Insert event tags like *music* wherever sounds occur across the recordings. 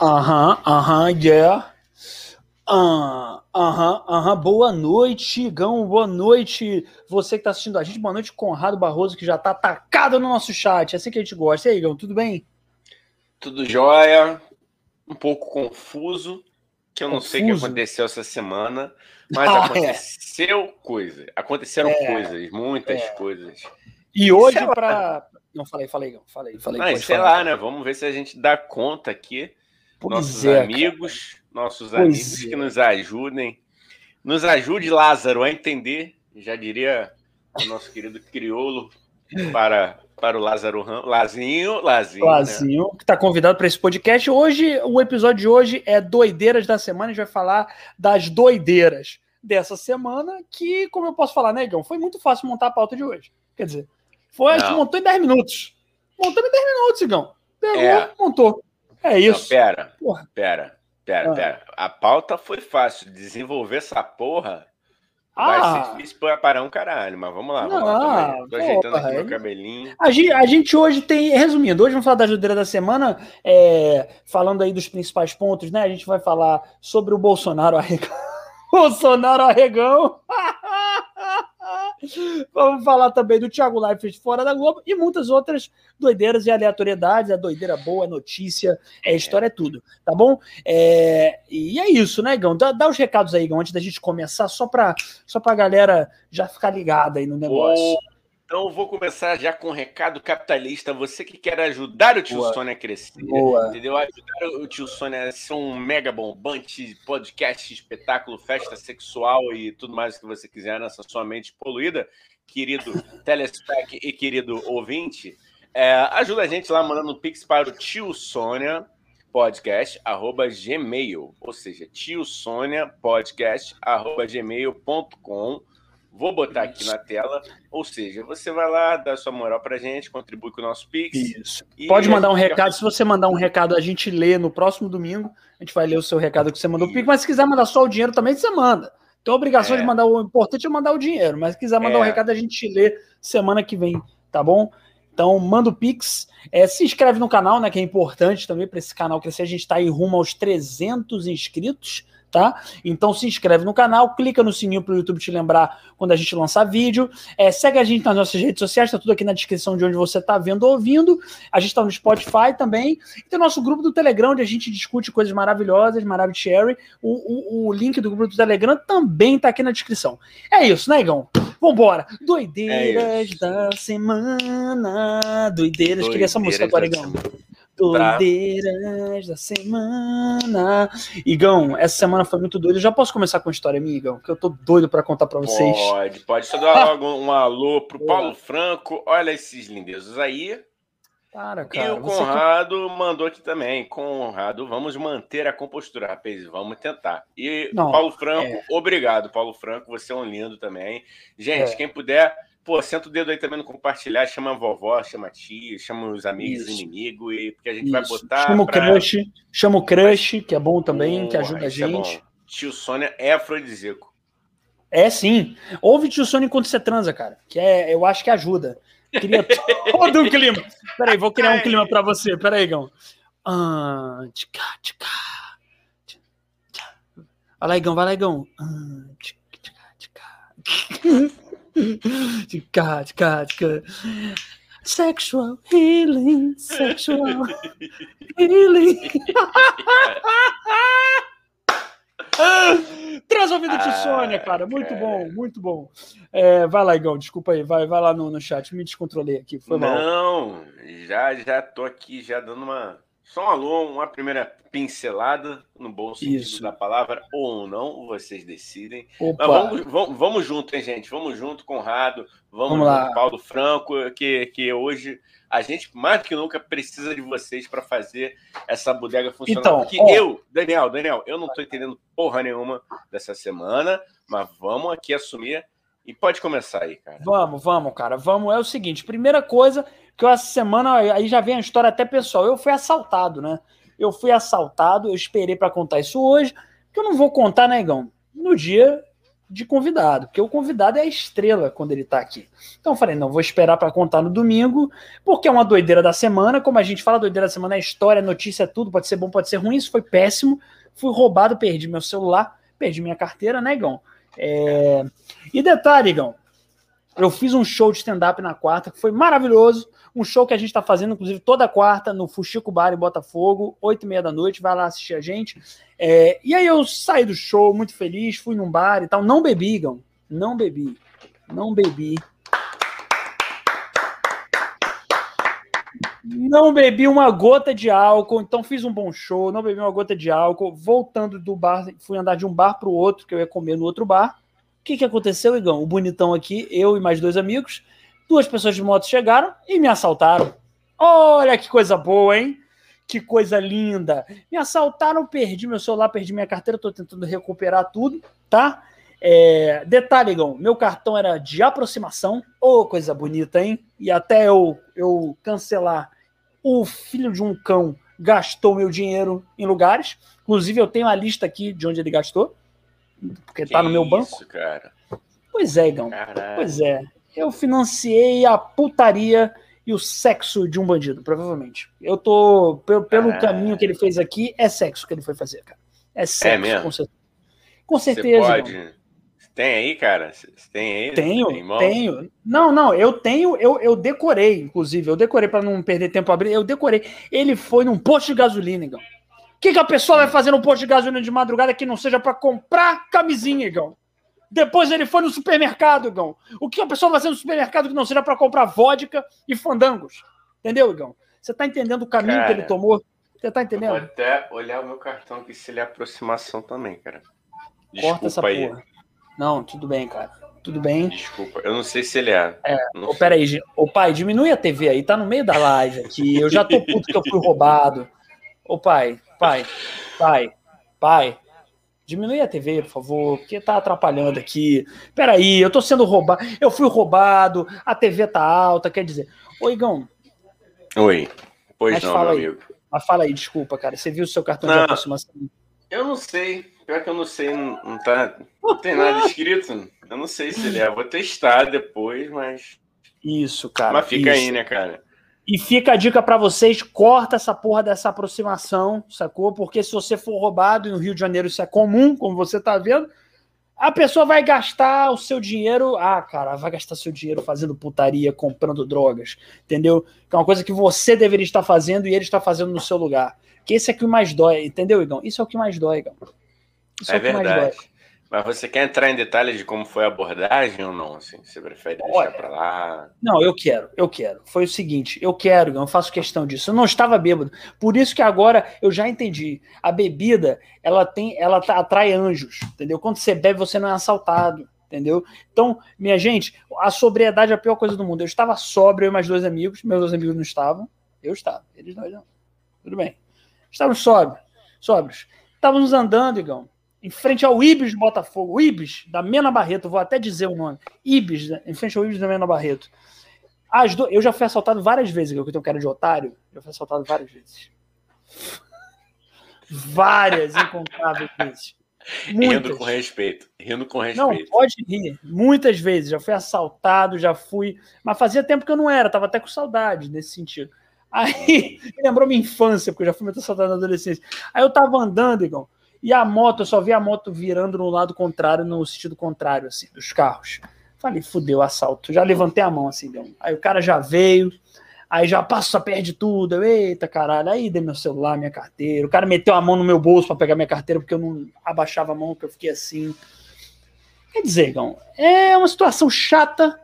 Aham, aham, yeah. Aham, aham, aham. Boa noite, Igão. Boa noite, você que está assistindo a gente. Boa noite, Conrado Barroso, que já está atacado no nosso chat. É assim que a gente gosta. E aí, Igão, tudo bem? Tudo jóia. Um pouco confuso, que eu não Confuso? sei o que aconteceu essa semana, mas Ah, é. aconteceu coisa. Aconteceram É, coisas, muitas é. coisas. E hoje, para. Não, falei, falei, Igão. Falei, falei. Mas sei falar. lá, né? Vamos ver se a gente dá conta aqui. Pois nossos é, cara. amigos, nossos Pois amigos é. que nos ajudem. Nos ajude, Lázaro, a entender, já diria o nosso querido crioulo, para, para o Lázaro Ram... Lazinho, Lazinho, né? Lazinho, que está convidado para esse podcast. Hoje, o episódio de hoje é Doideiras da Semana. A gente vai falar das doideiras dessa semana, que, como eu posso falar, né, Igão? Foi muito fácil montar a pauta de hoje. Quer dizer, foi, a gente montou em 10 minutos. Montou em 10 minutos, Igão. Pegou, É. montou. É Não, isso. pera, Porra. pera, pera, Ah. pera. A pauta foi fácil. Desenvolver essa porra Ah. vai ser difícil para parar um caralho. Mas vamos lá, vamos lá. Não, Tô, tô ajeitando porra, aqui meu aí- cabelinho. A gente, a gente hoje tem, resumindo, hoje vamos falar da ajudeira da semana, é, falando aí dos principais pontos, né? A gente vai falar sobre o Bolsonaro arregão. *laughs* Bolsonaro arregão. *laughs* Vamos falar também do Thiago Leifert fora da Globo e muitas outras doideiras e aleatoriedades. É doideira boa, é notícia, é história, é tudo, tá bom? É, e é isso, né, Igão? Dá, dá os recados aí, Igão, antes da gente começar, só pra, só pra galera já ficar ligada aí no negócio. Então vou começar já com um recado capitalista. Você que quer ajudar o tio Boa. Sônia a crescer, Boa. entendeu? Ajudar o tio Sônia a ser um mega bombante, podcast, espetáculo, festa sexual e tudo mais que você quiser nessa sua mente poluída, querido *laughs* telespec e querido ouvinte. É, ajuda a gente lá mandando um pix para o tio Sônia podcast arroba gmail, ou seja, tio Sônia podcast arroba gmail.com. Vou botar aqui na tela, ou seja, você vai lá, dá sua moral pra gente, contribui com o nosso Pix. Isso. Pode mandar um fica- recado. Se você mandar um recado, a gente lê no próximo domingo. A gente vai ler o seu recado que você mandou. Pico, mas se quiser mandar só o dinheiro também, você manda. Tem a obrigação É. de mandar o importante é mandar o dinheiro. Mas se quiser mandar É. um recado, a gente lê semana que vem, tá bom? Então, manda o Pix. É, se inscreve no canal, né? Que é importante também para esse canal crescer. A gente está aí rumo aos 300 inscritos, tá? Então se inscreve no canal, clica no sininho para o YouTube te lembrar quando a gente lançar vídeo. É, segue a gente nas nossas redes sociais, tá tudo aqui na descrição de onde você tá vendo ou ouvindo. A gente tá no Spotify também. E tem o nosso grupo do Telegram, onde a gente discute coisas maravilhosas, maravilhoso Cherry. O, o, o link do grupo do Telegram também tá aqui na descrição. É isso, né, Igão? Vambora! Doideiras É da semana. Doideiras. Queria essa música agora, Doideiras Igão. semana. Tá. Doideiras da semana. Igão, essa semana foi muito doida. Eu já posso começar com a história minha, Igão? Que eu tô doido pra contar pra vocês. Pode, pode. Só dar logo um alô pro. Paulo Franco. Olha esses lindezos aí. Para, E cara. o você Conrado mandou aqui também. Conrado, vamos manter a compostura, rapaz. Vamos tentar. E Não, Paulo Franco, é. obrigado, Paulo Franco. Você é um lindo também. Gente, É. quem puder, pô, senta o dedo aí também no compartilhar. Chama a vovó, chama a tia, chama os amigos, Isso. os inimigos. E, porque a gente vai Isso. botar. Chama o pra- crush, chama o crush, que é bom também, que ajuda a é gente. Tio Sônia é afrodisíaco. É, sim. Ouve tio Sônia enquanto você transa, cara. Que é, eu acho que ajuda. Cria *laughs* todo um clima. Peraí, vou criar um clima pra você. Peraí, Igão. Ah, tchica, tchica. Vai lá, Igão, vai lá, Igão. Ah. *laughs* Tchica, tchica, tchica. Sexual healing, sexual healing. *laughs* Traz ouvido de Ah, Sônia, cara. Muito cara. bom, muito bom. É, vai lá, Igão, desculpa aí. Vai, vai lá no, no chat. Me descontrolei aqui. Foi mal. Não, já já tô aqui já dando uma só um alô, uma primeira pincelada no bom sentido Isso. da palavra ou não, vocês decidem. Vamos, vamos, vamos junto, hein, gente? Vamos junto, Conrado. Vamos, Vamos lá. junto, Paulo Franco, que, que hoje a gente mais do que nunca precisa de vocês para fazer essa bodega funcionar. Então, Porque ó. eu, Daniel, Daniel, eu não tô entendendo porra nenhuma dessa semana, mas vamos aqui assumir e pode começar aí, cara. Vamos, vamos, cara. Vamos. É o seguinte: primeira coisa, que essa semana, aí já vem a história até pessoal. Eu fui assaltado, né? Eu fui assaltado, eu esperei pra contar isso hoje, que eu não vou contar, né, Igão? No dia de convidado, porque o convidado é a estrela quando ele tá aqui. Então eu falei, não, vou esperar para contar no domingo, porque é uma doideira da semana. Como a gente fala, doideira da semana é história, notícia, tudo, pode ser bom, pode ser ruim. Isso foi péssimo. Fui roubado, perdi meu celular, perdi minha carteira, né, Igão? É... E detalhe, Igão, eu fiz um show de stand-up na quarta, que foi maravilhoso. Um show que a gente está fazendo, inclusive, toda quarta no Fuxico Bar em Botafogo, oito e meia da noite. Vai lá assistir a gente. É, e aí eu saí do show muito feliz, fui num bar e tal. Não bebi, Gão. Não bebi. Não bebi. Não bebi uma gota de álcool, então fiz um bom show, não bebi uma gota de álcool. Voltando do bar, fui andar de um bar para o outro, que eu ia comer no outro bar. O que, que aconteceu, Igão? O bonitão aqui, eu e mais dois amigos, duas pessoas de moto chegaram e me assaltaram. Olha que coisa boa, hein? Que coisa linda. Me assaltaram, perdi meu celular, perdi minha carteira, tô tentando recuperar tudo, tá? É, detalhe, Igão, meu cartão era de aproximação. Ô, oh, coisa bonita, hein? E até eu, eu cancelar, o filho de um cão gastou meu dinheiro em lugares. Inclusive, eu tenho a lista aqui de onde ele gastou porque que tá no meu isso, banco. cara? Pois é, Igão. Pois é. Eu financiei a putaria e o sexo de um bandido, provavelmente. Eu tô. Pelo, pelo caminho que ele fez aqui, é sexo que ele foi fazer, cara. É sexo, é mesmo? com certeza. Com certeza. Você pode. Tem aí, cara? Você tem aí? Tenho, tem tenho. Não, não, eu tenho, eu, eu decorei, inclusive. Eu decorei para não perder tempo a abrir. Eu decorei. Ele foi num posto de gasolina, Igão que, que a pessoa vai fazer no posto de gasolina de madrugada que não seja para comprar camisinha, Igão? Depois ele foi no supermercado, Igão. O que a pessoa vai fazer no supermercado que não seja para comprar vodka e fandangos? Entendeu, Igão? Você tá entendendo o caminho cara, que ele tomou? Você tá entendendo? vou até olhar o meu cartão aqui se ele é aproximação também, cara. Desculpa Corta essa aí. porra. Não, tudo bem, cara. Tudo bem. Desculpa, eu não sei se ele é. É, peraí, ô pai, diminui a TV aí, tá no meio da live aqui. Eu já tô puto que eu fui *laughs* roubado. Ô pai, pai, pai, pai, diminui a TV, por favor, porque tá atrapalhando aqui. Peraí, eu tô sendo roubado, eu fui roubado, a TV tá alta, quer dizer. Oi, Igão. Oi. Pois Mas não, meu aí. amigo. Mas fala aí, desculpa, cara. Você viu o seu cartão não, de aproximação? Eu não sei. Pior que eu não sei, não, não tá. Não tem nada *laughs* escrito. Eu não sei se ele é. Vou testar depois, mas. Isso, cara. Mas fica isso. aí, né, cara? E fica a dica para vocês: corta essa porra dessa aproximação, sacou? Porque se você for roubado, e no Rio de Janeiro isso é comum, como você tá vendo, a pessoa vai gastar o seu dinheiro. Ah, cara, vai gastar seu dinheiro fazendo putaria, comprando drogas, entendeu? Que é uma coisa que você deveria estar fazendo e ele está fazendo no seu lugar. Que esse é o que mais dói, entendeu, Igão? Isso é o que mais dói, Igão. Isso é, é o que verdade. mais dói. Mas você quer entrar em detalhes de como foi a abordagem ou não? Assim, você prefere deixar para lá? Não, eu quero, eu quero. Foi o seguinte, eu quero, eu faço questão disso. Eu não estava bêbado. Por isso que agora eu já entendi. A bebida, ela tem, ela atrai anjos, entendeu? Quando você bebe, você não é assaltado, entendeu? Então, minha gente, a sobriedade é a pior coisa do mundo. Eu estava sóbrio, eu e mais dois amigos, meus dois amigos não estavam. Eu estava, eles não. Tudo bem. Estávamos sóbrios, sóbrios. Estávamos andando, Igão em frente ao Ibis Botafogo, o Ibis da Mena Barreto, vou até dizer o nome, Ibis, né? em frente ao Ibis da Mena Barreto. As do... Eu já fui assaltado várias vezes, que eu tenho cara de otário, já fui assaltado várias vezes. várias incontáveis vezes. Muitas. Rindo com respeito. Rindo com respeito. Não, pode rir. Muitas vezes. Já fui assaltado, já fui. Mas fazia tempo que eu não era, tava até com saudade nesse sentido. Aí, *laughs* lembrou minha infância, porque eu já fui muito assaltado na adolescência. Aí eu tava andando, igual. E a moto, eu só vi a moto virando no lado contrário, no sentido contrário, assim, dos carros. Falei, fudeu, assalto. Já levantei a mão, assim, deu. Aí o cara já veio, aí já passa, perde tudo. Eu, eita, caralho. Aí dei meu celular, minha carteira. O cara meteu a mão no meu bolso para pegar minha carteira, porque eu não abaixava a mão, que eu fiquei assim. Quer dizer, Gão, é uma situação chata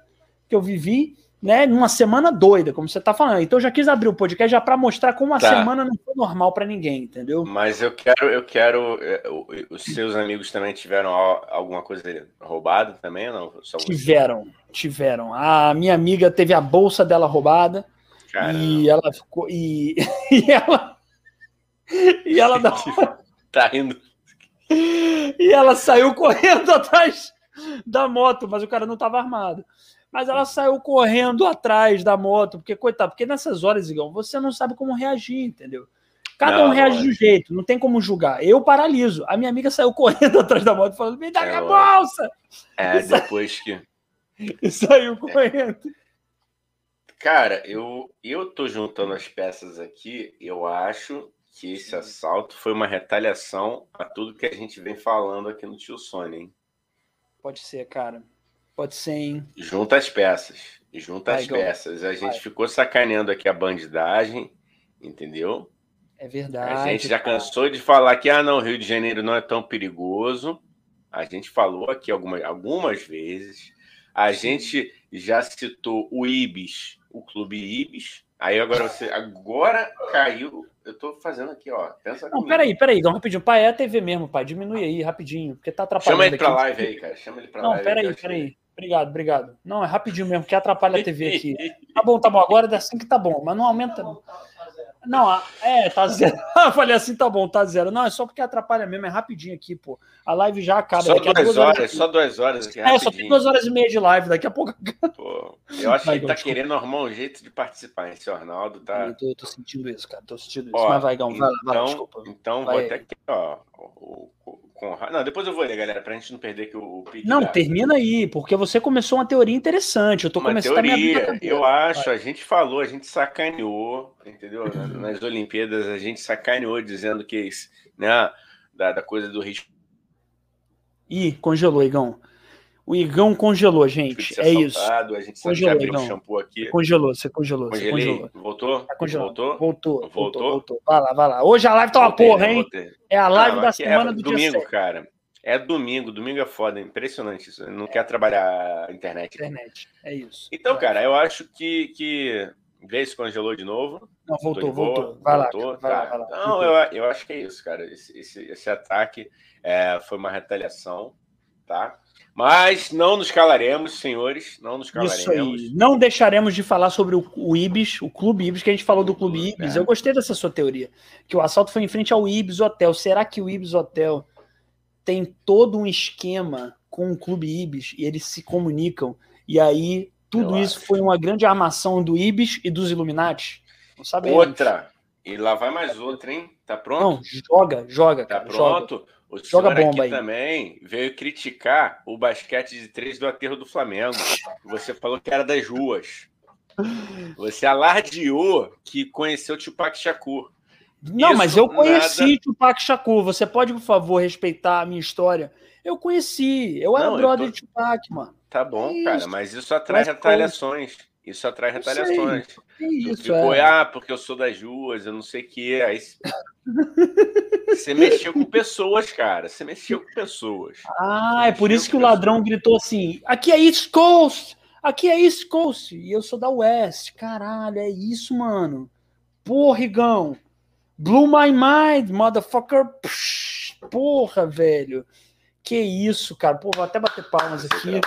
que eu vivi né, numa semana doida, como você está falando. Então eu já quis abrir o podcast já para mostrar como a tá. semana não foi normal para ninguém, entendeu? Mas eu quero, eu quero. É, os seus amigos também tiveram alguma coisa roubada também, não? tiveram, tiveram. A minha amiga teve a bolsa dela roubada Caramba. e ela ficou e, *laughs* e ela e ela dá... tá indo *laughs* e ela saiu correndo *laughs* atrás da moto, mas o cara não estava armado. Mas ela saiu correndo atrás da moto, porque, coitado, porque nessas horas, Igão, você não sabe como reagir, entendeu? Cada Não, um reage de um jeito, não tem como julgar. Eu paraliso. A minha amiga saiu *laughs* correndo atrás da moto falando: me dá É minha lógico. bolsa! É, aí. depois que. *laughs* E saiu correndo. Cara, eu, eu tô juntando as peças aqui. Eu acho que esse assalto foi uma retaliação a tudo que a gente vem falando aqui no Tio Sônia, hein? Pode ser, cara. Pode ser, hein? Junta as peças. Junta Vai, as peças. A gente Vai. ficou sacaneando aqui a bandidagem, entendeu? É verdade. A gente já cansou de falar que ah, não, o Rio de Janeiro não é tão perigoso. A gente falou aqui algumas, algumas vezes. A gente já citou o Ibis, o Clube Ibis. Aí agora você. Agora caiu. Eu tô fazendo aqui, ó. Pensa Não, comigo. peraí, peraí, Igão, rapidinho. Pai, é a TV mesmo, pai. Diminui aí, rapidinho, porque tá atrapalhando. Chama ele pra aqui. live aí, cara. Chama ele pra Não, live. peraí, que acho que- peraí. Obrigado, obrigado. Não, é rapidinho mesmo, porque atrapalha a TV aqui. *laughs* Tá bom, tá bom. Agora é assim que tá bom, mas não aumenta. Não, é, tá zero. *laughs* Eu falei assim, tá bom, tá zero. Não, é só porque atrapalha mesmo, é rapidinho aqui, pô. A live já acaba. Só a duas horas. horas, só duas horas aqui. É, só tem rapidinho. duas horas e meia de live, daqui a pouco. Pô, eu acho que ele tá desculpa. querendo arrumar um jeito de participar. Esse Arnaldo tá. Eu tô, tô sentindo isso, cara. Tô sentindo isso. Ó, mas vai, Igão, vai vai então, desculpa. então vou Vai. até aqui, ó. O, o Conrado. Não, depois eu vou ler, galera, pra gente não perder que o, o pique Não, termina aí, porque você começou uma teoria interessante. Eu tô Uma começando a a teoria, cabeça. eu acho, a gente falou, a gente sacaneou, entendeu? Na- Nas Olimpíadas a gente sacaneou dizendo que isso, né, da, da coisa do risco Ih, congelou, Igão. O Igão congelou, gente. ser É isso. a gente Congelou, abriu um então. shampoo aqui. Congelou, você congelou, você congelou. voltou? Tá congelado. Voltou? Voltou, voltou, Voltou? voltou. Vai lá, vai lá. Hoje a live tá uma Voltei, porra, hein? Voltei. É a live Não, da é semana do dia domingo, 7. cara. É domingo, domingo é foda, é impressionante isso. Não quer trabalhar internet. Internet. É isso. Então, Vai. cara, eu acho que, que vê se congelou de novo. Não, voltou, boa, voltou. Vai lá, voltou, cara, vai lá, tá. vai lá. Não, eu, eu acho que é isso, cara. Esse, esse, esse ataque é, foi uma retaliação, tá? Mas não nos calaremos, senhores. Não nos Isso calaremos. aí. Não deixaremos de falar sobre o, o Ibis, o Clube Ibis, que a gente falou do Clube Ibis. É. Eu gostei dessa sua teoria. Que o assalto foi em frente ao Ibis Hotel. Será que o Ibis Hotel tem todo um esquema com o Clube Ibis e eles se comunicam? E aí tudo Eu isso acho. foi uma grande armação do Ibis e dos Illuminati? Não sabemos. Outra. E lá vai mais outra, hein? Tá pronto? Não, joga, joga, Tá cara. joga. O Joga senhor bomba aqui aí. também veio criticar o basquete de três do aterro do Flamengo. Você falou que era das ruas. Você alardeou que conheceu o Tupac Shakur. Não, Isso mas eu nada- conheci Tupac Shakur. Você pode, por favor, respeitar a minha história? Eu conheci. Eu era Não, eu brother tô- de Tupac, mano. Tá bom, Isso. cara, mas isso atrai retaliações. Isso atrai sei. retaliações. Que Tu isso, ficou, é. ah, porque eu sou das ruas, eu não sei o que. Aí *laughs* você mexeu com pessoas, cara. Você mexeu com pessoas. Ah, é por isso que o ladrão gritou assim: aqui é East Coast! Aqui é East Coast! E eu sou da West. Caralho, é isso, mano. Porra, Igão. Blew my mind, motherfucker. Porra, velho. Que isso, cara. Pô, vou até bater palmas aqui.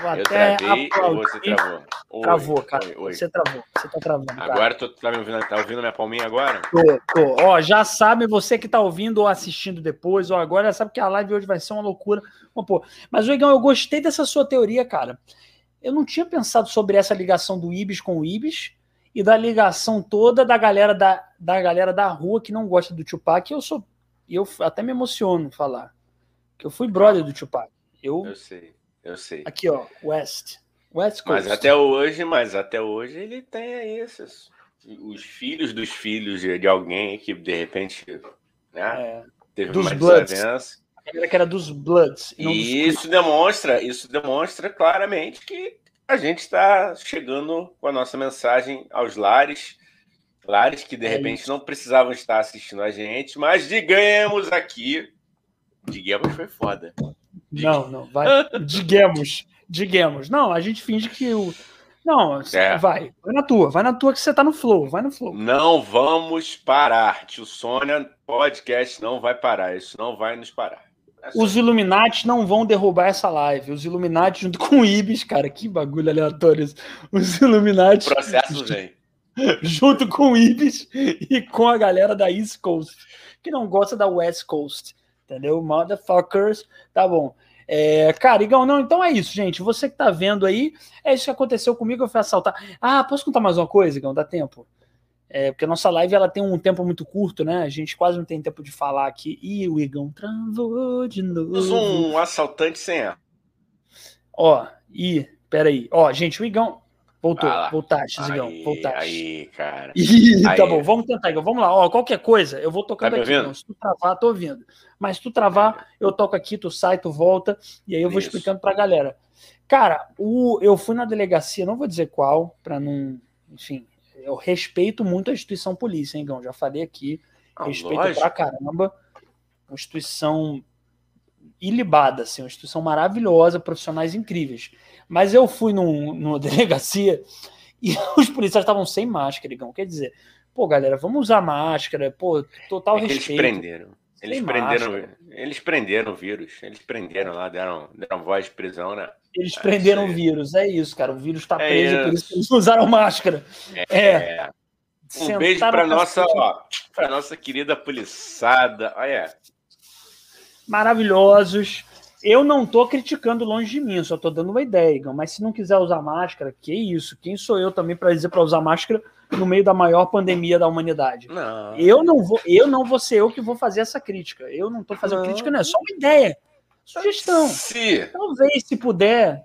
Vou Eu até travei ou aplaudir. você travou? Oi, Travou, cara. oi, oi. Você travou. Você tá travando. cara. Agora tu tá me ouvindo, tá ouvindo minha palminha agora? Tô, tô. Ó, já sabe, você que tá ouvindo ou assistindo depois, ou agora, já sabe que a live hoje vai ser uma loucura. Bom, pô, mas, Igão, eu gostei dessa sua teoria, cara. Eu não tinha pensado sobre essa ligação do Ibis com o Ibis e da ligação toda da galera da, da galera da rua que não gosta do Tupac. Eu sou. Eu até me emociono falar. Que eu fui brother do Tupac. Eu. Eu sei, eu sei. Aqui, ó, West. West Coast. Mas até hoje, mas até hoje ele tem aí esses os filhos dos filhos de, alguém que de repente né, É, teve dos uma Bloods. desavença. a galera que era dos Bloods. e E isso demonstra, isso demonstra claramente que a gente está chegando com a nossa mensagem aos lares, lares que de É repente isso. não precisavam estar assistindo a gente, mas digamos aqui, digamos foi foda. Não, não, vai. Digamos, digamos. Não, a gente finge que o. Não, É. vai. Vai na tua, vai na tua que você tá no flow, vai no flow. Não vamos parar. Tio Sônia, podcast não vai parar. Isso não vai nos parar. É só Os Illuminati não vão derrubar essa live. Os Illuminati junto com o Ibis, cara, que bagulho aleatório. Os Illuminati processo vem. *laughs* junto com o Ibis e com a galera da East Coast, que não gosta da West Coast. Entendeu? Motherfuckers. Tá bom. É, cara, Igão, não, então é isso, gente. Você que tá vendo aí, é isso que aconteceu comigo. Eu fui assaltar. Ah, posso contar mais uma coisa, Igão? Dá tempo? É, porque a nossa live ela tem um tempo muito curto, né? A gente quase não tem tempo de falar aqui. Ih, o Igão travou de novo. Um assaltante sem erro. Ó, e peraí. Ó, gente, o Igão. Voltou, ah voltaste, Igão. Voltaste. Aí, cara. *laughs* Ih, tá aí. tá bom, vamos tentar, Igão. Vamos lá. Ó, qualquer coisa, eu vou tocando tá aqui. Igão. Se tu travar, tô ouvindo. Mas se tu travar, eu toco aqui, tu sai, tu volta, e aí eu vou Isso. explicando pra galera. Cara, o, eu fui na delegacia, não vou dizer qual, para não. Enfim, eu respeito muito a instituição polícia, hein, Igão? Já falei aqui. Ah, respeito lógico. pra caramba. Uma instituição ilibada, assim, uma instituição maravilhosa, profissionais incríveis. Mas eu fui num, numa *laughs* delegacia e *laughs* os policiais estavam sem máscara, Igão. Quer dizer, pô, galera, vamos usar máscara, pô, total é respeito. Eles prenderam. Eles prenderam, eles prenderam o vírus. Eles prenderam lá, deram, deram voz de prisão, né? Eles é prenderam o vírus, é isso, cara. O vírus está é preso, isso. por isso que eles usaram máscara. É. é. Um beijo para nossa, para nossa querida poliçada. Olha. Maravilhosos. Eu não estou criticando longe de mim, só estou dando uma ideia, Igor. Mas se não quiser usar máscara, que isso? Quem sou eu também para dizer para usar máscara no meio da maior pandemia da humanidade? Não. Eu não vou, eu não vou ser eu que vou fazer essa crítica. Eu não estou fazendo não. crítica, não é só uma ideia. Sugestão. Se, Talvez, se puder,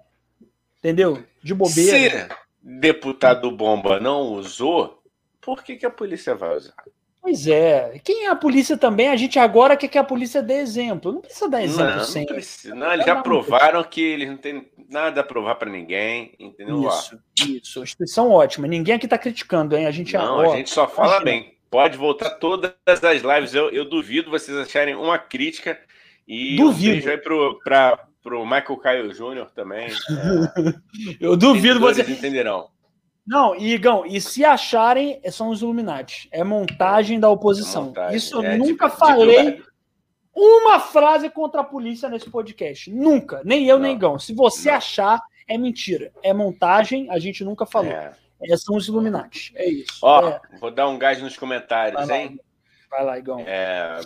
entendeu? De bobeira. Se deputado Bomba não usou, por que, que a polícia vai usar? Pois é. Quem é a polícia também? A gente agora quer que a polícia dê exemplo. Não precisa dar exemplo não, sempre. Não, precisa. não eles já provaram que eles não têm nada a provar para ninguém, entendeu? Isso, isso. Instituição ótima. Ninguém aqui está criticando, hein? A gente não, ó, a gente só fala bem. Pode voltar todas as lives. Eu, eu duvido vocês acharem uma crítica e duvido. um pra, pro Michael Caio Jr. também. *laughs* É, eu duvido vocês. entenderão. Não, Igão, e se acharem, são os Illuminati. É montagem da oposição. É montagem. Isso eu é, nunca tipo, falei tipo... uma frase contra a polícia nesse podcast. Nunca. Nem eu, não, nem Igão. Se você não. achar, é mentira. É montagem, a gente nunca falou. É. É, são os Illuminati. É isso. Ó, é. vou dar um gás nos comentários, hein? Vai lá, Igão. É.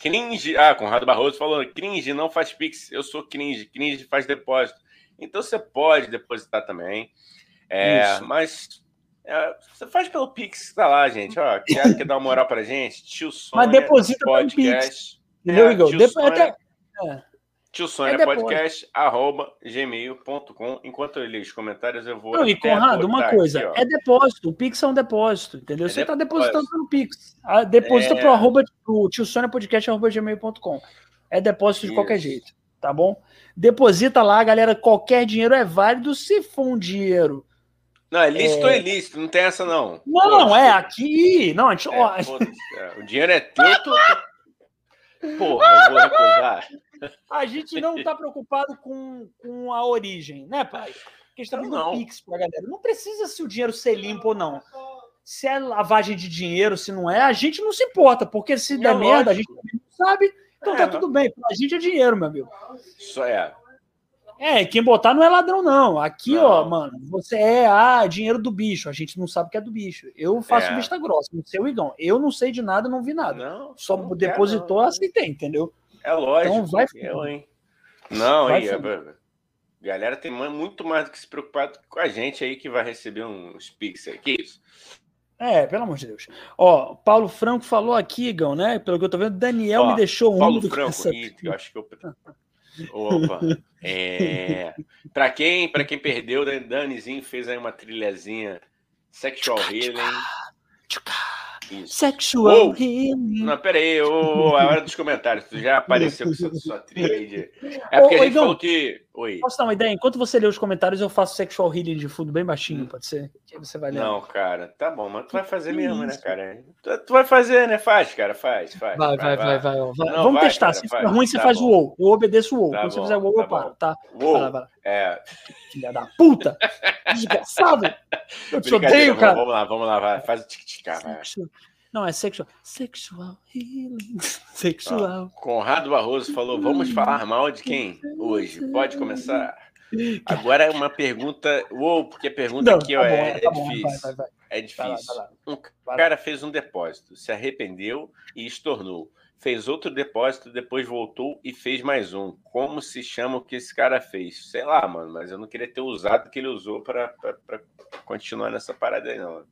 Cringe. Ah, Conrado Barroso falou: cringe não faz pix. Eu sou cringe. Cringe faz depósito. Então você pode depositar também. É, mas é, você faz pelo Pix, tá lá, gente. Ó, quer, quer dar uma moral pra gente? Tio Sônia, Mas deposita podcast. pelo Pix. Entendeu, é, Igor? Depo Até... É. Tio Sônia é Podcast, arroba gmail.com. Enquanto eu li os comentários, eu vou. Não, e Conrado, uma coisa: aqui, é depósito. O Pix é um depósito, entendeu? É Você está depositando pelo Pix. Ah, deposita é... pro arroba pro tio Sônia Podcast, arroba gmail.com. É depósito de Isso. qualquer jeito, tá bom? Deposita lá, galera. Qualquer dinheiro é válido se for um dinheiro. Não, é lícito é... ou ilícito, não tem essa, não. Não, não, é aqui. Não, a gente. É, é, o dinheiro é teu, tu... Porra, eu vou recusar. A gente não está preocupado com, com a origem, né, pai? Porque a gente tá Pix pra galera. Não precisa se o dinheiro ser limpo ou não. Se é lavagem de dinheiro, se não é, a gente não se importa, porque se é der lógico. merda, a gente não sabe, então tá é, tá tudo bem. A gente é dinheiro, meu amigo. Isso é. É, quem botar não é ladrão, não. Aqui, não. ó, mano, você é ah, dinheiro do bicho. A gente não sabe que é do bicho. Eu faço é. vista grossa, não sei o Igão. Eu não sei de nada, não vi nada. Não, Só não depositou, quer, não. aceitei, entendeu? É lógico. Então vai eu, hein? Não, vai aí, a galera tem muito mais do que se preocupar com a gente aí que vai receber uns Pix aí. Que isso? É, pelo amor de Deus. Ó, Paulo Franco falou aqui, Igão, né? Pelo que eu tô vendo, Daniel Ó, me deixou um. Paulo Franco, essa... eu acho que eu. Opa! É... Para quem, pra quem perdeu, Danizinho fez aí uma trilhazinha Sexual Healing. Isso. Sexual oh, healing. Não, pera aí, oh, a hora dos comentários. Tu já apareceu com sua, sua trilha. É porque a gente falou que. Oi. Posso dar uma ideia? Enquanto você lê os comentários, eu faço sexual healing de fundo bem baixinho, pode ser? Que você vai ler. Não, cara, tá bom, mas tu vai fazer mesmo, né, cara? Tu, tu, vai fazer, né? Faz, cara, faz, faz. Vai, vai, vai, vai. vai, vai. Não, Vamos vai, testar. Cara, Se for ruim, você tá faz o WoW. Eu obedeço o WoW. Tá Quando bom, você fizer o WoW, tá eu paro, tá? Vai lá, vai lá. É. Filha da puta! Desgraçado! Eu te odeio, cara. Vamos lá, vamos lá, vai. Faz o tic-tic. Não, é sexual. Sexual healing. *laughs* Sexual. Conrado Barroso falou: vamos falar mal de quem hoje? Pode começar. Agora é uma pergunta. Uou, porque a pergunta Não, aqui tá ó, bom, é, tá é bom, difícil. Vai, vai, vai. É difícil. Um cara fez um depósito, se arrependeu e estornou. Fez outro depósito, depois voltou e fez mais um. Como se chama o que esse cara fez? Sei lá, mano, mas eu não queria ter usado o que ele usou para continuar nessa parada aí, não.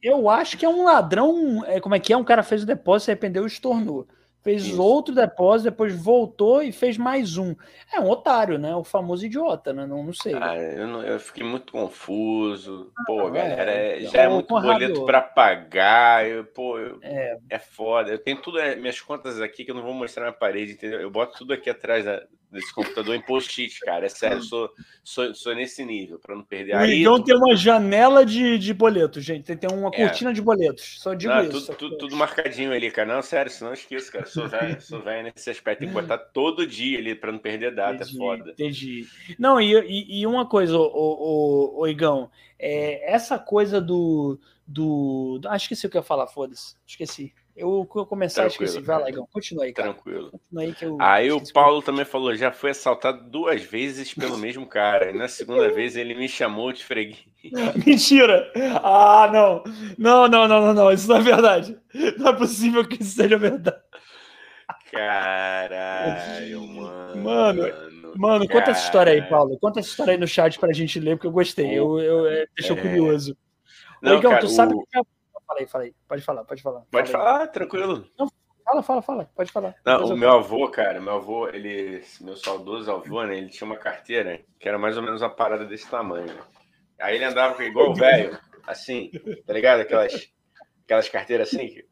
Eu acho que é um ladrão. É, como é que é? Um cara fez o depósito, se arrependeu e estornou fez Isso. outro depósito, depois voltou e fez mais um. É um otário, né? O famoso idiota, né? Não, não sei. Ah, eu, não, eu, fiquei muito confuso. Ah, pô, é, galera, é, já é, é muito boleto para pagar. Eu, pô, eu, é. é foda. Eu tenho tudo, é, minhas contas aqui que eu não vou mostrar na parede, entendeu? Eu boto tudo aqui atrás da, desse computador em post-it, cara. É sério, eu sou, sou, sou nesse nível, para não perder. O Igão tem uma janela de, de boletos, gente. Tem, tem uma é. cortina de boletos. Só digo não, isso. Tudo, tudo, tudo, marcadinho ali, cara. Não, sério, senão esqueço, cara. Sou velho, sou velho nesse aspecto. Tem que botar todo dia ali para não perder data. É entendi, é foda. Entendi. Não, e, e, e uma coisa, o, o, o, Igão, é, essa coisa do. do acho que esqueci o que eu ia falar, foda-se. Esqueci. Eu, eu começar Tranquilo, a esquecer. Vai lá, Igão. Continua aí, cara. Tranquilo. Continua aí, que eu aí o Paulo também falou: já foi assaltado duas vezes pelo mesmo cara. E na segunda vez ele me chamou de freguês. *laughs* Mentira! Ah, não. Não, não, não, não, não. Isso não é verdade. Não é possível que isso seja verdade. Caralho, mano. Mano, mano conta essa história aí, Paulo. Conta essa história aí no chat pra gente ler, porque eu gostei. Eu, eu, eu deixou é... curioso. Não, Ô, Igão, cara, tu sabe o... que Falei, falei. Pode falar, pode falar. Pode falar, tranquilo. Não, fala, fala, fala. Pode falar. Não, o meu avô, cara, meu avô, ele, meu saudoso avô, né? Ele tinha uma carteira que era mais ou menos uma parada desse tamanho. Aí ele andava igual velho, assim, tá ligado? Aquelas, aquelas carteiras assim.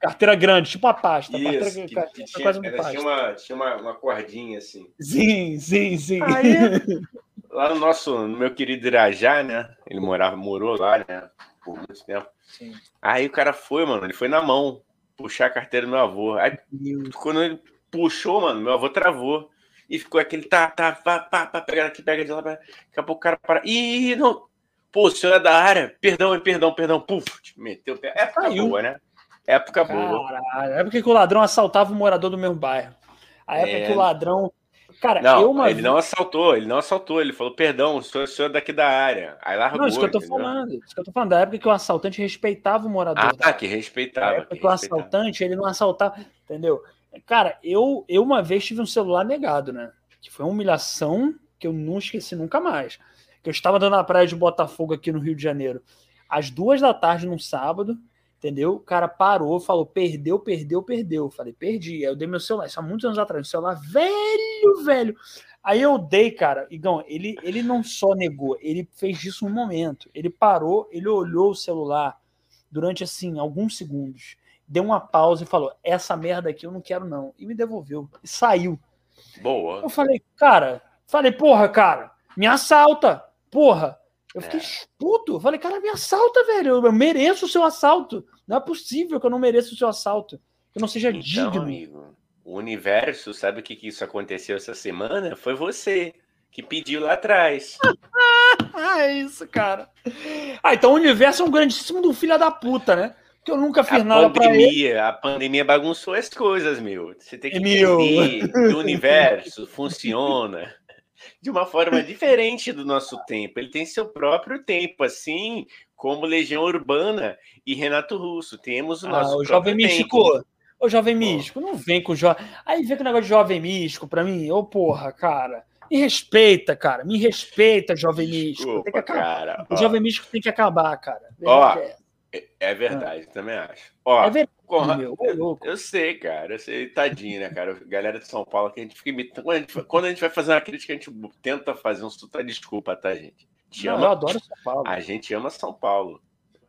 Carteira grande, tipo a pasta. Isso, que, que tinha, uma, tinha, uma, tinha uma, uma cordinha assim. Sim, sim, sim. Aí, lá no nosso, no meu querido Irajá, né? Ele morava, morou lá, né? Por muito tempo. Sim. Aí o cara foi, mano, ele foi na mão puxar a carteira do meu avô. Aí quando ele puxou, mano, meu avô travou. E ficou aquele tá, tá, pá, pá, pá, pegando aqui, pega de lá. Daqui a pouco o cara para. Ih, não. Pô, o senhor é da área. Perdão, perdão, perdão. Puf, meteu o pé. Época Caiu. boa, né? Época Caralho, boa. É época que o ladrão assaltava o morador do mesmo bairro. A época é... que o ladrão Cara, não, eu uma ele não assaltou, ele não assaltou, ele falou, perdão, o senhor, o senhor é daqui da área. Aí largou, Não, isso que eu tô entendeu? falando, isso que eu tô falando, da época que o assaltante respeitava o morador. Ah, que respeitava. Da época que, que o assaltante, ele não assaltava, entendeu? Cara, eu, eu uma vez tive um celular negado, né? Que foi uma humilhação que eu não esqueci nunca mais. Que eu estava andando na praia de Botafogo aqui no Rio de Janeiro, às duas da tarde num sábado, Entendeu? O cara parou, falou: perdeu, perdeu, perdeu. falei: perdi. Aí eu dei meu celular, isso há muitos anos atrás, um celular velho, velho. Aí eu dei, cara. Igão, ele, ele não só negou, ele fez isso um momento. Ele parou, ele olhou o celular durante, assim, alguns segundos. Deu uma pausa e falou: Essa merda aqui eu não quero, não. E me devolveu. E saiu. Boa. Eu falei, cara, falei, porra, cara, me assalta. Porra, eu fiquei é. puto. Eu falei, cara, me assalta, velho. Eu mereço o seu assalto. Não é possível que eu não mereça o seu assalto. Que eu não seja então, digno. Amigo, o universo, sabe o que, que isso aconteceu essa semana? Foi você que pediu lá atrás. *laughs* é isso, cara. Ah, então o universo é um grandíssimo do filho da puta, né? Que eu nunca fiz a nada pandemia. A pandemia bagunçou as coisas, meu. Você tem que entender que o universo funciona de uma forma diferente do nosso tempo. Ele tem seu próprio tempo, assim como Legião Urbana e Renato Russo. Temos o ah, nosso. Ah, o Jovem tempo. Místico. Ô, Jovem Místico, não vem com o Jovem. Aí vem com o negócio de Jovem Místico pra mim. Ô, porra, cara. Me respeita, cara. Me respeita, Jovem Místico. Tem que acabar. Cara, o Jovem Místico tem que acabar, cara. Ó, é. É verdade, ah. também acho. Ó, é verdade, é eu, eu, sei, cara, eu sei, tadinho, né, cara? Galera de São Paulo, que a gente fica imitando. Quando a gente, quando a gente vai fazer uma crítica, a gente tenta fazer um suta desculpa, tá, gente? Te Não, ama, eu adoro São Paulo. A gente ama São Paulo.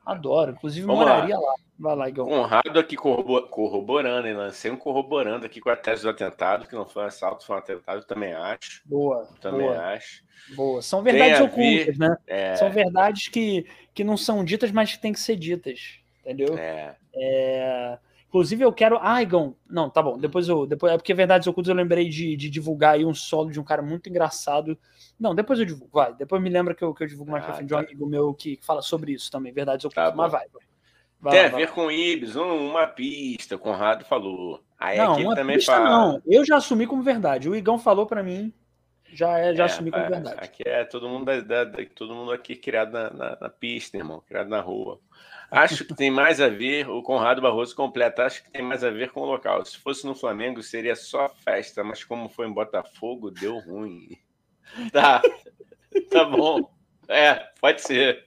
Adoro, inclusive Vamos moraria lá. lá. Vai lá, Igor. Conrado aqui corroborando, e lancei um corroborando aqui com a tese do atentado, que não foi um assalto, foi um atentado, também acho. Boa. Também boa. acho. Boa. São verdades ocultas, ver, né? É... São verdades que, que não são ditas, mas que têm que ser ditas. Entendeu? É. é... Inclusive, eu quero. Ah, Igão. Não, tá bom. Depois eu. Depois... É porque Verdades Ocultas eu lembrei de, de divulgar aí um solo de um cara muito engraçado. Não, depois eu divulgo. Vai. Depois me lembra que eu, que eu divulgo mais ah, pra frente de um tá. amigo meu que fala sobre isso também. Verdades Ocultas. Tá mas vai. vai. Tem lá, a ver com Ibis, uma pista, o Conrado falou. Aí não, aqui uma também pista fala... não. Eu já assumi como verdade. O Igão falou para mim, já é, já é, assumi como verdade. Aqui é todo mundo, da, da, todo mundo aqui criado na, na, na, pista, irmão, criado na rua. Acho que tem mais a ver, o Conrado Barroso completa, acho que tem mais a ver com o local. Se fosse no Flamengo, seria só festa, mas como foi em Botafogo, deu ruim. *laughs* Tá, tá bom. É, pode ser.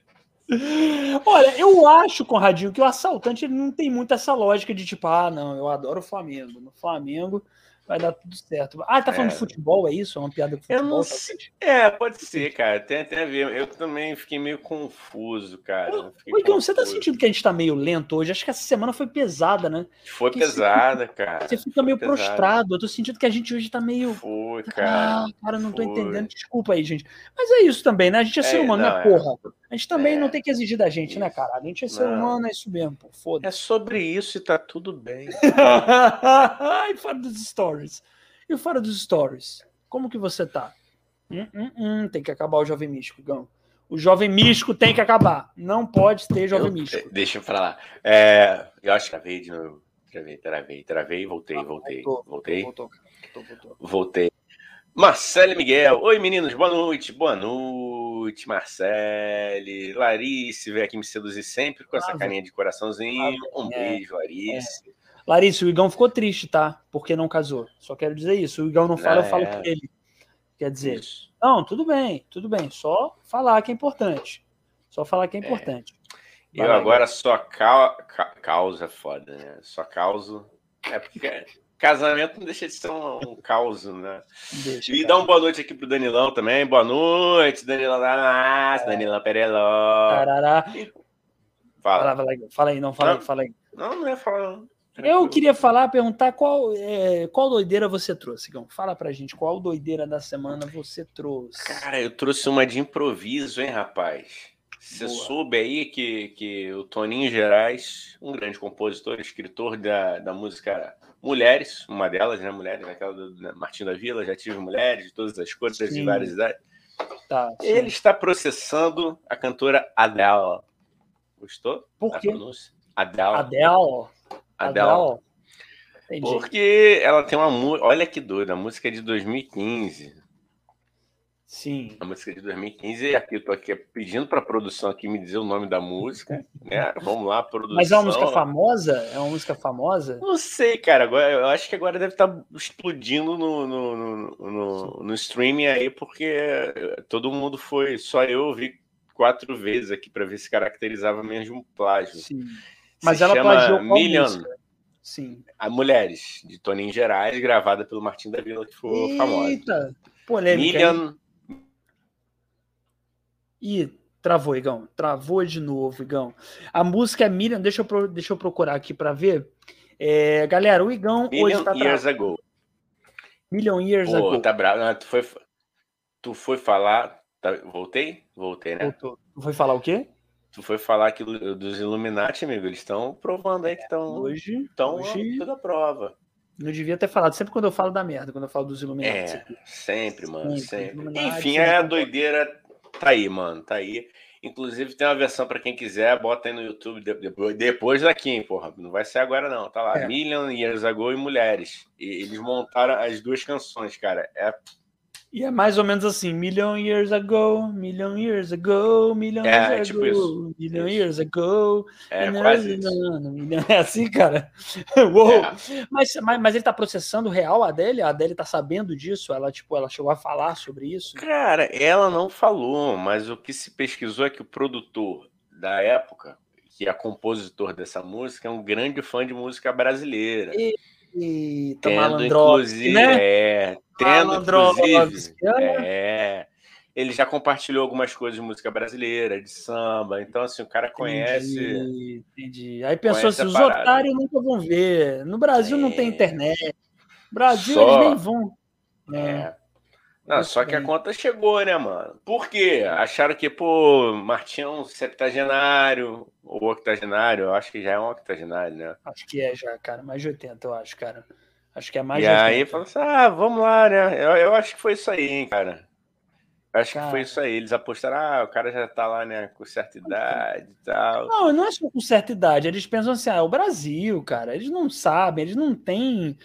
Olha, eu acho, Conradinho, que o assaltante ele não tem muito essa lógica de tipo, ah, não, eu adoro o Flamengo. No Flamengo vai dar tudo certo. Ah, tá falando é. de futebol, é isso? É uma piada de futebol? Eu não sei. É, pode ser, cara. Tem, tem a ver. Eu também fiquei meio confuso, cara. Ô, Igão, você tá sentindo que a gente tá meio lento hoje? Acho que essa semana foi pesada, né? Foi Porque pesada, você, cara. Você fica meio prostrado. Eu tô sentindo que a gente hoje tá meio. Foi, cara. Ah, cara, não tô foi. entendendo. Desculpa aí, gente. Mas é isso também, né? A gente é ser é, humano, né, não, né, porra? A gente também é. não tem que exigir da gente, né, cara? A gente é ser não. humano, é isso mesmo, pô. Foda-se. É sobre isso e tá tudo bem. Ai, *laughs* fora dos stories. E fora dos stories, como que você tá? Hum, hum, hum, tem que acabar o Jovem Místico, Gão. O Jovem Místico tem que acabar. Não pode ter Jovem eu, Místico. Deixa eu falar. É, eu acho que travei de novo. Travei, travei, travei, voltei, voltei, voltou, voltei. Voltou, voltou, voltei. Marcelo Miguel. Oi, meninos, boa noite. Boa noite, Marcele. Larice veio aqui me seduzir sempre com essa carinha de coraçãozinho. Um é, beijo, Larice. É. Larissa, o Igão ficou triste, tá? Porque não casou. Só quero dizer isso. O Igão não fala, é. eu falo com ele. Quer dizer, isso. não, tudo bem, tudo bem. Só falar que é importante. Só falar que é, é. importante. É. Eu agora só ca... Ca... causa foda, né? Só causo. É porque casamento não deixa de ser um, um caos, né? Deixa, e cara. dá uma boa noite aqui pro Danilão também. Boa noite, Danilão da Massa, é. Danilão Pereló. Fala. Fala, fala, fala aí, não, fala não, aí, fala aí. Não, não é falar. Eu queria falar, perguntar qual, é, qual doideira você trouxe, Gão. Fala pra gente, qual doideira da semana você trouxe? Cara, eu trouxe uma de improviso, hein, rapaz? Você soube aí que, que o Toninho Gerais, um grande compositor, escritor da, da música Mulheres, uma delas, né? Mulheres, aquela do Martim da Vila, já tive mulheres de todas as cores e várias idades. Tá, Ele está processando a cantora Adele. Gostou? Por quê? Adele. Adele. Adele. Porque ela tem uma música. Olha que doido, a música é de 2015. Sim. A música é de 2015. E aqui eu tô aqui pedindo para a produção aqui me dizer o nome da música. Né? Vamos lá, produção. Mas é uma música famosa? É uma música famosa? Não sei, cara. Agora, eu acho que agora deve estar tá explodindo no, no, no, no, no streaming aí, porque todo mundo foi. Só eu vi quatro vezes aqui para ver se caracterizava mesmo um plágio. Sim. Mas ela plagiou qual Million. música? Sim. A Mulheres, de Toninho Gerais, gravada pelo Martim da Vila, que foi Eita, famosa. Eita, polêmica. Million. Ih, travou, Igão. Travou de novo, Igão. A música é Million, deixa eu, deixa eu procurar aqui para ver. É, galera, o Igão Million hoje tá Years tra... Ago. Million Years Pô, Ago. Tá bravo. Não, tu, foi, tu foi falar. Tá, voltei? Voltei, né? Voltou. Tu foi falar o quê? Tu foi falar que dos Illuminati, amigo, eles estão provando aí que estão hoje, estão hoje... toda a prova. Não devia ter falado, sempre quando eu falo da merda, quando eu falo dos Illuminati. É, sempre, mano, sempre. sempre. Enfim, é a doideira tá aí, mano, tá aí. Inclusive tem uma versão para quem quiser, bota aí no YouTube depois daqui, porra. Não vai ser agora não, tá lá. É. Million Years Ago e Mulheres. E eles montaram as duas canções, cara. É e é mais ou menos assim, million years ago, million years ago, million é, years tipo ago, isso. million isso. years ago. É, quase isso. É assim, cara? *laughs* Uou! É. Mas, mas, mas ele tá processando real a Adele? A Adele tá sabendo disso? Ela, tipo, ela chegou a falar sobre isso? Cara, ela não falou, mas o que se pesquisou é que o produtor da época, que é compositor dessa música, é um grande fã de música brasileira. E... Eita, tendo inclusive, né? é, tendo inclusive, é, ele já compartilhou algumas coisas de música brasileira, de samba, então assim, o cara conhece. Entendi. entendi. Aí pensou assim, os otários nunca vão ver. No Brasil é. não tem internet. No Brasil Só... eles nem vão. É. Não, só que a conta chegou, né, mano? Por quê? Acharam que, pô, Martinho é um septagenário, ou octogenário, eu acho que já é um octogenário, né? Acho que é já, cara, mais de 80, eu acho, cara. Acho que é mais e de 80. E aí falou assim, ah, vamos lá, né? Eu, eu acho que foi isso aí, hein, cara. Acho cara. que foi isso aí. Eles apostaram, ah, o cara já tá lá, né, com certa idade e tal. Não, não é só com certa idade. Eles pensam assim, ah, é o Brasil, cara. Eles não sabem, eles não têm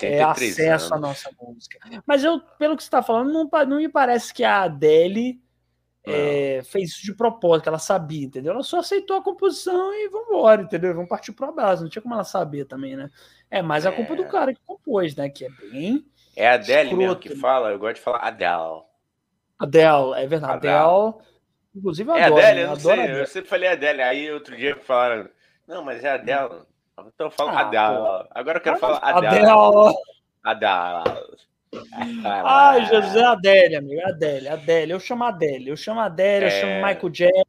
é, acesso anos. à nossa música. Mas eu, pelo que você tá falando, não, não me parece que a Adele é, fez isso de propósito, ela sabia, entendeu? Ela só aceitou a composição e vamos embora, entendeu? Vamos partir pro abraço. Não tinha como ela saber também, né? É mais a culpa É. do cara que compôs, né? Que é bem. É a Adele mesmo Escroto, que né? fala, eu gosto de falar Adele. Adele, é verdade. Adele. Inclusive, eu É adoro. Adele, né? eu não adoro sei, Adele. eu sempre falei Adele, aí outro dia falaram, não, mas é Adele. Então eu falo Ah, Adele. Agora eu quero falar Adele. Adele. Adele. Ai, Jesus, é Adele, amigo. é Adele, Adele. Eu chamo Adele. Eu chamo Adele, eu É. chamo Michael Jackson.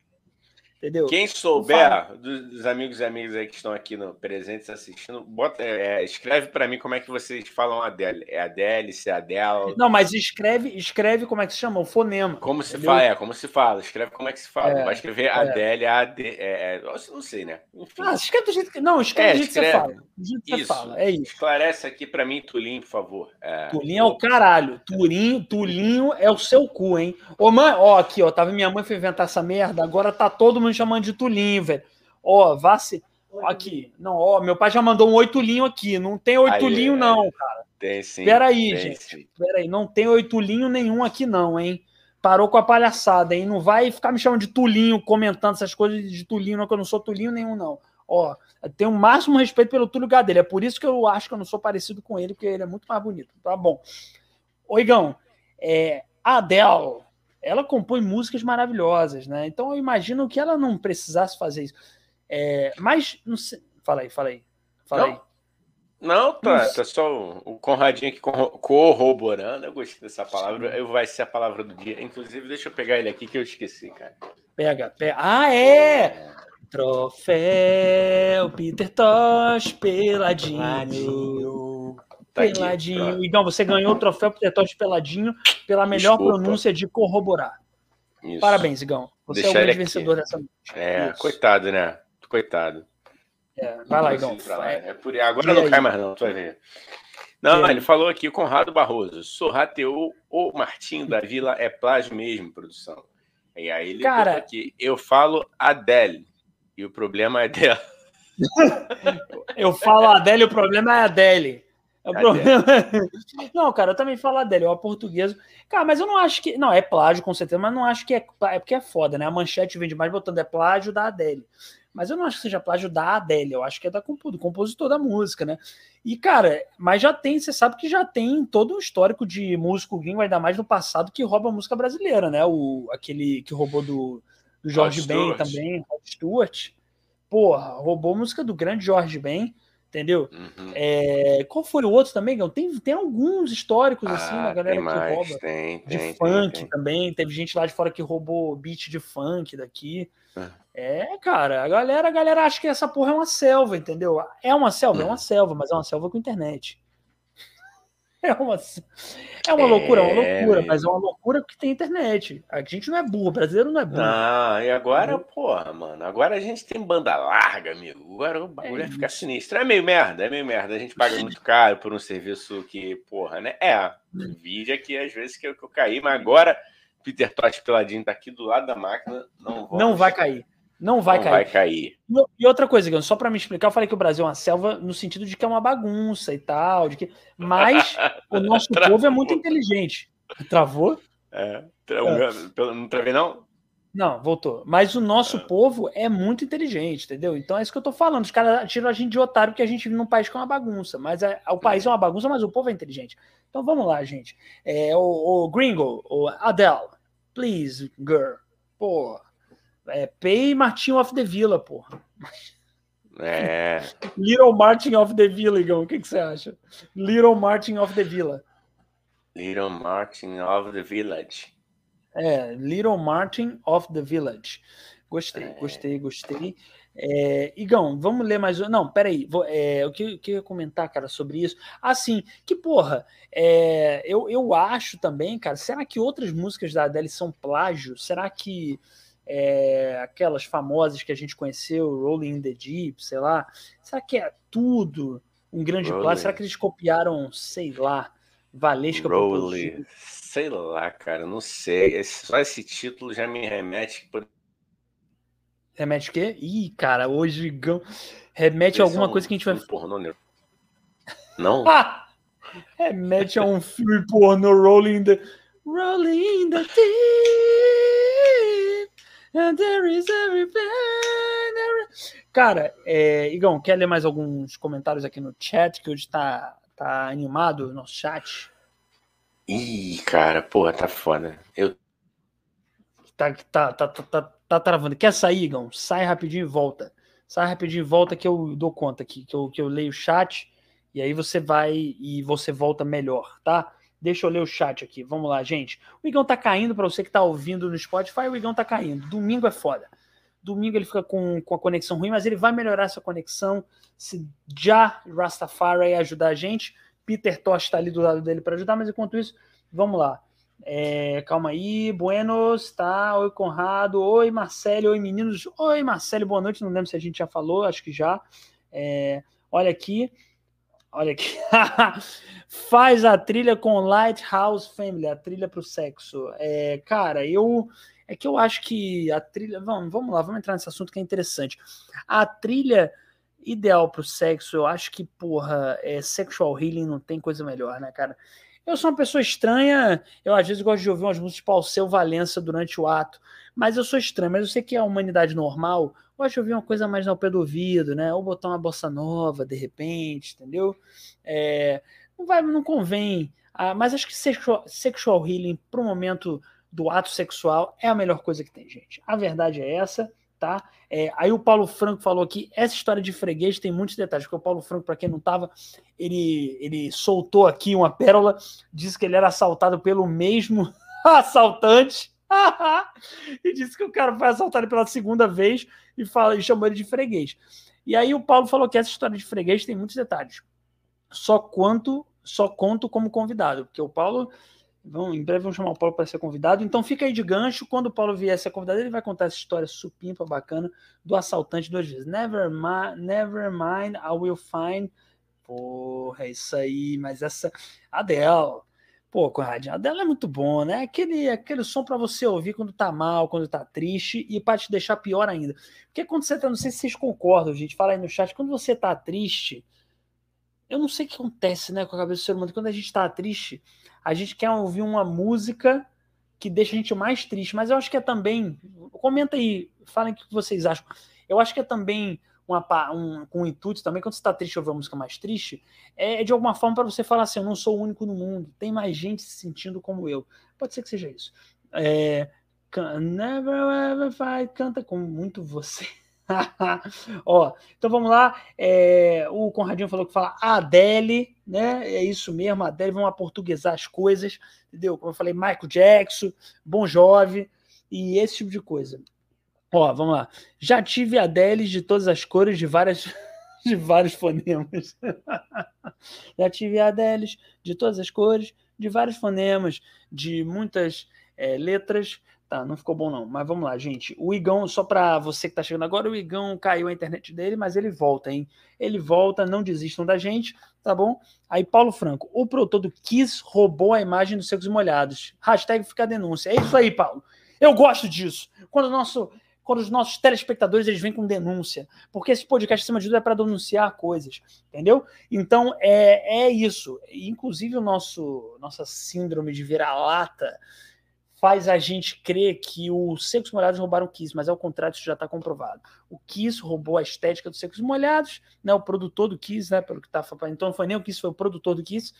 Entendeu? Quem souber dos, amigos e amigas aí que estão aqui no presentes assistindo, bota, é, escreve pra mim como é que vocês falam Adele. É Adele, se é Adele. Não, mas escreve, escreve como é que se chama? O fonema. Como se entendeu? fala, é, como se fala. Escreve como é que se fala. É, Vai escrever é. Adele, AD, é, é, não sei, né? Enfim. Ah, escreve do jeito que. Não, escreve É, do jeito que você escreve. fala. Do jeito que você Isso. fala. É isso. Esclarece aqui pra mim, Tulim, por favor. É, Tulinho é o caralho. Tulinho, Tulinho é o seu cu, hein? Ô, mãe, ó, aqui, ó. Tava minha mãe foi inventar essa merda. Agora tá todo mundo chamando de Tulinho, velho. Ó, vá se. Aqui. Não, ó, meu pai já mandou um oitulinho aqui. Não tem oitulinho, Aí, não, cara. Tem sim. Pera aí, tem gente. sim. Pera aí, não tem oitulinho nenhum aqui, não, hein? Parou com a palhaçada, hein? Não vai ficar me chamando de Tulinho, comentando essas coisas de Tulinho, não, que eu não sou Tulinho nenhum, não. Ó, tenho o máximo respeito pelo Túlio Gadelha. É por isso que eu acho que eu não sou parecido com ele, porque ele é muito mais bonito. Tá bom. Oigão, é, a Adele, ela compõe músicas maravilhosas, né? Então eu imagino que ela não precisasse fazer isso. É, mas, não sei. Fala aí, fala aí. Fala Não, aí. Não, tá, tá só o, Conradinho aqui corro- corroborando. Eu gostei dessa palavra. Eu vai ser a palavra do dia. Inclusive, deixa eu pegar ele aqui que eu esqueci, cara. Pega, pega. Ah, é! Troféu Peter Tosh peladinho. Tá aqui, peladinho. pronto. Então, você ganhou o troféu Peter Tosh peladinho pela melhor Desculpa. pronúncia de corroborar. Isso. Parabéns, Igão. Você Deixar é o grande aqui. vencedor dessa noite. É, Isso. coitado, né? Coitado. É, vai lá, Igão. É, é por... Agora E não aí? cai mais, não, tu vai ver. Não, aí? ele falou aqui, Conrado Barroso. Sorrateou o Martinho da Vila é plágio mesmo, produção. E aí ele Cara- aqui, eu falo Adele. E o problema é dela. *laughs* Eu falo Adele, o problema é Adele. O Adele. problema é- Não, cara, eu também falo Adele, é o português. Cara, mas eu não acho que. Não, é plágio com certeza, mas não acho que é. É porque é foda, né? A manchete vende mais botando é plágio da Adele. Mas eu não acho que seja plágio da Adele, eu acho que é da do compositor da música, né? E, cara, mas já tem, você sabe que já tem todo um histórico de músico gringo, ainda mais no passado, que rouba a música brasileira, né? O, aquele que roubou do, do Jorge Ben também, Rod Stewart. Porra, roubou a música do grande Jorge Ben, entendeu? Uhum. É, qual foi o outro também, Gão? Tem, tem alguns históricos, assim, Ah, da galera que rouba. tem, De tem, funk tem, também. Teve gente lá de fora que roubou beat de funk daqui. É. É, cara, a galera, a galera acha que essa porra é uma selva, entendeu? É uma selva, é uma selva, mas é uma selva com internet. É uma, é uma É, loucura, é uma loucura, mas é uma loucura que tem internet. A gente não é burro, brasileiro não é burro. Não, e agora, porra, mano, agora a gente tem banda larga, amigo. Agora o bagulho É vai ficar sinistro. É meio merda, é meio merda. A gente paga muito caro por um serviço que, porra, né? É, vídeo aqui às vezes que eu, que eu caí, mas agora Peter Tosh peladinho tá aqui do lado da máquina. Não, não vai cair. Não vai não cair. vai cair. E outra coisa, só para me explicar, eu falei que o Brasil é uma selva no sentido de que é uma bagunça e tal, de que... mas *laughs* o nosso povo é muito inteligente. Travou? É, tra- pelo- não travei, não? Não, voltou. Mas o nosso povo é muito inteligente, entendeu? Então é isso que eu tô falando. Os caras tiram a gente de otário porque a gente vive num país que é uma bagunça. Mas é- o país é uma bagunça, mas o povo é inteligente. Então vamos lá, gente. É, o, o Gringo, o Adele, please, girl. Pô. É, pay Martin of the Villa, porra. É. Little Martin of the Villa, Igão. O que, que você acha? Little Martin of the Villa. Little Martin of the Village. É, Little Martin of the Village. Gostei, É. gostei, gostei. É, Igão, vamos ler mais um. Não, peraí. Vou, é, o que, eu ia comentar, cara, sobre isso? Assim, que porra, é, eu, eu acho também, cara, será que outras músicas da Adele são plágio? Será que é, aquelas famosas que a gente conheceu, Rolling in the Deep, sei lá, será que é tudo um grande Rolling. plágio? Será que eles copiaram, sei lá, Valesca Rolling. Sei lá, cara, não sei. Esse- só esse título já me remete. por- Remete o quê? Ih, cara, hoje Igão remete a alguma um- coisa que a gente vai. pornô, né? Não? *laughs* Ah! Remete a um filme porno Rolling in the. Rolling in the believe there is Cara, é, Igão, quer ler mais alguns comentários aqui no chat, que hoje tá, tá animado o nosso chat? Ih, cara, porra, tá foda. Eu... Tá, tá, tá, tá, tá, tá travando. Quer sair, Igão? Sai rapidinho e volta. Sai rapidinho e volta que eu dou conta aqui, que eu, que eu leio o chat e aí você vai e você volta melhor, tá? Deixa eu ler o chat aqui. Vamos lá, gente. O Igão tá caindo, para você que tá ouvindo no Spotify, o Igão tá caindo. Domingo é foda. Domingo ele fica com, com a conexão ruim, mas ele vai melhorar essa conexão se já Rastafari ajudar a gente. Peter Tosh está ali do lado dele para ajudar, mas enquanto isso, vamos lá. É, calma aí, Buenos, tá? Oi, Conrado. Oi, Marcelo. Oi, meninos. Oi, Marcelo, boa noite. Não lembro se a gente já falou, acho que já. É, olha aqui. Olha aqui. *laughs* Faz a trilha com Lighthouse Family, a trilha para o sexo. É, cara, eu. É que eu acho que a trilha. Vamos, vamos lá, vamos entrar nesse assunto que é interessante. A trilha ideal para o sexo, eu acho que, porra, é sexual healing não tem coisa melhor, né, cara? Eu sou uma pessoa estranha, eu às vezes gosto de ouvir umas músicas tipo Alceu Valença durante o ato, mas eu sou estranho, mas eu sei que é a humanidade normal gosto de ouvir uma coisa mais ao pé do ouvido, né? Ou botar uma bossa nova de repente, entendeu? É, não vai, não convém. Ah, mas acho que sexual, sexual healing para o momento do ato sexual é a melhor coisa que tem, gente. A verdade é essa tá? É, aí o Paulo Franco falou aqui, essa história de freguês tem muitos detalhes, porque o Paulo Franco, para quem não estava, ele, ele soltou aqui uma pérola, disse que ele era assaltado pelo mesmo *laughs* assaltante, *laughs* e disse que o cara foi assaltado pela segunda vez e, fala, e chamou ele de freguês. E aí o Paulo falou que essa história de freguês tem muitos detalhes. Só quanto, só conto como convidado, porque o Paulo Vão, em breve vamos chamar o Paulo para ser convidado. Então fica aí de gancho. Quando o Paulo vier ser convidado, ele vai contar essa história supimpa, bacana, do assaltante duas vezes. Never, mind, never mind, I will find. Porra, é isso aí. Mas essa. Adele. Pô, Conradinho, Adele é muito bom, né? Aquele, aquele som para você ouvir quando tá mal, quando tá triste e para te deixar pior ainda. Porque quando você tá. Não sei se vocês concordam, gente. Fala aí no chat. Quando você tá triste. Eu não sei o que acontece, né, com a cabeça do ser humano. Quando a gente tá triste a gente quer ouvir uma música que deixa a gente mais triste, mas eu acho que é também. Comenta aí, falem o que vocês acham. Eu acho que é também uma, um, um intuito também, quando você está triste ouvir uma música mais triste, é de alguma forma para você falar assim: eu não sou o único no mundo, tem mais gente se sentindo como eu. Pode ser que seja isso. É, Never ever fight, canta com muito você. *laughs* Ó, então vamos lá. É, o Conradinho falou que fala Adele, né? É isso mesmo, Adele, vamos aportuguesar as coisas, entendeu? Como eu falei, Michael Jackson, Bon Jovi e esse tipo de coisa. Ó, vamos lá. Já tive Adele de todas as cores, de várias *laughs* de vários fonemas. *laughs* Já tive Adeles de todas as cores, de vários fonemas, de muitas é, letras Tá, não ficou bom não. Mas vamos lá, gente. O Igão, só para você que tá chegando agora, o Igão caiu a internet dele, mas ele volta, hein? Ele volta, não desistam da gente, tá bom? Aí, Paulo Franco, o produtor do Kiss roubou a imagem dos secos molhados. Hashtag fica a denúncia. É isso aí, Paulo. Eu gosto disso. Quando o nosso quando os nossos telespectadores eles vêm com denúncia, porque esse podcast acima de tudo é para denunciar coisas, entendeu? Então é, é isso. Inclusive o nosso nossa síndrome de vira-lata faz a gente crer que os secos molhados roubaram o Kiss, mas ao contrário, isso já está comprovado. O Kiss roubou a estética dos secos molhados, né? O produtor do Kiss, né? Pelo que tá falando. Então não foi nem o Kiss, foi o produtor do Kiss.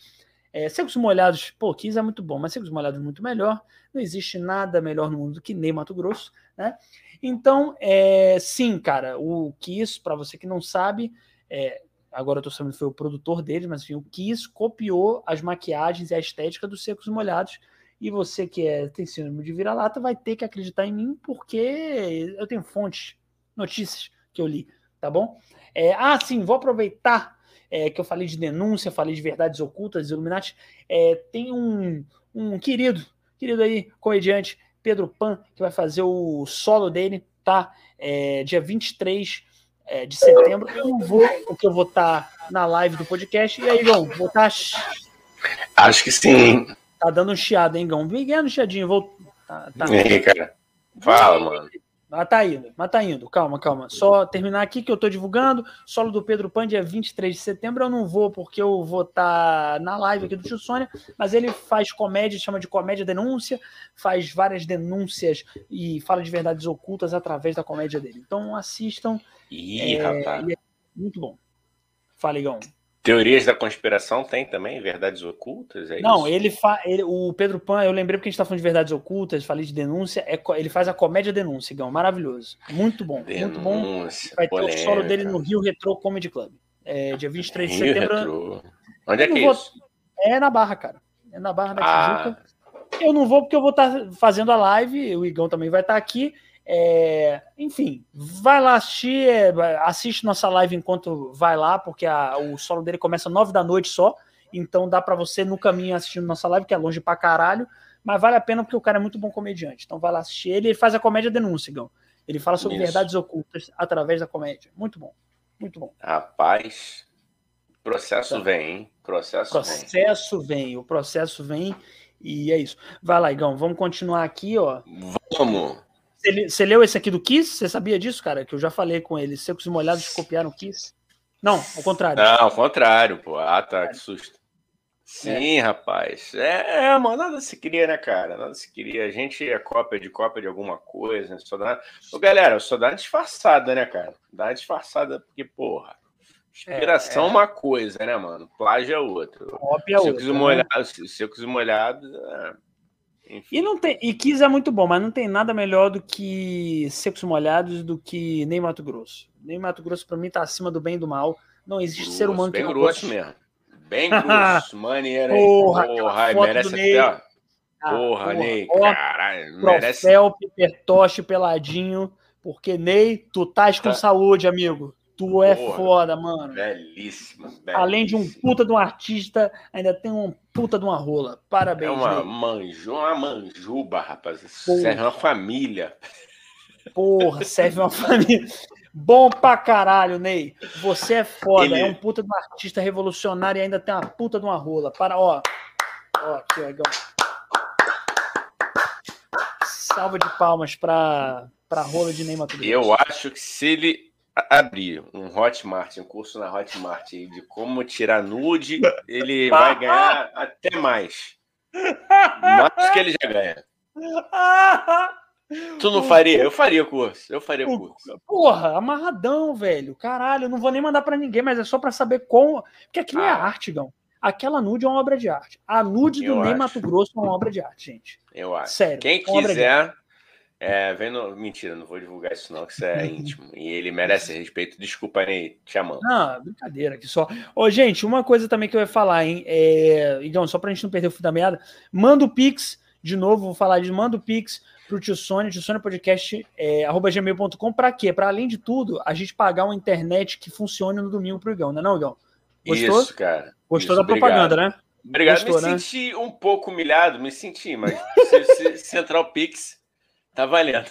É, secos molhados, pô, Kiss é muito bom, mas secos molhados é muito melhor. Não existe nada melhor no mundo do que nem Mato Grosso, né? Então, é, sim, cara, o Kiss, para você que não sabe, é, agora eu tô sabendo que foi o produtor dele, mas enfim, o Kiss copiou as maquiagens e a estética dos secos molhados e você que é, tem síndrome de vira-lata vai ter que acreditar em mim, porque eu tenho fontes, notícias que eu li, tá bom? É, ah, sim, vou aproveitar é, que eu falei de denúncia, falei de verdades ocultas, Illuminati. É, tem um, um querido, querido aí, comediante, Pedro Pan, que vai fazer o solo dele, tá? É, dia 23 é, de setembro. Eu não vou, porque eu vou estar tá na live do podcast. E aí, João, vou estar. Tá... Acho que sim. Tá dando um chiado, hein, Gão? Pequeno chiadinho, vou. Tá, tá. Aí, cara? Fala, mano. Mas tá indo, mas tá indo. Calma, calma. Só terminar aqui que eu tô divulgando. Solo do Pedro Pan, dia 23 de setembro. Eu não vou, porque eu vou estar tá na live aqui do Tio Sônia, mas ele faz comédia, chama de comédia denúncia, faz várias denúncias e fala de verdades ocultas através da comédia dele. Então assistam. Ih, é, rapaz. É muito bom. Fala, Igão. Teorias da conspiração tem também? Verdades ocultas? É não, ele, fa... Ele, o Pedro Pan, eu lembrei porque a gente está falando de verdades ocultas, falei de denúncia, é, ele faz a comédia denúncia, Gão, maravilhoso. Muito bom, denúncia, muito bom. Vai polêmica. ter o solo dele no Rio Retro Comedy Club. É, dia 23 de Rio setembro. Retro. Onde é que é isso? É na Barra, cara. É na Barra da ah. Tijuca. Eu não vou porque eu vou estar tá fazendo a live, o Igão também vai estar tá aqui. É, enfim, vai lá assistir, é, assiste nossa live enquanto vai lá, porque a, o solo dele começa nove da noite só, então dá para você no caminho assistindo nossa live, que é longe pra caralho, mas vale a pena porque o cara é muito bom comediante. Então vai lá assistir ele, ele faz a comédia denúncia, Gão. Ele fala sobre Isso. verdades ocultas através da comédia. Muito bom, muito bom. Rapaz, processo tá. vem, hein? Processo, processo vem. vem. O processo vem e é isso. Vai lá, Igão, vamos continuar aqui, ó. Vamos. Você, leu esse aqui do Kiss? Você sabia disso, cara? Que eu já falei com ele. Secos e molhados copiaram o Kiss? Não, ao contrário. Não, ao contrário, pô. Ah, tá, que susto. Sim, é. rapaz. É, é, mano, nada se queria, né, cara? Nada se queria. A gente é cópia de cópia de alguma coisa. Né? Só dá... Ô, galera, só dá uma disfarçada, né, cara? Dá uma disfarçada, porque, porra. Inspiração é, é. uma coisa, né, mano? Plágio é outra. Cópia é outra. Secos e molhados, né? secos e molhados. É... Enfim. E não tem, e Kiss é muito bom, mas não tem nada melhor do que Secos Molhados do que nem Mato Grosso. Nem Mato Grosso para mim tá acima do bem e do mal. Não existe grosso, ser humano que bem não grosso goste. mesmo. Bem *laughs* grosso, maneiro aí. Porra, porra merece até, ó. Ah, porra, porra, Ney, caralho, merece. Troféu, Pipertoche, peladinho, porque Ney, tu estás com tá. saúde, amigo. Tu é Porra, foda, mano. Belíssimo, Além de um puta de um artista, ainda tem um puta de uma rola. Parabéns. É uma manju, uma manjuba, rapaz. Porra. Serve uma família. Porra, serve uma família. Bom pra caralho, Ney. Você é foda. Ele... É um puta de um artista revolucionário e ainda tem uma puta de uma rola. Para, ó. Ó, aqui, ó. Salva de palmas pra, pra rola de Ney Mato Eu acho que se ele abrir um Hotmart, um curso na Hotmart de como tirar nude, ele vai ganhar até mais. Mais que ele já ganha. Tu não faria? Eu faria o curso. Eu faria o curso. Porra, amarradão, velho. Caralho, eu não vou nem mandar para ninguém, mas é só para saber como. Porque aquilo é ah. é arte, Gão. Aquela nude é uma obra de arte. A nude do Ney Mato Grosso é uma obra de arte, gente. Eu acho. Sério. Quem quiser é, vendo. Mentira, não vou divulgar isso, não, que isso é *laughs* íntimo. E ele merece respeito. Desculpa aí, te amando. Não, brincadeira aqui só. Ô, gente, uma coisa também que eu ia falar, hein? É... Então, só pra gente não perder o fio da meada, manda o Pix, de novo, vou falar de manda o Pix pro Tio Sônia, Tio Sônia Podcast, é, arroba gmail.com, pra quê? Pra além de tudo, a gente pagar uma internet que funcione no domingo pro Igão, não é não, Igão? Gostou? Isso, cara. Gostou Isso, da propaganda, obrigado. né? Obrigado, Gostou, me né? senti um pouco humilhado, me senti, mas Central Pix Tá valendo.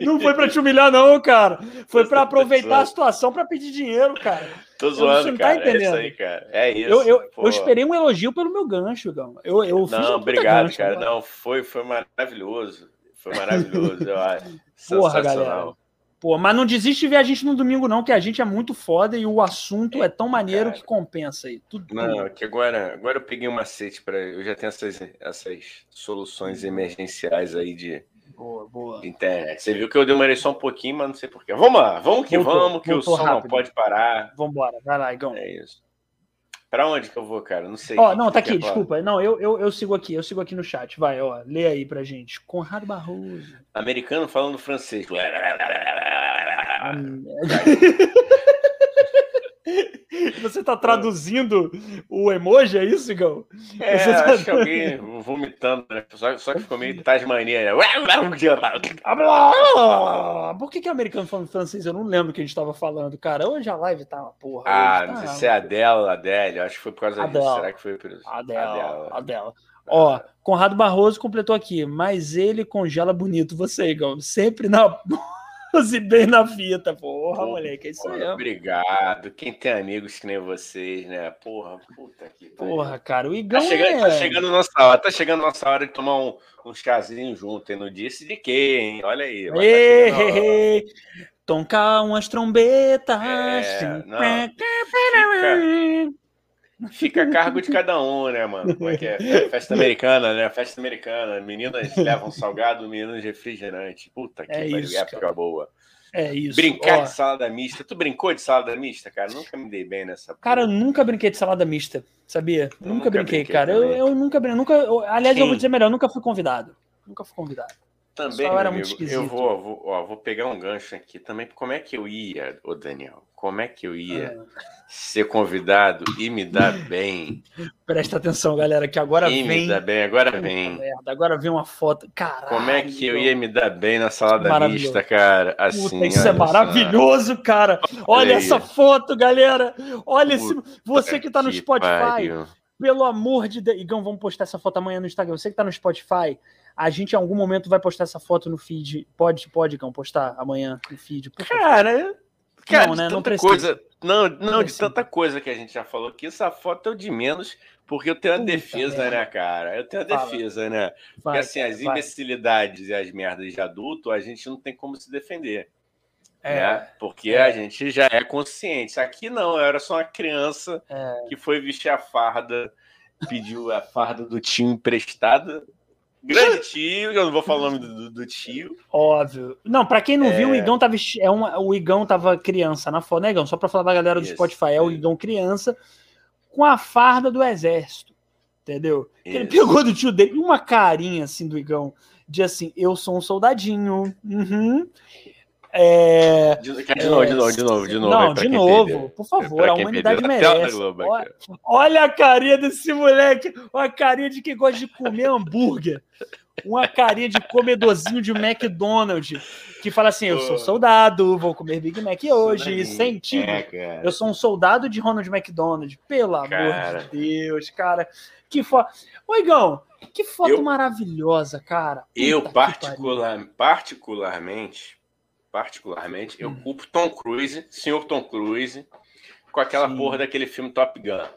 Não foi para te humilhar, não, cara. Foi para *laughs* aproveitar a situação para pedir dinheiro, cara. Tô zoando, não tá cara. Tá entendendo. É isso aí, cara. É isso. Eu, eu, eu, esperei um elogio pelo meu gancho, Gão. Eu, eu não, obrigado, gancho, cara. Não, foi, foi maravilhoso. Foi maravilhoso, eu acho. *laughs* Porra, galera. Pô, mas não desiste de ver a gente no domingo, não, que a gente é muito foda e o assunto é, é tão maneiro cara. que compensa aí. Tudo, não, que agora, agora eu peguei um macete para. Eu já tenho essas, essas soluções emergenciais aí de Boa, boa. Você viu que eu demorei só um pouquinho, mas não sei porquê. Vamos lá, vamos que voltou, vamos, que o som rápido. não pode parar. Vamos embora, vai lá, Igão. É isso. Pra onde que eu vou, cara? Não sei. Ó, não, tá aqui, desculpa. Não, eu, eu, eu sigo aqui, eu sigo aqui no chat. Vai, ó, lê aí pra gente. Conrado Barroso. Americano falando francês. *laughs* *laughs* Você está traduzindo o emoji, é isso, Igão? É, Você tá... acho que *laughs* alguém vomitando, né? Só, só que ficou meio Tasmania, né? *laughs* Por que que é americano falando francês? Eu não lembro o que a gente estava falando, cara. Hoje a live tá uma porra. Ah, não sei se é a dela, a Adele. Acho que foi por causa Adele. disso. Será que foi por isso? Adela, Adela. Ó, Conrado Barroso completou aqui, mas ele congela bonito você, Igão. Sempre na Use bem na fita, porra, moleque, é isso aí. Obrigado. Quem tem amigos que nem vocês, né? Porra, puta que Porra, cara, o Igão tá chegando, é... tá chegando nossa hora, tá chegando nossa hora de tomar um, um chazinho junto, e não disse de quê, hein? Olha aí. Ei, tá Toncar umas trombetas. É, não, fica... Fica a cargo de cada um, né, mano? Como é que é? *laughs* Festa americana, né? Festa americana. Meninas levam salgado, meninos refrigerante. Puta que é pariu, isso, época cara. boa. É isso. Brincar Ó, de salada mista. Tu brincou de salada mista, cara? Nunca me dei bem nessa. Cara, eu nunca brinquei de salada mista, sabia? Nunca, nunca, brinquei, brinquei cara. Eu, eu, nunca brinquei. Nunca, eu, aliás, Sim. eu vou dizer melhor, eu nunca fui convidado. Nunca fui convidado. Também, era amigo, muito esquisito. eu vou, vou, ó, vou pegar um gancho aqui também. Como é que eu ia, ô Daniel? Como é que eu ia ah. ser convidado e me dar bem? *laughs* Presta atenção, galera, que agora e vem. me dar bem, agora vem. Merda, agora vem uma foto. Caralho. Como é que eu ia me dar bem na salada mista, cara? Assim, Puta, isso é maravilhoso, cara. Olha essa foto, galera. Olha esse. Você que tá no Spotify. Pariu. Pelo amor de Deus. Igão, vamos postar essa foto amanhã no Instagram. Você que tá no Spotify, a gente em algum momento vai postar essa foto no feed. Pode, pode, Cão, postar amanhã no feed. Cara, cara, não, né? Não precisa. Coisa, não, não, de tanta coisa que a gente já falou aqui, essa foto é o de menos, porque eu tenho a defesa, merda. né, cara? Eu tenho a defesa, né? Porque vai, assim, as vai. imbecilidades e as merdas de adulto, a gente não tem como se defender. É, né? Porque é. a gente já é consciente. Aqui não, eu era só uma criança é. que foi vestir a farda, pediu a farda do tio emprestada Grande tio, eu não vou falar o nome do, do tio. Óbvio. Não, pra quem não é... viu, o Igão tava, é uma, o Igão tava criança na foto, né, Igão? Só pra falar pra galera do Isso, Spotify, é o Igão criança com a farda do exército, entendeu? Ele pegou do tio dele uma carinha assim do Igão, de assim, eu sou um soldadinho, uhum. É, de, de, novo, de novo, de novo, de novo. Não, de novo, por favor, a humanidade merece. Olha, olha, a carinha desse moleque, uma carinha de quem gosta de comer hambúrguer. Uma carinha de comedorzinho de McDonald's, que fala assim: Eu sou soldado, vou comer Big Mac hoje, sentido. É, eu sou um soldado de Ronald McDonald. Pelo cara. amor de Deus, cara. Que foto. Ô, Igão, que foto eu, maravilhosa, cara. Puta eu, particular, particularmente, particularmente, eu hum. culpo Tom Cruise, senhor Tom Cruise, com aquela Sim. porra daquele filme Top Gun.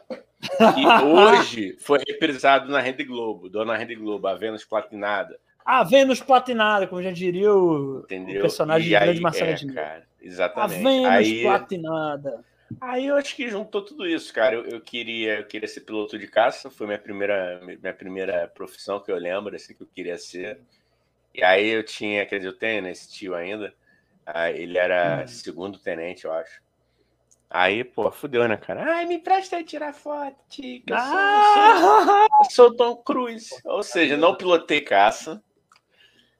Que *laughs* hoje foi reprisado na Rede Globo, Dona Rede Globo, a Vênus Platinada. A Vênus Platinada, como já diria o, o personagem de grande Marcelo é, cara, Exatamente. A Vênus aí, Platinada. Aí eu acho que juntou tudo isso, cara. Eu, eu, queria, eu queria ser piloto de caça, foi minha primeira, minha primeira profissão que eu lembro, assim, que eu queria ser. E aí eu tinha, quer dizer, eu tenho né, esse tio ainda, ah, ele era hum. segundo tenente, eu acho. Aí, pô, fudeu, né, cara? Ai, me presta tirar foto, tica. Eu, ah! eu sou Tom Cruise. Ou seja, não pilotei caça,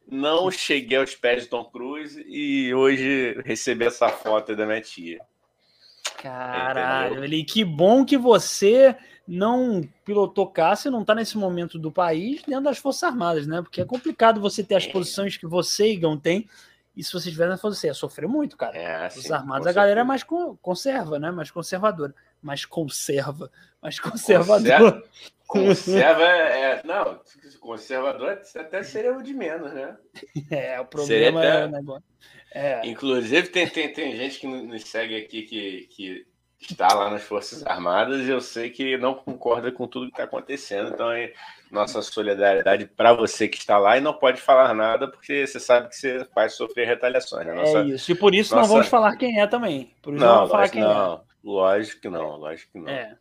não cheguei aos pés de Tom Cruise e hoje recebi essa foto da minha tia. Caralho, ele, que bom que você não pilotou caça e não tá nesse momento do país dentro das Forças Armadas, né? Porque é complicado você ter as posições que você, Igão, tem e se você estiver na você ia sofrer muito, cara. É, Os armados, a galera é mais conserva, né? Mais conservadora. Mais conserva. Mais conservador. Conserva, conserva é, é, Não, conservador até seria o de menos, né? *laughs* É, o problema até, é o negócio. É. Inclusive, tem, tem, tem gente que nos segue aqui que, que está lá nas Forças Armadas e eu sei que não concorda com tudo que está acontecendo. Então, é nossa solidariedade para você que está lá e não pode falar nada porque você sabe que você vai sofrer retaliações. Né? Nossa, é isso. E por isso nossa... não vamos falar quem é também. Por isso não, não vamos falar quem não. é. Lógico que não, lógico que não. É.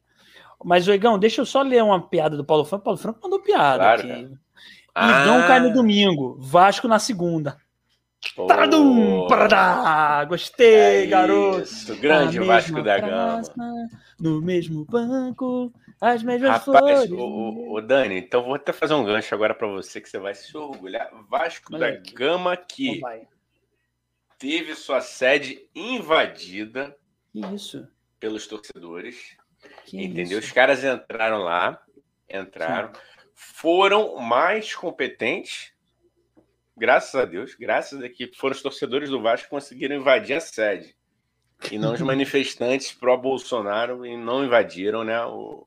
Mas, Oigão, deixa eu só ler uma piada do Paulo Franco. Paulo Franco mandou piada claro, aqui. Ah. Igão cai no domingo, Vasco na segunda. Oh. Taradum, Gostei, é garoto. Isso, grande Vasco da Gama. No mesmo banco, as mesmas Rapaz, flores. O, o, Dani, então vou até fazer um gancho agora para você que você vai se orgulhar. Vasco da Gama que teve sua sede invadida isso? pelos torcedores. Que entendeu? Isso? Os caras entraram lá, entraram, Sim. foram mais competentes graças a Deus, graças a que foram os torcedores do Vasco que conseguiram invadir a sede. E não os *laughs* manifestantes pró-Bolsonaro e não invadiram né, o,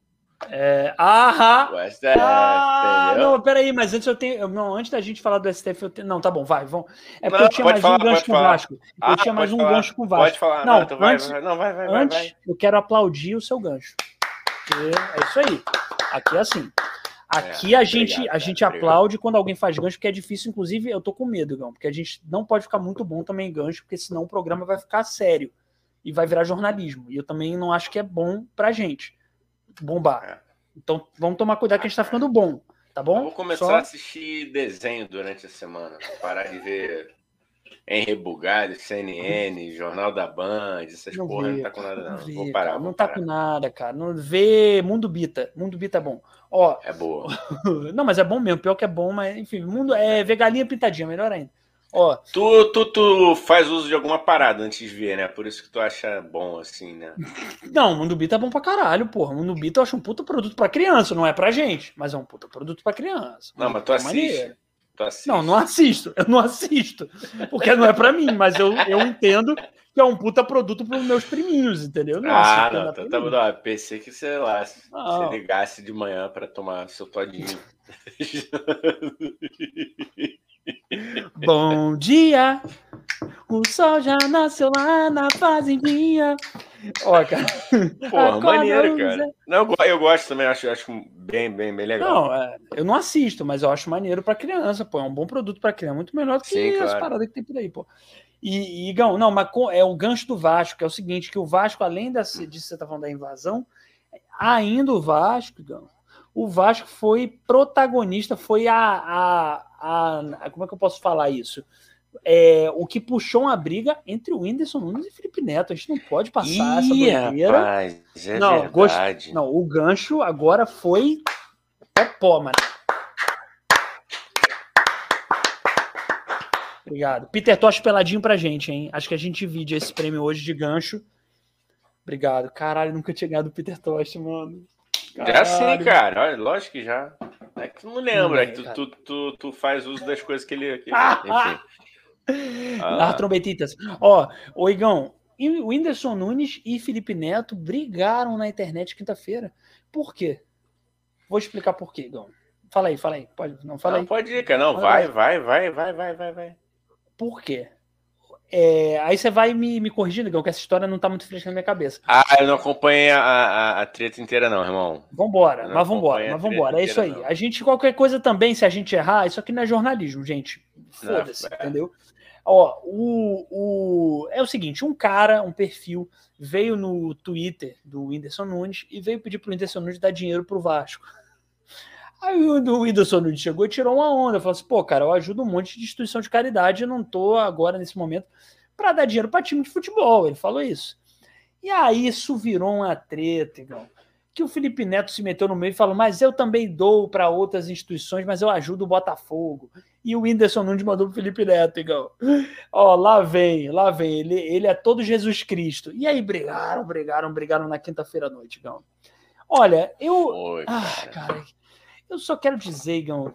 É, aham. O STF, Ah, entendeu? não, peraí, mas antes eu tenho. Não, antes da gente falar do STF, eu tenho. Não, tá bom, vai. Vamos. É porque Não, eu tinha mais falar, um gancho com o. Vasco. Eu Ah, tinha mais um falar, gancho com o Vasco. Pode falar. Não, então vai, antes- vai, não, vai, vai, vai, Antes, vai. eu quero aplaudir o seu gancho. É isso aí. Aqui é assim. Aqui É, a gente, obrigado, a gente obrigado. aplaude quando alguém faz gancho, porque é difícil, inclusive, eu tô com medo, Gão, porque a gente não pode ficar muito bom também em gancho, porque senão o programa vai ficar sério e vai virar jornalismo. E eu também não acho que é bom pra gente bombar. É. Então vamos tomar cuidado que a gente tá ficando bom, tá bom? Eu vou começar Só- a assistir desenho durante a semana. Parar de ver Henry Bugatti, CNN, Jornal da Band, essas Não porra, vê, não tá com nada, não. vê, vou parar, cara, vou não tá parar. com nada, cara. Não vê Mundo Bita. Mundo Bita é bom. Ó, É boa. *laughs* não, mas é bom mesmo. Pior que é bom, mas enfim, mundo é ver galinha pintadinha, melhor ainda. Ó, Tu, tu, tu faz uso de alguma parada antes de ver, né? Por isso que tu acha bom, assim, né? *laughs* não, Mundo Bita é bom pra caralho, porra. Mundo Bita eu acho um puta produto pra criança, não é pra gente, mas é um puta produto pra criança. Não, mas tu assiste. maneiro. Não, não assisto. Eu não assisto. Porque não é pra mim, mas eu, eu entendo que é um puta produto pros meus priminhos, entendeu? Não Ah, não, é tá, pra tá, mim. não, pensei que, sei lá, se você ligasse de manhã pra tomar seu todinho. Bom dia, o sol já nasceu lá na fazendinha. Ó, cara. *laughs* Porra, Acorda, maneiro, cara. Não, eu, go- eu gosto também, acho, acho bem, bem, bem legal. Não, é, eu não assisto, mas eu acho maneiro pra criança, pô. É um bom produto pra criança, muito melhor do que Sim, as claro. paradas que tem por aí, pô. E, e Igão, não, mas com- é o gancho do Vasco, que é o seguinte, que o Vasco, além dessa, disso que você tá falando da invasão, ainda o Vasco, Igão, o Vasco foi protagonista, foi a, a, a, a- como é que eu posso falar isso? É, o que puxou uma briga entre o Whindersson Nunes e Felipe Neto. A gente não pode passar essa Ih, doideira. rapaz, é Não, gost-. Não, o gancho agora foi pó, mano. Obrigado. Peter Tosh peladinho pra gente, hein? Acho que a gente divide esse prêmio hoje de gancho. Obrigado. Caralho, nunca tinha ganhado o Peter Tosh, mano. Já sim, Caralho. cara. Olha, lógico que já. É que tu não lembra, Não é que tu, tu, tu, tu faz uso das coisas que ele. que- *laughs* enfim. Ah. As trombetitas. Ó, o Igão, o Whindersson Nunes e Felipe Neto brigaram na internet quinta-feira. Por quê? Vou explicar por quê, Igão. Fala aí, fala aí. Pode, não fala Não, aí. pode ir, cara. Não, vai, vai, vai, vai, vai, vai, vai. Por quê? É, aí você vai me, me corrigindo, Igão, que essa história não tá muito fresca na minha cabeça. Ah, eu não acompanhei a, a, a treta inteira, não, irmão. Vambora, mas vambora, mas vambora. É isso aí. não. A gente, qualquer coisa também, se a gente errar, isso aqui não é jornalismo, gente. Foda-se, é. entendeu? Ó, o, o, é o seguinte: um cara, um perfil, veio no Twitter do Whindersson Nunes e veio pedir pro Whindersson Nunes dar dinheiro pro Vasco. *laughs* Aí o o Whindersson Nunes chegou e tirou uma onda. Falou assim: pô, cara, eu ajudo um monte de instituição de caridade, eu não tô agora, nesse momento, para dar dinheiro para time de futebol. Ele falou isso. E aí isso virou uma treta, Igão. Que o Felipe Neto se meteu no meio e falou: Mas eu também dou para outras instituições, mas eu ajudo o Botafogo. E o Whindersson Nunes mandou pro Felipe Neto, Igão. Ó, lá vem, lá vem. Ele, ele é todo Jesus Cristo. E aí brigaram, brigaram, brigaram na quinta-feira à noite, Igão. Olha, eu. Foi, Ah, cara. cara, eu só quero dizer, Igão,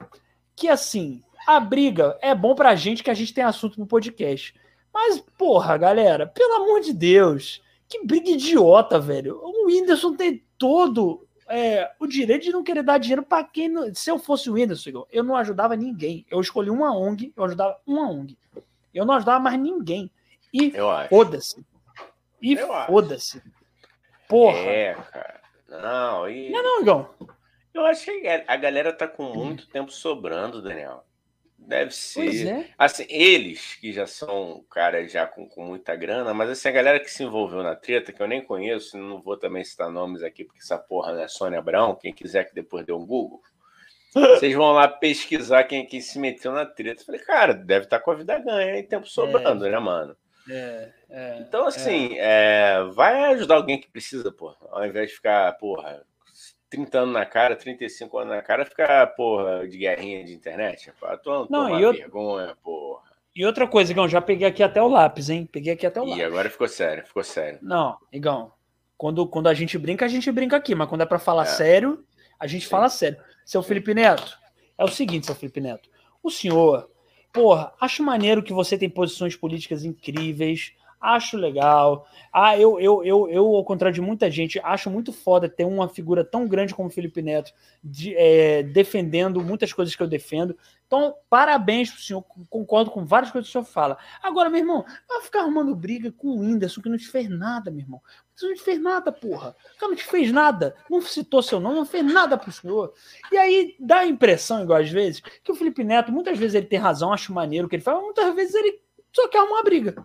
que assim, a briga é bom pra gente que a gente tem assunto pro podcast. Mas, porra, galera, pelo amor de Deus, que briga idiota, velho. O Whindersson tem todo é, o direito de não querer dar dinheiro pra quem. não- Se eu fosse o Whindersson, eu não ajudava ninguém. Eu escolhi uma ONG, eu ajudava uma ONG. Eu não ajudava mais ninguém. E foda-se. E foda-se. Porra. É, cara. Não, e... Não, não, Igão. eu acho que a galera tá com muito tempo sobrando, Daniel. Deve ser. É. Assim, eles que já são caras já com, com muita grana, mas assim, a galera que se envolveu na treta, que eu nem conheço, não vou também citar nomes aqui, porque essa porra não é Sônia Abrão, quem quiser que depois dê um Google. *laughs* Vocês vão lá pesquisar quem, quem se meteu na treta. Eu falei, cara, deve estar com a vida ganha e tempo sobrando, né, mano? É, é. Então, assim, é, vai ajudar alguém que precisa, porra. Ao invés de ficar, porra, 30 anos na cara, 35 anos na cara, ficar, porra, de guerrinha de internet. Pô, tu Não, e eu- vergonha, porra. E outra coisa, Igão, já peguei aqui até o lápis, hein? Peguei aqui até o E lápis. agora ficou sério, ficou sério. Não, Igão, quando, quando a gente brinca, a gente brinca aqui, mas quando é pra falar É. sério, a gente Sim. fala sério. Seu Felipe Neto, é o seguinte, seu Felipe Neto. O senhor, porra, acho maneiro que você tem posições políticas incríveis, acho legal. Ah, eu, eu, eu, eu, ao contrário de muita gente, acho muito foda ter uma figura tão grande como Felipe Neto de, é, defendendo muitas coisas que eu defendo. Então, parabéns pro senhor, concordo com várias coisas que o senhor fala. Agora, meu irmão, vai ficar arrumando briga com o Whindersson, que não te fez nada, meu irmão. Você não te fez nada, porra. O cara não te fez nada. Não citou seu nome, não fez nada pro senhor. E aí dá a impressão, igual às vezes, que o Felipe Neto, muitas vezes ele tem razão, acho maneiro o que ele fala, muitas vezes ele só quer arrumar briga.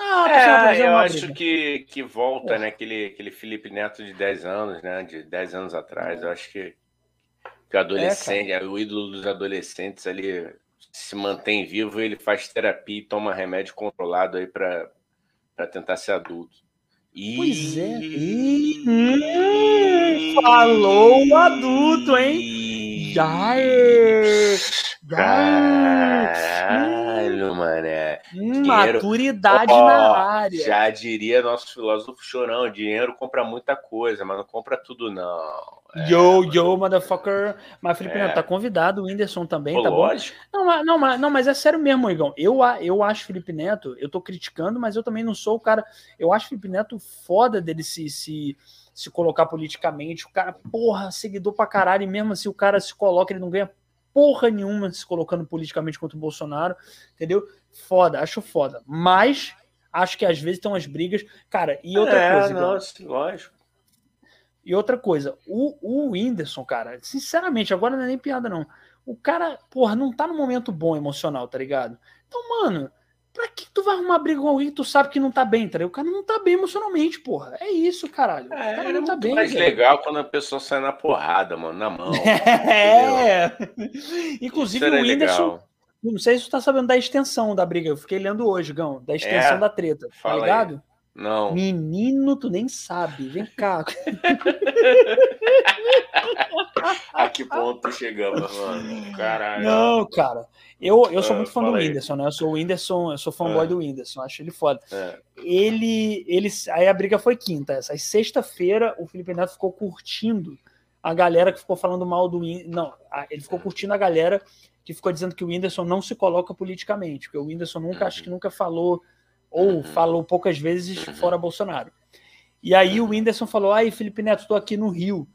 Ah, é, eu acho que, que volta, né? Aquele, aquele Felipe Neto de 10 anos, né? De 10 anos atrás. Eu acho que, que o adolescente, é, o ídolo dos adolescentes ali se mantém vivo, ele faz terapia e toma remédio controlado aí para tentar ser adulto. E... Pois é. E... Falou o adulto, hein? Já é. Caralho, mané. Hum, maturidade oh, na área. Já diria nosso filósofo chorão: dinheiro compra muita coisa, mas não compra tudo, não. É, yo, yo, motherfucker. Mas Felipe é. tá convidado, o Whindersson também, Pô, tá lógico. bom? Não, mas, não, mas, não, mas é sério mesmo, Igão. Eu, eu acho Felipe Neto, eu tô criticando, mas eu também não sou o cara. Eu acho Felipe Neto foda dele se, se, se colocar politicamente. O cara, porra, seguidor pra caralho, e mesmo assim o cara se coloca, ele não ganha porra nenhuma se colocando politicamente contra o Bolsonaro, entendeu? Foda, acho foda. Mas acho que às vezes tem umas brigas. Cara, e outra é, coisa. Nossa, lógico. E outra coisa, o, o Whindersson, cara, sinceramente, agora não é nem piada, não. O cara, porra, não tá no momento bom emocional, tá ligado? Então, mano, pra que tu vai arrumar briga com alguém que tu sabe que não tá bem, tá ligado? O cara não tá bem emocionalmente, porra. É isso, caralho. É, o cara não tá bem. mais velho. legal quando a pessoa sai na porrada, mano, na mão. *laughs* é. Inclusive, o Whindersson. Legal. Não sei se tu tá sabendo da extensão da briga. Eu fiquei lendo hoje, Gão, da extensão é, da treta. Tá ligado? Aí. Não. Menino, tu nem sabe. Vem cá. *laughs* a que ponto chegamos, mano? Caralho. Não, cara. Eu, eu sou ah, muito fã do Whindersson, né? Eu sou o Whindersson, eu sou fanboy é. do Whindersson, acho ele foda. É. Ele, ele. Aí a briga foi quinta. Essa aí, sexta-feira, o Felipe Neto ficou curtindo a galera que ficou falando mal do Whindersson. Não, ele ficou curtindo a galera que ficou dizendo que o Whindersson não se coloca politicamente, porque o Whindersson nunca, acho que nunca falou ou uhum. falou poucas vezes uhum. fora Bolsonaro. E aí o uhum. Whindersson falou: Ai, Felipe Neto, estou aqui no Rio.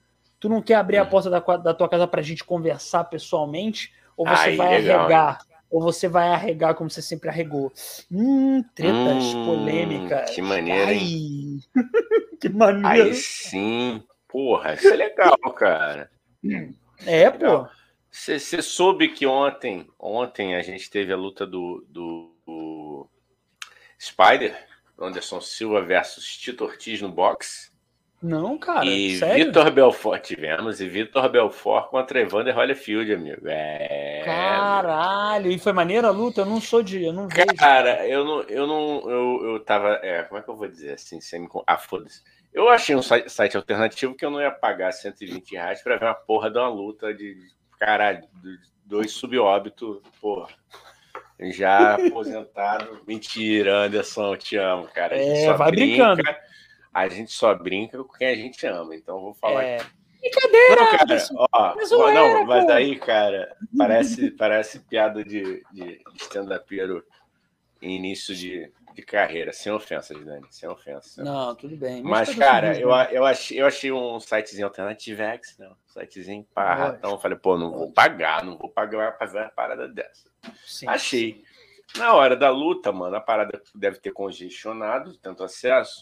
Tu não quer abrir a porta da, da tua casa para a gente conversar pessoalmente? Ou você Ai, vai legal, arregar? Ou você vai arregar como você sempre arregou? Hum, tretas hum, polêmicas. Que maneiro, hein? *laughs* que maneiro. Aí sim. Porra, isso é legal, cara. É, legal. pô. Você soube que ontem, ontem a gente teve a luta do, do, do Spider, Anderson Silva versus Tito Ortiz no boxe. Não, cara. E Vitor Belfort tivemos, e Vitor Belfort contra Evander Holyfield, amigo. É. Caralho, e foi maneira a luta? Eu não sou de. Eu não Cara, vejo. eu não. Eu não. Eu, eu tava. É, como é que eu vou dizer assim? Sem, ah, foda-se. Eu achei um site, site, alternativo que eu não ia pagar 120 reais pra ver uma porra de uma luta de. Caralho, de dois subóbito, porra já *laughs* aposentado. Mentira, Anderson, te amo, cara. é, vai brinca, brincando. A gente só brinca com quem a gente ama, então vou falar é. Brincadeira, não, cara, ó, ó, não, mas aí, cara, parece, parece piada de, de stand-upero em início de, de carreira, sem ofensa, Dani, sem ofensa. Não, tudo bem. Mas, mas cara, eu, eu, achei, eu achei um sitezinho alternativo X, não, um sitezinho para então eu falei, pô, não vou pagar, não vou pagar para fazer uma parada dessa. Sim. Achei. Na hora da luta, mano, a parada deve ter congestionado, tanto acesso.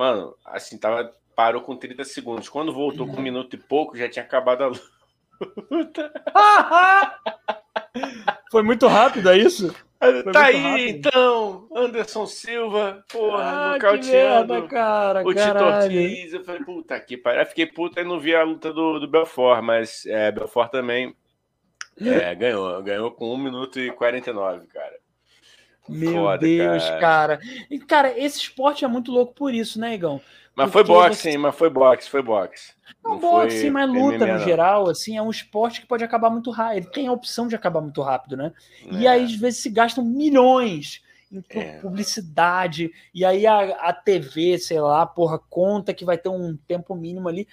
Mano, assim, tava, parou com 30 segundos. Quando voltou com um minuto e pouco, já tinha acabado a luta. *laughs* Foi muito rápido, é isso? Foi tá aí, rápido. então, Anderson Silva, porra, ah, nocauteando merda, cara, o Tito Ortiz. Eu falei, puta que pariu. fiquei puta e não vi a luta do, do Belfort, mas é, Belfort também é, ganhou. Ganhou com 1 minuto e 49, cara. Meu Foda, Deus, cara. cara. E, cara, esse esporte é muito louco por isso, né, Igão? Mas Porque foi boxe, você... mas foi boxe, foi boxe. Não, não boxe, mas luta MMA, no geral, assim, é um esporte que pode acabar muito rápido. Ele tem a opção de acabar muito rápido, né? É. E aí, às vezes, se gastam milhões em é. publicidade, e aí a, a TV, sei lá, porra, conta que vai ter um tempo mínimo ali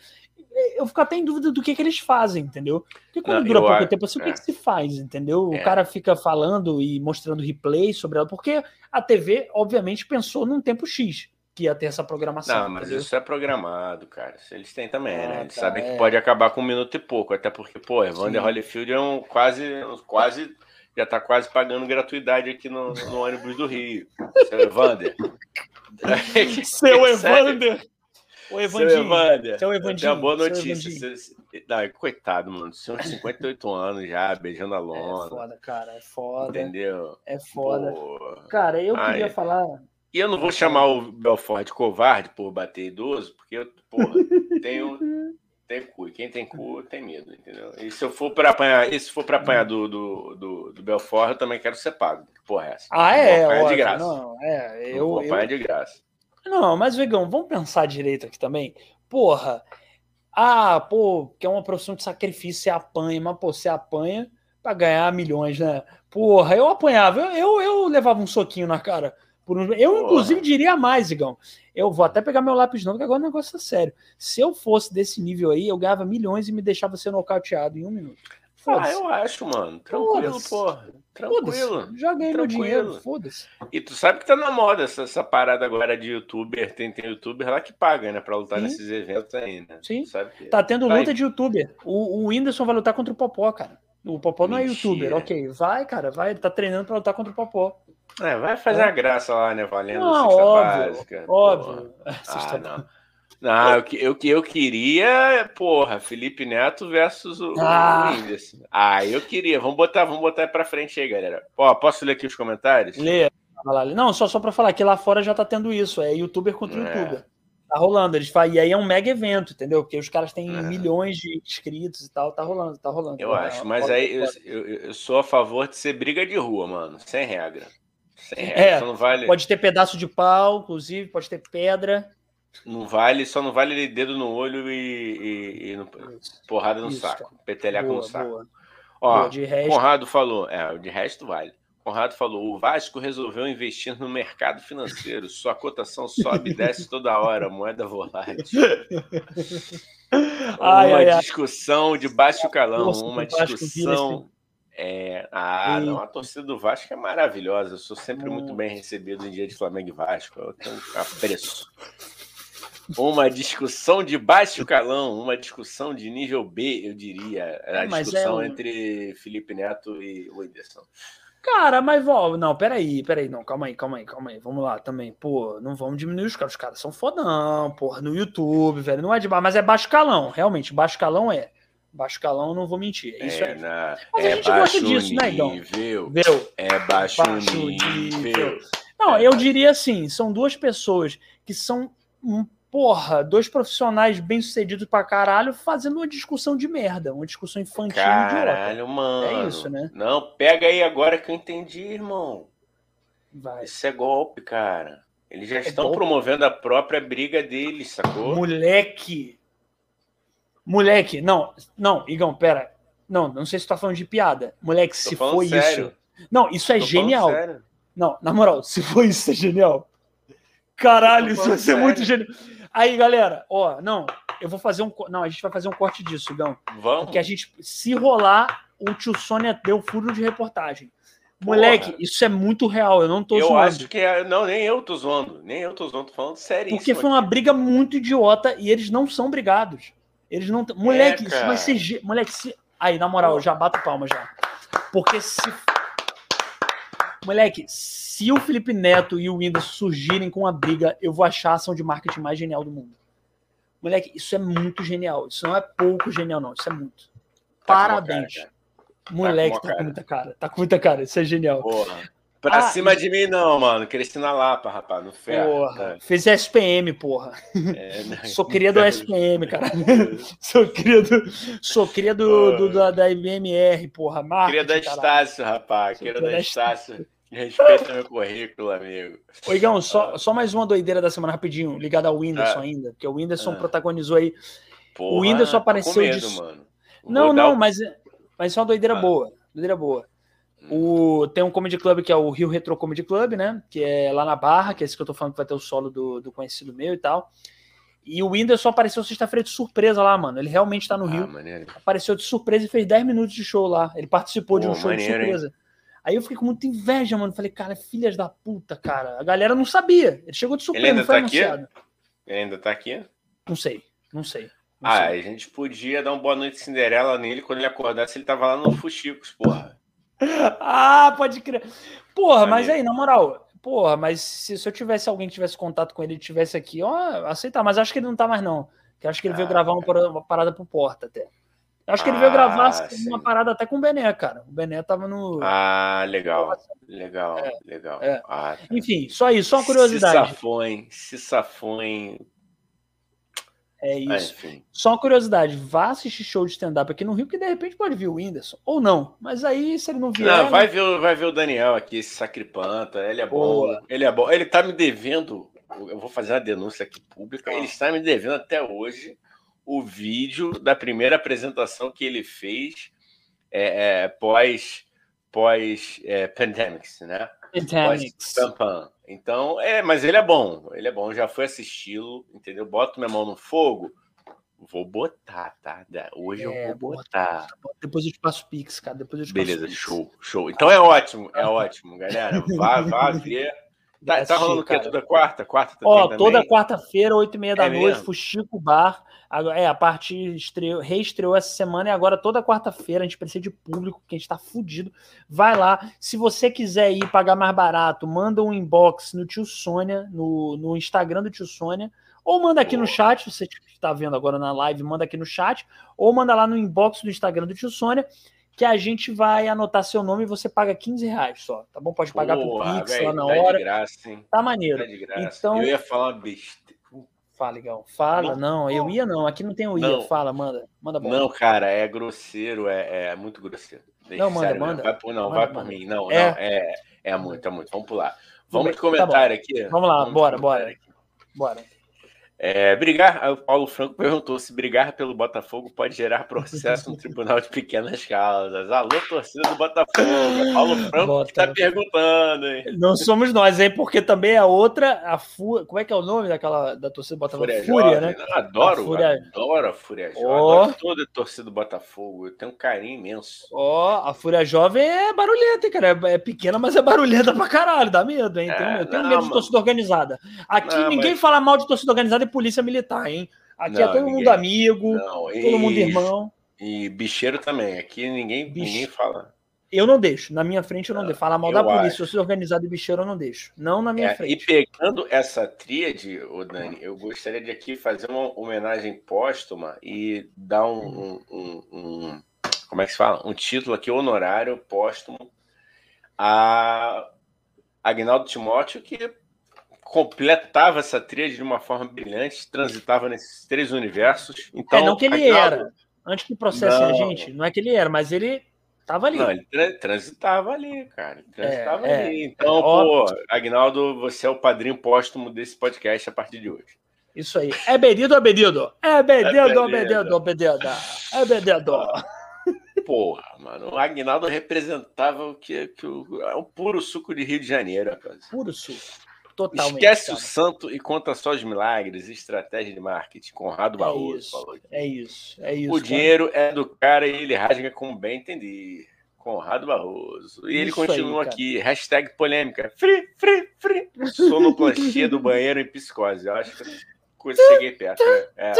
eu fico até em dúvida do que, que eles fazem, entendeu? Porque quando não, dura pouco tempo assim, é. o que, que se faz, entendeu? É. O cara fica falando e mostrando replay sobre ela, porque a TV, obviamente, pensou num tempo X que ia ter essa programação. Não, mas entendeu? isso é programado, cara. Eles têm também, ah, né? Eles tá, sabem é. que pode acabar com um minuto e pouco, até porque, pô, Evander Holyfield é um quase, quase, já tá quase pagando gratuidade aqui no, no ônibus do Rio. Seu Evander. *laughs* Seu *laughs* Evander! O Evandinho. Evander. Seu Evandinho. Tem uma boa notícia. Não, coitado, mano. De 58 anos já, beijando a lona. É foda, cara. É foda. Entendeu? É foda. Pô. Cara, eu Ai. queria falar e eu não vou chamar o Belfort de covarde por bater idoso, porque eu, porra, *laughs* tenho, tenho cu. E quem tem cu tem medo, entendeu? E se eu for para apanhar, e se for para apanhar do, do, do, do, Belfort, eu também quero ser pago. Porra, é essa. Ah, é? Apanhar de graça. Não, é, eu, vou apanhar eu... de graça. Não, mas, Vegão, vamos pensar direito aqui também. Porra, ah, pô, que é uma profissão de sacrifício, você apanha, mas, pô, você apanha para ganhar milhões, né? Porra, eu apanhava, eu, eu, eu levava um soquinho na cara por um... Eu, inclusive, diria mais, Igão. Eu vou até pegar meu lápis novo, porque agora o negócio é sério. Se eu fosse desse nível aí, eu ganhava milhões e me deixava ser nocauteado em um minuto. Ah, eu acho, mano. Tranquilo, porra. Tranquilo. Já ganhei meu dinheiro, foda-se. E tu sabe que tá na moda essa, essa parada agora de youtuber. Tem, tem youtuber lá que paga, né? Pra lutar Sim. nesses eventos aí, né? Sim. Sabe que... Tá tendo luta de youtuber. O, o Whindersson vai lutar contra o Popó, cara. O Popó Mentira. não é youtuber, ok. Vai, cara, vai. Tá treinando pra lutar contra o Popó. É, vai fazer é. a graça lá, né? Valendo não, óbvio, básica. Óbvio. *laughs* Ah, não. Não, eu, eu, eu queria, porra, Felipe Neto versus o, ah. Whindersson. Ah, eu queria. Vamos botar, vamos botar pra frente aí, galera. Ó, posso ler aqui os comentários? Lê. Não, só, só pra falar que lá fora já tá tendo isso. É youtuber contra é. youtuber. Tá rolando. Eles falam, e aí é um mega evento, entendeu? Porque os caras têm é. milhões de inscritos e tal. Tá rolando, tá rolando. Eu acho, mas aí eu, eu, eu, sou a favor de ser briga de rua, mano. Sem regra. Sem regra. É, não vale... Pode ter pedaço de pau, inclusive, pode ter pedra. Não vale, só não vale dedo no olho e, e, e no, porrada no Isso, saco. Petelhaco no saco. Boa. Ó, boa, resto... Conrado falou, é, de resto vale. Conrado falou: o Vasco resolveu investir no mercado financeiro. Sua cotação sobe e desce toda hora, moeda volátil. *laughs* Ai, uma ai, discussão ai. de baixo calão, uma discussão. É, ah, não, a torcida do Vasco é maravilhosa. Eu sou sempre muito bem recebido em dia de Flamengo e Vasco. Eu tenho um apreço. Uma discussão de baixo calão, uma discussão de nível B, eu diria. A é, discussão é um... entre Felipe Neto e o Whindersson. Cara, mas ó, não, peraí, peraí, não, calma aí, calma aí, calma aí. Vamos lá também. Pô, não vamos diminuir os caras. Os caras são fodão, porra, no YouTube, velho. Não é de mas é baixo calão, realmente. Baixo calão é. Baixo calão, não vou mentir. É isso é, aí. Na... Mas é a gente gosta disso, nível, né, Igão? Viu? É baixo, baixo nível. nível. Não, é eu baixo. diria assim: são duas pessoas que são porra, dois profissionais bem-sucedidos pra caralho fazendo uma discussão de merda, uma discussão infantil Caralho, idiota. mano. É isso, né? Não, pega aí agora que eu entendi, irmão. Vai. Isso é golpe, cara. Eles já é estão golpe. promovendo a própria briga deles, sacou? Moleque. Moleque, não, não, Igão, pera. Não, não sei se tu tá falando de piada. Moleque, Tô se foi sério. isso. Não, isso é Tô genial. Não, na moral, se foi isso, é genial. Caralho, isso vai ser sério. muito genial. Aí, galera, ó, não, eu vou fazer um. Não, a gente vai fazer um corte disso, Gão. Vamos. Porque a gente, se rolar, o tio Sônia deu furo de reportagem. Moleque, Porra. isso é muito real, eu não tô eu zoando. Eu acho que é. Não, nem eu tô zoando. Nem eu tô zoando, tô falando sério. Porque foi uma briga muito idiota e eles não são brigados. Eles não. Moleque, é, isso vai ser. Moleque, se. Aí, na moral, eu já bato palma já. Porque se. Moleque, se o Felipe Neto e o Windows surgirem com uma briga, eu vou achar a ação de marketing mais genial do mundo. Moleque, isso é muito genial. Isso não é pouco genial, não. Isso é muito. Tá Parabéns. Cara, Moleque, tá com, tá com muita cara. Tá com muita cara. Isso é genial. Porra. Pra ah, cima de mim, não, mano. Cresci na Lapa, rapaz, no ferro. Porra, é. Fez SPM, porra. É, *laughs* não, *laughs* sou cria do SPM, cara. sou cria do, sou cria do, do da, da MMR, porra. Cria da Estácio, rapaz. Cria da Estácio. Respeita meu currículo, amigo. Oigão, só, ah. só mais uma doideira da semana rapidinho, ligada ao Whindersson ah. ainda, porque o Whindersson ah. protagonizou aí. Porra, o Whindersson apareceu medo, de... mano. Não, não, o... mas, mas é uma doideira ah. boa. Doideira boa. Hum. O, tem um comedy club que é o Rio Retro Comedy Club, né? Que é lá na Barra, que é esse que eu tô falando que vai ter o solo do, do conhecido meu e tal. E o Whindersson apareceu sexta-feira de surpresa lá, mano. Ele realmente tá no Ah, Rio. maneiro. Apareceu de surpresa e fez 10 minutos de show lá. Ele participou de um Pô, show de maneiro, hein? Aí eu fiquei com muita inveja, mano. Falei, cara, filhas da puta, cara. A galera não sabia. Ele chegou de surpresa, não foi tá aqui? anunciado. Ele ainda tá aqui? Não sei, não sei. não Ah, sei. a gente podia dar um boa noite Cinderela nele quando ele acordasse. Ele tava lá no Fuxicos, porra. *laughs* Ah, pode crer. Porra, mas Maneiro. aí, na moral, porra, mas se, se eu tivesse alguém que tivesse contato com ele e tivesse aqui, ó, aceitar. Mas acho que ele não tá mais, não. Que acho que ele veio Ah, gravar uma parada, uma parada pro Porta até. Acho que ele veio Ah, gravar sim. uma parada até com o Bené, cara. O Bené tava no. Ah, legal. Legal, É, legal. é. Ah, tá. Enfim, só isso, só uma Se curiosidade. safou, hein? Se safou, hein? É Ah, isso. Só uma curiosidade, vá assistir show de stand-up aqui no Rio, que de repente pode vir o Whindersson. Ou não. Mas aí, se ele não vier. Não, vai ver, o- vai ver o Daniel aqui, esse sacripanta. Ele é bom. Boa. Ele é bom. Ele tá me devendo. Eu vou fazer uma denúncia aqui pública. Ele está me devendo até hoje o vídeo da primeira apresentação que ele fez é, é, pós pós é, pandemics, né? Titanics. Pós-Pam-Pam. Então, é, mas ele é bom. Ele é bom. Já foi assisti-lo, entendeu? Boto minha mão no fogo. Vou botar, tá? Hoje É, eu vou bota. botar. Depois eu te passo o Pix, cara. Depois eu te Beleza, passo show, show. Então é ótimo, é *laughs* ótimo, galera. Vá, vá ver. Tá, tá rolando o quê? Toda quarta? Quarta Ó, toda quarta-feira, oito e meia da É noite, mesmo? Fuxico Bar. Agora- É, a parte estreou, reestreou essa semana e agora toda quarta-feira a gente precisa de público, porque a gente tá fudido. Vai lá. Se você quiser ir pagar mais barato, manda um inbox no tio Sônia, no, no Instagram do tio Sônia, ou manda aqui no Boa. chat, você que está vendo agora na live, manda aqui no chat, ou manda lá no inbox do Instagram do tio Sônia, que a gente vai anotar seu nome e você paga 15 reais só, tá bom? Pode pagar por Porra, Pix velho, lá na tá hora. de graça, hein? Tá Tá maneiro. de graça. Então- Eu ia falar besteira. Fala, legal. Fala, Não, não, eu não. ia não, aqui não tem o ia. Não. Fala, manda, manda. Não, cara, é grosseiro, é, é muito grosseiro. Deixa, Não, manda, sério, manda. Vai por, não, Manda, vai por manda. mim. Não, É. não, é, é muito, é muito. Vamos pular. Vamos de Tá comentário aqui. Vamos lá, de bora, bora. aqui. Bora. É, brigar, o Paulo Franco *laughs* perguntou se brigar pelo Botafogo pode gerar processo no Tribunal de Pequenas Causas. Alô, torcida do Botafogo. É Paulo *laughs* Franco que está Bota. perguntando, hein? Não somos nós, hein? Porque também a outra, a Fúria. Como é que é o nome daquela da torcida do Botafogo? Fúria, Fúria, Jovem. né? Não, adoro, A Fúria- adoro a Fúria Jovem. Ó. Adoro toda a torcida do Botafogo. Eu tenho um carinho imenso. Ó, a Fúria Jovem é barulhenta, hein, cara. É- É pequena, mas é barulhenta pra caralho. Dá medo, hein? É, eu tenho não, medo de torcida organizada. Aqui Não, ninguém mas- fala mal de torcida organizada polícia militar, hein? Aqui é Não, todo mundo ninguém. amigo, Não, todo mundo irmão. E bicheiro também. Aqui ninguém, Bicho. ninguém fala. Eu não deixo. Na minha frente eu não deixo. Fala mal da eu polícia, acho. torcida organizada e bicheiro eu não deixo. Não na minha É, e frente. pegando essa tríade, ô Dani, eu gostaria de aqui fazer uma homenagem póstuma e dar um, um- um- um- como é que se fala? Um título aqui honorário póstumo a Agnaldo Timóteo, que completava essa tríade de uma forma brilhante, transitava nesses três universos. Então, é, não que ele Agnaldo- era. Antes que processem a gente, não é que ele era, mas ele tava ali. Não, ele tra- transitava ali, cara. Ele transitava É, ali. é, Então, é pô. Agnaldo, você é o padrinho póstumo desse podcast a partir de hoje. Isso aí. É bedido ou bedido? É bedido ou bedido. bedido bedido? É bedido. Porra, mano, o Agnaldo representava o que, que o, é um puro suco de Rio de Janeiro, rapaz. Puro suco. Totalmente. Esquece o cara. santo e conta só os milagres, estratégia de marketing. Conrado É Barroso isso. É isso. É isso. O cara. dinheiro é do cara e ele rasga como bem entender. Conrado Barroso. E ele Isso aí, continua cara. aqui, hashtag polêmica. Free, free, free. Sonoplastia do banheiro em psicose. Eu acho que eu cheguei perto. Né? É.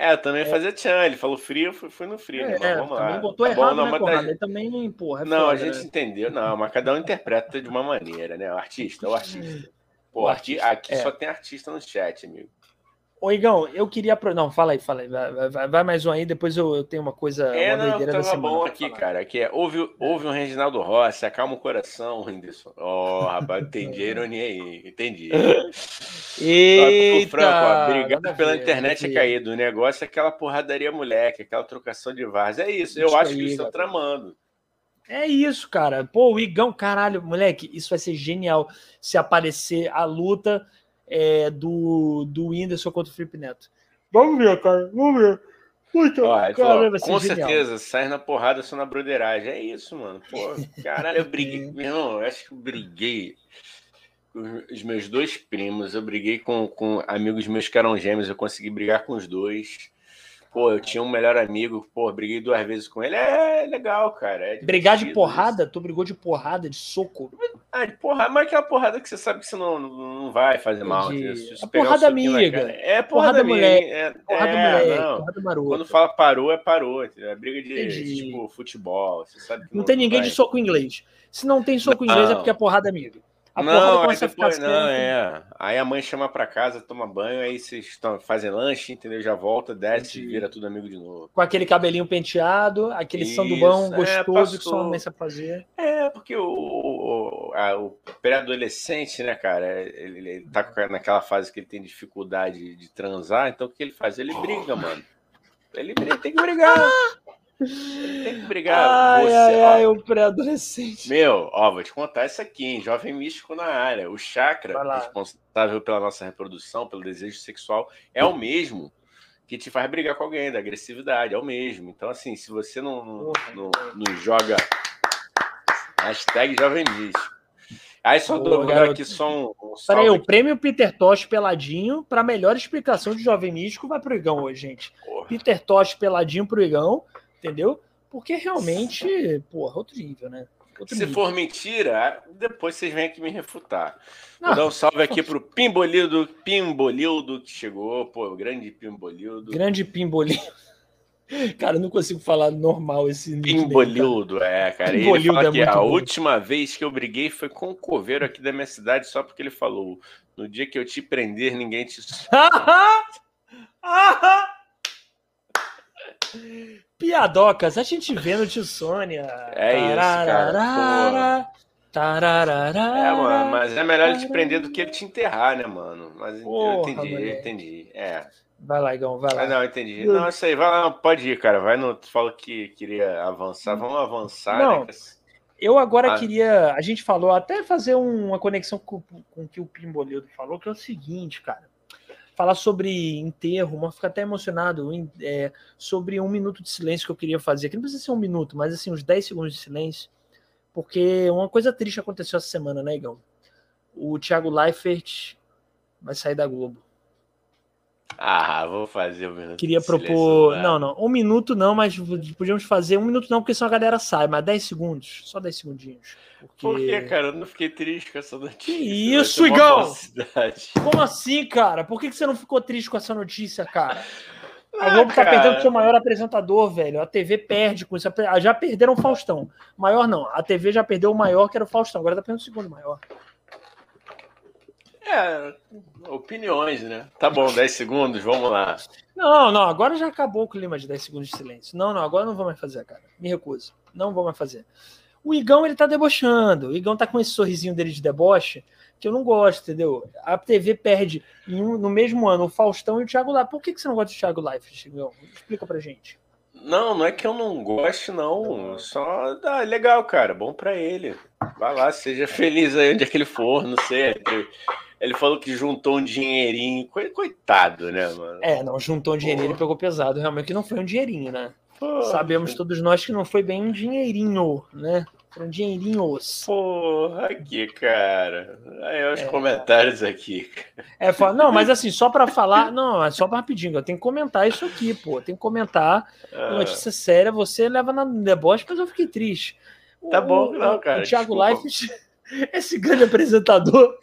É, eu também fazia tchan. Ele falou frio, fui, fui no frio. né? É, Mas vamos lá. botou Tá bom, errado, não, né, mas tá- também, porra, é Não, a foda, gente né? entendeu, não, mas cada um interpreta de uma maneira, né? O artista, o artista. *laughs* Pô, O arti- artista, aqui é. só tem artista no chat, amigo. Ô, Igão, eu queria. Pro... Não, fala aí, fala aí. Vai, vai- vai mais um aí, depois eu, eu tenho uma coisa. É, uma não, doideira da tava semana. bom aqui, falar. cara. Que é, houve, houve um Reginaldo Rossi, acalma o coração, Whindersson. Ó, rapaz, entendi a *laughs* ironia aí, entendi. *laughs* Eita! Ô, Franco, ó, a pela ver, internet é ver. caído. O negócio é aquela porradaria moleque, aquela trocação de vars. É isso, eu Isso acho aí, que eles estão tramando. É isso, cara. Pô, o Igão, caralho, moleque, isso vai ser genial se aparecer a luta é, do, do Whindersson contra o Felipe Neto. Vamos ver, cara. Vamos ver. Muito, Ó, ele cara, ser com genial. certeza, sai na porrada só na broderagem. É isso, mano. Pô, caralho, eu briguei. Meu irmão, eu acho que eu briguei. os meus dois primos, eu briguei com, com amigos meus que eram gêmeos, eu consegui brigar com os dois. Pô, eu tinha um melhor amigo, pô, briguei duas vezes com ele. É legal, cara. É Brigar de porrada? Isso. Tu brigou de porrada, de soco? Ah, de porrada, mas aquela porrada que você sabe que você não, não vai fazer mal. De... A porrada amiga. É porrada, porrada mulher. É, porrada é, mulher. Não. Porrada marota. Quando fala parou, é parou. É briga de tipo futebol. Você sabe não, não, tem ninguém vai. de soco inglês. Se não tem soco não. inglês é porque é porrada amiga. A não, aí depois, não, é. Aí a mãe chama pra casa, toma banho, aí vocês estão, fazem lanche, entendeu? Já volta, desce, e vira tudo amigo de novo. Com aquele cabelinho penteado, aquele Isso, sandubão é, gostoso é, que só começa a fazer. É, porque o, o, o pré-adolescente, né, cara, ele, ele tá naquela fase que ele tem dificuldade de transar, então o que ele faz? Ele briga, mano. Ele, ele tem que brigar. Ah! Tem que brigar. Ai, você, ai, ai, o pré-adolescente. Meu, ó, vou te contar isso aqui, hein? Jovem místico na área. O chakra, responsável pela nossa reprodução, pelo desejo sexual, é o mesmo que te faz brigar com alguém, da agressividade, é o mesmo. Então, assim, se você não, não, não, não joga hashtag Jovem Místico. Aí só dou aqui só um, um Peraí, o prêmio Peter Tosh Peladinho para melhor explicação de Jovem Místico vai pro Igão hoje, gente. Porra. Peter Tosh Peladinho pro Igão entendeu? Porque realmente, porra, outro nível, né? Outro Se nível. for mentira, depois vocês vêm aqui me refutar. Vou dar um salve aqui pro Pimbolildo, Pimbolildo que chegou, pô, o grande Pimbolildo. Grande Pimbolildo. *laughs* Cara, eu não consigo falar normal esse Pimbolildo, é, cara. Pimbolildo ele fala é que a bom. última vez que eu briguei foi com o coveiro aqui da minha cidade, só porque ele falou: no dia que eu te prender, ninguém te. *laughs* *laughs* Piadocas, a gente vê no Tio Sônia. É isso, cara. É, mano, mas é melhor ele te prender do que ele te enterrar, né, mano? Mas Porra, eu entendi, eu entendi. É. Vai lá, Igão, vai lá. Ah, não, entendi. Não, isso aí, vai lá, pode ir, cara. Vai no. Tu falou que queria avançar. Vamos avançar, não, né? Eu agora ah. queria. A gente falou até fazer uma conexão com, com o que o Pimbolildo falou, que é o seguinte, cara falar sobre enterro, mas fica até emocionado é, sobre um minuto de silêncio que eu queria fazer. Que não precisa ser um minuto, mas assim, uns 10 segundos de silêncio. Porque uma coisa triste aconteceu essa semana, né, Igão? O Thiago Leifert vai sair da Globo. Ah, vou fazer um minuto. Queria propor. Não, não. Um minuto não, mas podíamos fazer. Um minuto não, porque senão a galera sai, mas 10 segundos. Só 10 segundinhos. Porque... Por que, cara? Eu não fiquei triste com essa notícia. Que isso, Igão? Como assim, cara? Por que você não ficou triste com essa notícia, cara? A ah, Globo tá perdendo seu maior apresentador, velho. A TV perde com isso. Já perderam o Faustão. Maior não. A TV já perdeu o maior, que era o Faustão. Agora tá perdendo o segundo maior. É, opiniões, né? Tá bom, 10 segundos, vamos lá. Não, não, agora já acabou o clima de 10 segundos de silêncio. Não, não, agora não vou mais fazer, cara. Me recuso. Não vou mais fazer. O Igão, ele tá debochando. O Igão tá com esse sorrisinho dele de deboche que eu não gosto, entendeu? A TV perde um, no mesmo ano o Faustão e o Thiago Life. Por que, que você não gosta do Thiago Life, Igão? Explica pra gente. Não, não é que eu não goste, não. Só ah, legal, cara. Bom para ele. Vai lá, seja feliz aí onde é que ele for, não sei. Ele falou que juntou um dinheirinho. Coitado, né, mano? É, não, juntou um dinheirinho e pegou pesado. Realmente que não foi um dinheirinho, né? Sabemos todos nós que não foi bem um dinheirinho, né? Foram dinheirinhos. Porra, aqui, cara. Aí os é, comentários aqui. É, não, mas assim, só para falar, não, é só rapidinho, eu tenho que comentar isso aqui, pô. Tem que comentar. Ah. Notícia séria, você leva na deboche, mas eu fiquei triste. Tá o, bom, não, cara. O Thiago Life, *laughs* esse grande apresentador,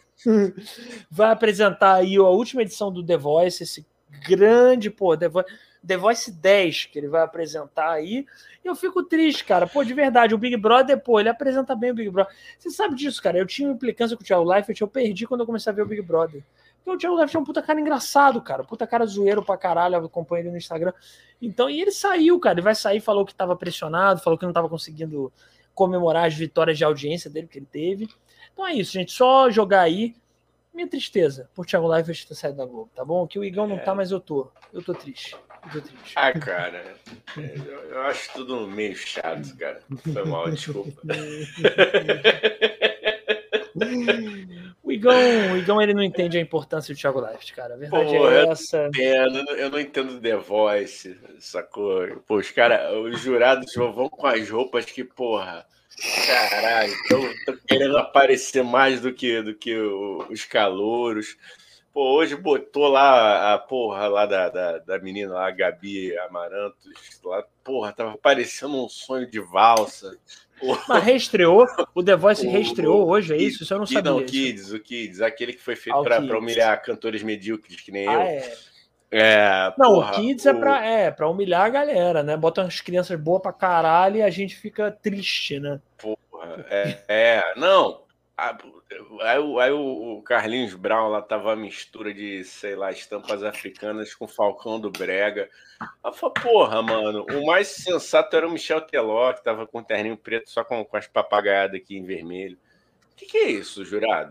vai apresentar aí a última edição do The Voice, esse grande, pô, The Voice, The Voice 10 que ele vai apresentar aí. Eu fico triste, cara. Pô, de verdade, o Big Brother, pô, ele apresenta bem o Big Brother. Você sabe disso, cara. Eu tinha implicância com o Thiago Leifert, eu perdi quando eu comecei a ver o Big Brother. Porque o Thiago Leifert é um puta cara engraçado, cara. Puta cara zoeiro pra caralho, eu acompanho ele no Instagram. Então, e ele saiu, cara. Ele vai sair, falou que tava pressionado, falou que não tava conseguindo comemorar as vitórias de audiência dele que ele teve. Então é isso, gente. Só jogar aí. Minha tristeza por Thiago Leifert ter saído da Globo, tá bom? Que o Igão não é. tá, mas eu tô. Eu tô triste. Eu tô triste. Ah, cara. Eu, eu acho tudo meio chato, cara. Foi mal, desculpa. O Igão, o Igão ele não entende a importância do Thiago Leifert, cara. A verdade Pô, é essa. Eu não, entendo, eu não entendo The Voice, sacou? Pô, os caras, os jurados vão com as roupas que, porra, Caralho, tô, tô, querendo aparecer mais do que, do que o, os calouros. Pô, hoje botou lá a porra lá da, da, da menina lá, a Gabi Amarantos. Lá, porra, tava parecendo um sonho de valsa. Porra. Mas reestreou, o The Voice o, reestreou hoje, é isso? Isso eu não sabia. Não, o Kids, o Kids, aquele que foi feito ah, para humilhar cantores medíocres que nem ah, eu. É. É, não, porra, o Kids o... é, pra, é pra humilhar a galera, né? Bota umas crianças boas pra caralho e a gente fica triste, né? Porra, é, é não. Aí, aí o Carlinhos Brown lá tava a mistura de, sei lá, estampas africanas com Falcão do Brega. Eu falei, porra, mano, o mais sensato era o Michel Teló, que tava com o terninho preto só com, com as papagaiadas aqui em vermelho. O que, que é isso, jurado?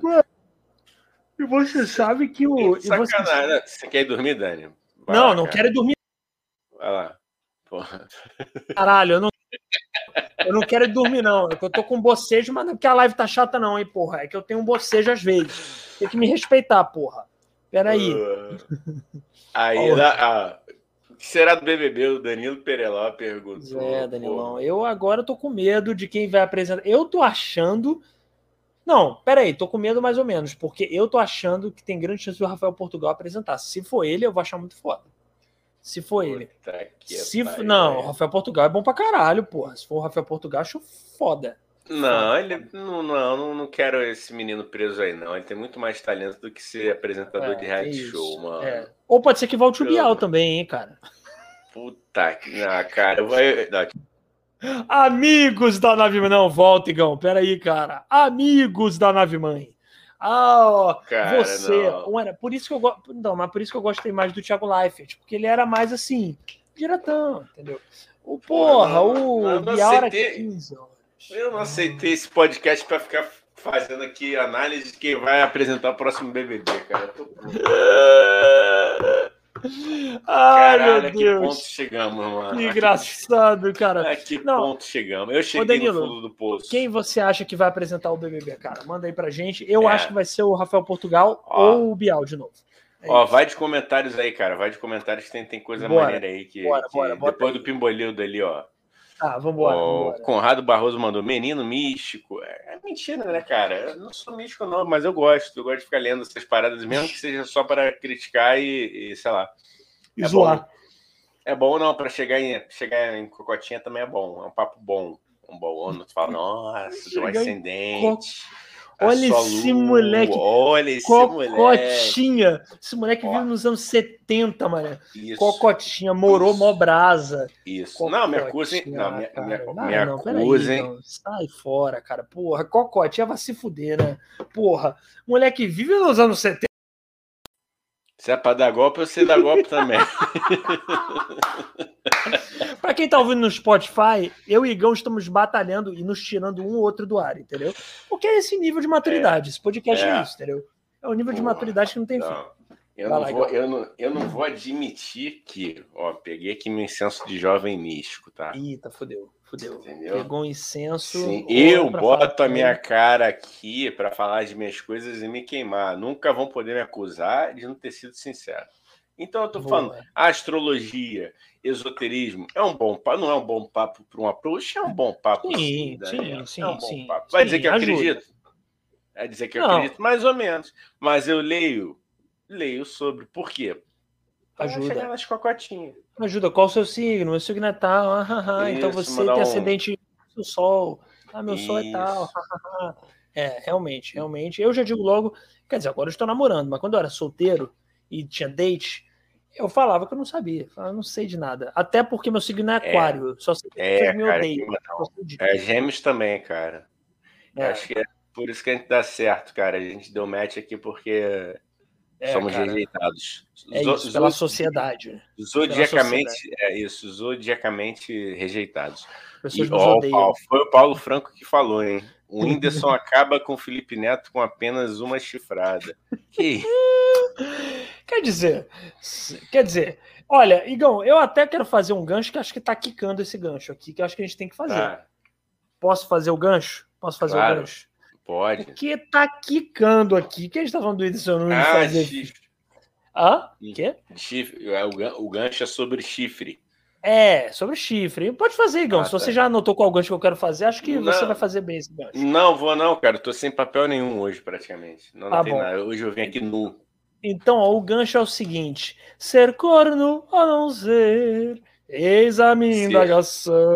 E você sabe que o. Sacanagem. Você... Né? você quer ir dormir, Dani? Vai não, lá, não quero dormir. Vai lá. Porra. Caralho, eu não. Eu não quero dormir, não. É que eu tô com bocejo, mas não é porque a live tá chata, não, hein, porra. É que eu tenho um bocejo às vezes. Tem que me respeitar, porra. Peraí. Uh, aí, oh. ah, o que será do BBB? O Danilo Pereló perguntou. É, Danilão. Porra. Eu agora tô com medo de quem vai apresentar. Eu tô achando. Não, peraí, tô com medo mais ou menos, porque eu tô achando que tem grande chance do Rafael Portugal apresentar. Se for ele, eu vou achar muito foda. Se for ele. Se. Não, o Rafael Portugal é bom pra caralho, porra. Se for o Rafael Portugal, acho foda. Não, ele não, não, não quero esse menino preso aí, não. Ele tem muito mais talento do que ser apresentador é, de reality é show, mano. É. Ou pode ser que volte o Bial também, hein, cara. Puta que. Ah, cara, vou. Amigos da nave mãe. Não, volta, Igão. Pera aí, cara. Amigos da nave mãe. Ah, Cara, você. Não. Era, por isso que eu gosto. Não, mas por isso que eu gostei mais do Thiago Leifert, porque ele era mais assim, diretão, entendeu? O porra, não, o Bial era 15 horas. Eu não aceitei esse podcast para ficar fazendo aqui análise de quem vai apresentar o próximo BBB, cara. *laughs* Ai, Caralho, meu Deus. que ponto chegamos, mano. Que engraçado, cara. A que Não. ponto chegamos. Eu cheguei Ô, Danilo, no fundo do poço. Quem você acha que vai apresentar o BBB, cara? Manda aí pra gente. Eu é. acho que vai ser o Rafael Portugal Ó. ou o Bial de novo. É Ó, vai de comentários aí, cara. Vai de comentários que tem, tem coisa bora. maneira aí. Que, bora, que bora, depois do Pimbolildo ali, ó. Ah, vambora, o vambora. Conrado Barroso mandou menino místico. É, é, mentira, né, cara? Eu não sou místico, não, mas eu gosto. Eu gosto de ficar lendo essas paradas, mesmo que seja só para criticar e, e sei lá. E é zoar. Bom. É bom, não, para chegar em, chegar em cocotinha também é bom. É um papo bom. Um bom ano, tu fala, nossa, do ascendente. Olha esse moleque. Olha esse Cocotinha. Moleque. Esse moleque vive nos anos 70, mano. Isso. Cocotinha, morou Isso. mó brasa. Isso. Cocotinha, não, me acusem. Não, me, me, me não, acusem. Aí, Sai fora, cara. Porra, Cocotinha vai se fuder, né? Porra, moleque vive nos anos 70. Se é pra dar golpe, eu sei dar golpe também. *laughs* Para quem tá ouvindo no Spotify, eu e Igão estamos batalhando e nos tirando um ou outro do ar, entendeu? Porque é esse nível de maturidade. É, esse podcast é. é. isso, entendeu? É o nível de maturidade que não tem não. fim. Eu não, vou, eu, não, eu não vou admitir que, ó, peguei aqui meu incenso de jovem místico, tá? Eita, fodeu. Fudeu. Entendeu? Pegou um incenso. Sim, eu boto a minha cara aqui para falar de minhas coisas e me queimar. Nunca vão poder me acusar de não ter sido sincero. Então eu tô Boa. falando, astrologia, esoterismo, é um bom papo, não é um bom papo para um approach, é um bom papo. Sim, sim, sim, é um sim, papo. Vai sim, dizer que eu acredito? Vai dizer que eu não. acredito, mais ou menos. Mas eu leio, leio sobre. Por quê? Ajuda. chegar nas cocotinhas. Ajuda. Qual o seu signo? Meu signo é tal. Ah, ah, ah. então você tem um... ascendente do sol. Ah, meu Isso. sol é tal. é, realmente, realmente. Eu já digo logo. Quer dizer, agora eu estou namorando, mas quando eu era solteiro e tinha date, eu falava que eu não sabia. Eu falava, não sei de nada. Até porque meu signo é, é. aquário. É, só sei que é, meu cara, date. É gêmeos também, cara. É. Acho que é por isso que a gente dá certo, cara. A gente deu match aqui porque é, Somos cara, rejeitados. É isso, pela sociedade. Zodiacamente, sociedade. é isso, zodiacamente rejeitados. E, ó, Paulo, foi o Paulo Franco que falou, hein? O Whindersson *laughs* acaba com o Felipe Neto com apenas uma chifrada. Que... *laughs* quer dizer, quer dizer, olha, Igão, eu até quero fazer um gancho que acho que tá quicando esse gancho aqui, que acho que a gente tem que fazer. Ah. Posso fazer o gancho? Posso fazer claro. o gancho? Pode. Porque tá quicando aqui. Quem está falando do Whindersson Nunes ah, fazer? Chifre. Hã? Quê? Chifre. É, o gancho é sobre chifre. É, sobre chifre. Pode fazer, Igão. Ah, Se tá. você já anotou qual gancho que eu quero fazer, acho que não, você vai fazer bem esse gancho. Não, vou não, cara. tô sem papel nenhum hoje, praticamente. Não, não tá tem bom. nada. Hoje eu vim aqui nu. Então, ó, o gancho é o seguinte: ser corno ou não ser, eis a minha indagação.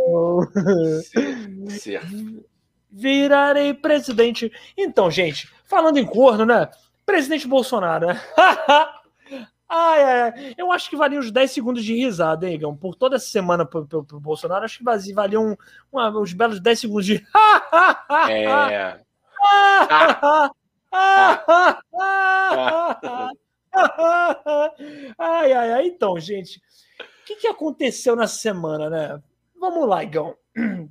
Ser. ser. *laughs* Virarei presidente. Então, gente, falando em corno, né? Presidente Bolsonaro, né? *laughs* Ah, é. Eu acho que valia uns 10 segundos de risada, hein, Igão? Por toda essa semana pro, pro, pro Bolsonaro, acho que valia um, uma, uns belos 10 segundos de. *laughs* é. *laughs* ai, ai, ai. Então, gente, o que, que aconteceu nessa semana, né? Vamos lá, Igão.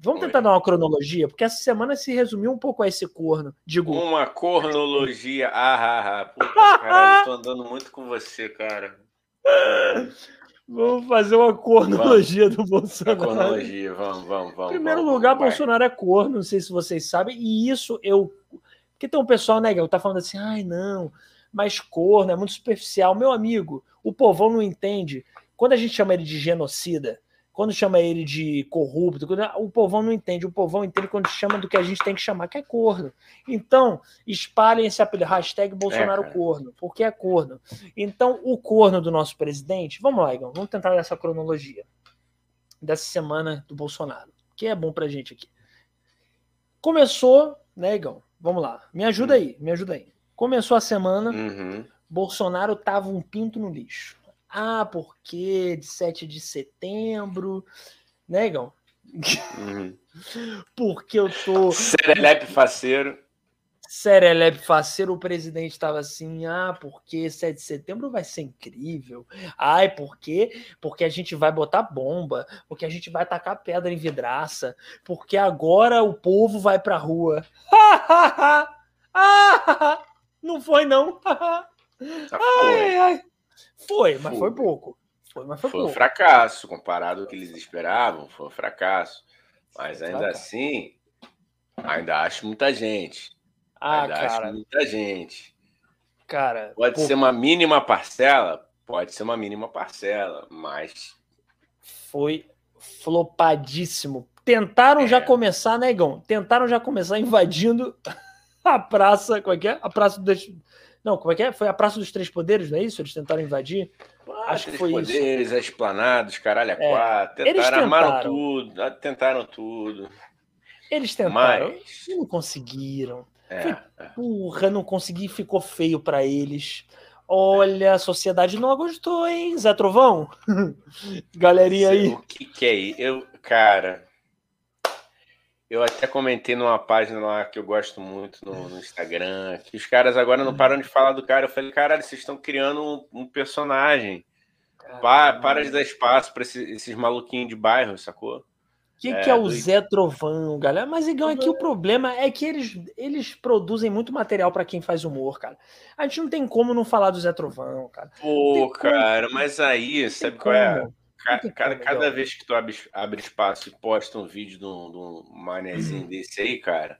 Vamos tentar dar uma cronologia, porque essa semana se resumiu um pouco a esse corno. Digo. Uma cronologia. Ah, ah, ah. Puta, *laughs* caralho, tô andando muito com você, cara. Vamos fazer uma cronologia vamos. do Bolsonaro. Uma cronologia, vamos, vamos, vamos. Em primeiro vamos, lugar, vamos, Bolsonaro é corno, não sei se vocês sabem, e isso eu. Porque tem um pessoal, né, que tá falando assim, ai, não, mas corno é muito superficial. Meu amigo, o povão não entende. Quando a gente chama ele de genocida, quando chama ele de corrupto, o povão não entende. O povão entende quando chama do que a gente tem que chamar, que é corno. Então, espalhem esse apelido, hashtag Bolsonaro é, corno, porque é corno. Então, o corno do nosso presidente, vamos lá, Igor, vamos tentar essa cronologia dessa semana do Bolsonaro, que é bom pra gente aqui. Começou, né, Igor? Vamos lá, me ajuda aí, me ajuda aí. Começou a semana, uhum. Bolsonaro tava um pinto no lixo. Ah, porque de 7 de setembro, né, Igão? Uhum. *laughs* porque eu tô. Serelepe faceiro. Serelepe faceiro, o presidente estava assim, ah, porque 7 de setembro vai ser incrível. Ai, por quê? Porque a gente vai botar bomba, porque a gente vai tacar pedra em vidraça, porque agora o povo vai pra rua. *laughs* *laughs* não foi, não. ai, ai. Foi, mas foi, foi pouco. Foi, mas foi, foi pouco. um fracasso comparado ao que eles esperavam, foi um fracasso. Mas ainda fracasso. assim, ainda acho muita gente. Ah, ainda cara. acho muita gente. Cara, pode por... ser uma mínima parcela, pode ser uma mínima parcela, mas foi flopadíssimo. Tentaram é. já começar, negão. Tentaram já começar invadindo *laughs* a praça, qual é que é? A praça do não, como é que é? Foi a Praça dos Três Poderes, não é isso? Eles tentaram invadir? Ah, Acho que foi poderes, isso. Esplanados, caralho, a é. quatro. Tentaram, Eles tentaram, armaram tudo, ah, tentaram tudo. Eles tentaram Mas... não conseguiram. É, foi, é. Porra, não consegui, ficou feio para eles. Olha, a sociedade não gostou, hein, Zé Trovão? *laughs* Galerinha aí. O que, que é isso? Eu, cara, eu até comentei numa página lá que eu gosto muito no, no Instagram, que os caras agora não param de falar do cara. Eu falei, caralho, vocês estão criando um, um personagem. para, para de dar espaço para esses, esses maluquinhos de bairro, sacou? O que, é, que é o do... Zé Trovão, galera? Mas, Igão, aqui o problema é que eles, eles produzem muito material para quem faz humor, cara. A gente não tem como não falar do Zé Trovão, cara. Pô, cara, mas aí, sabe qual é? Cada, cada vez que tu abre, abre espaço e posta um vídeo de um, de um manezinho uhum. desse aí, cara,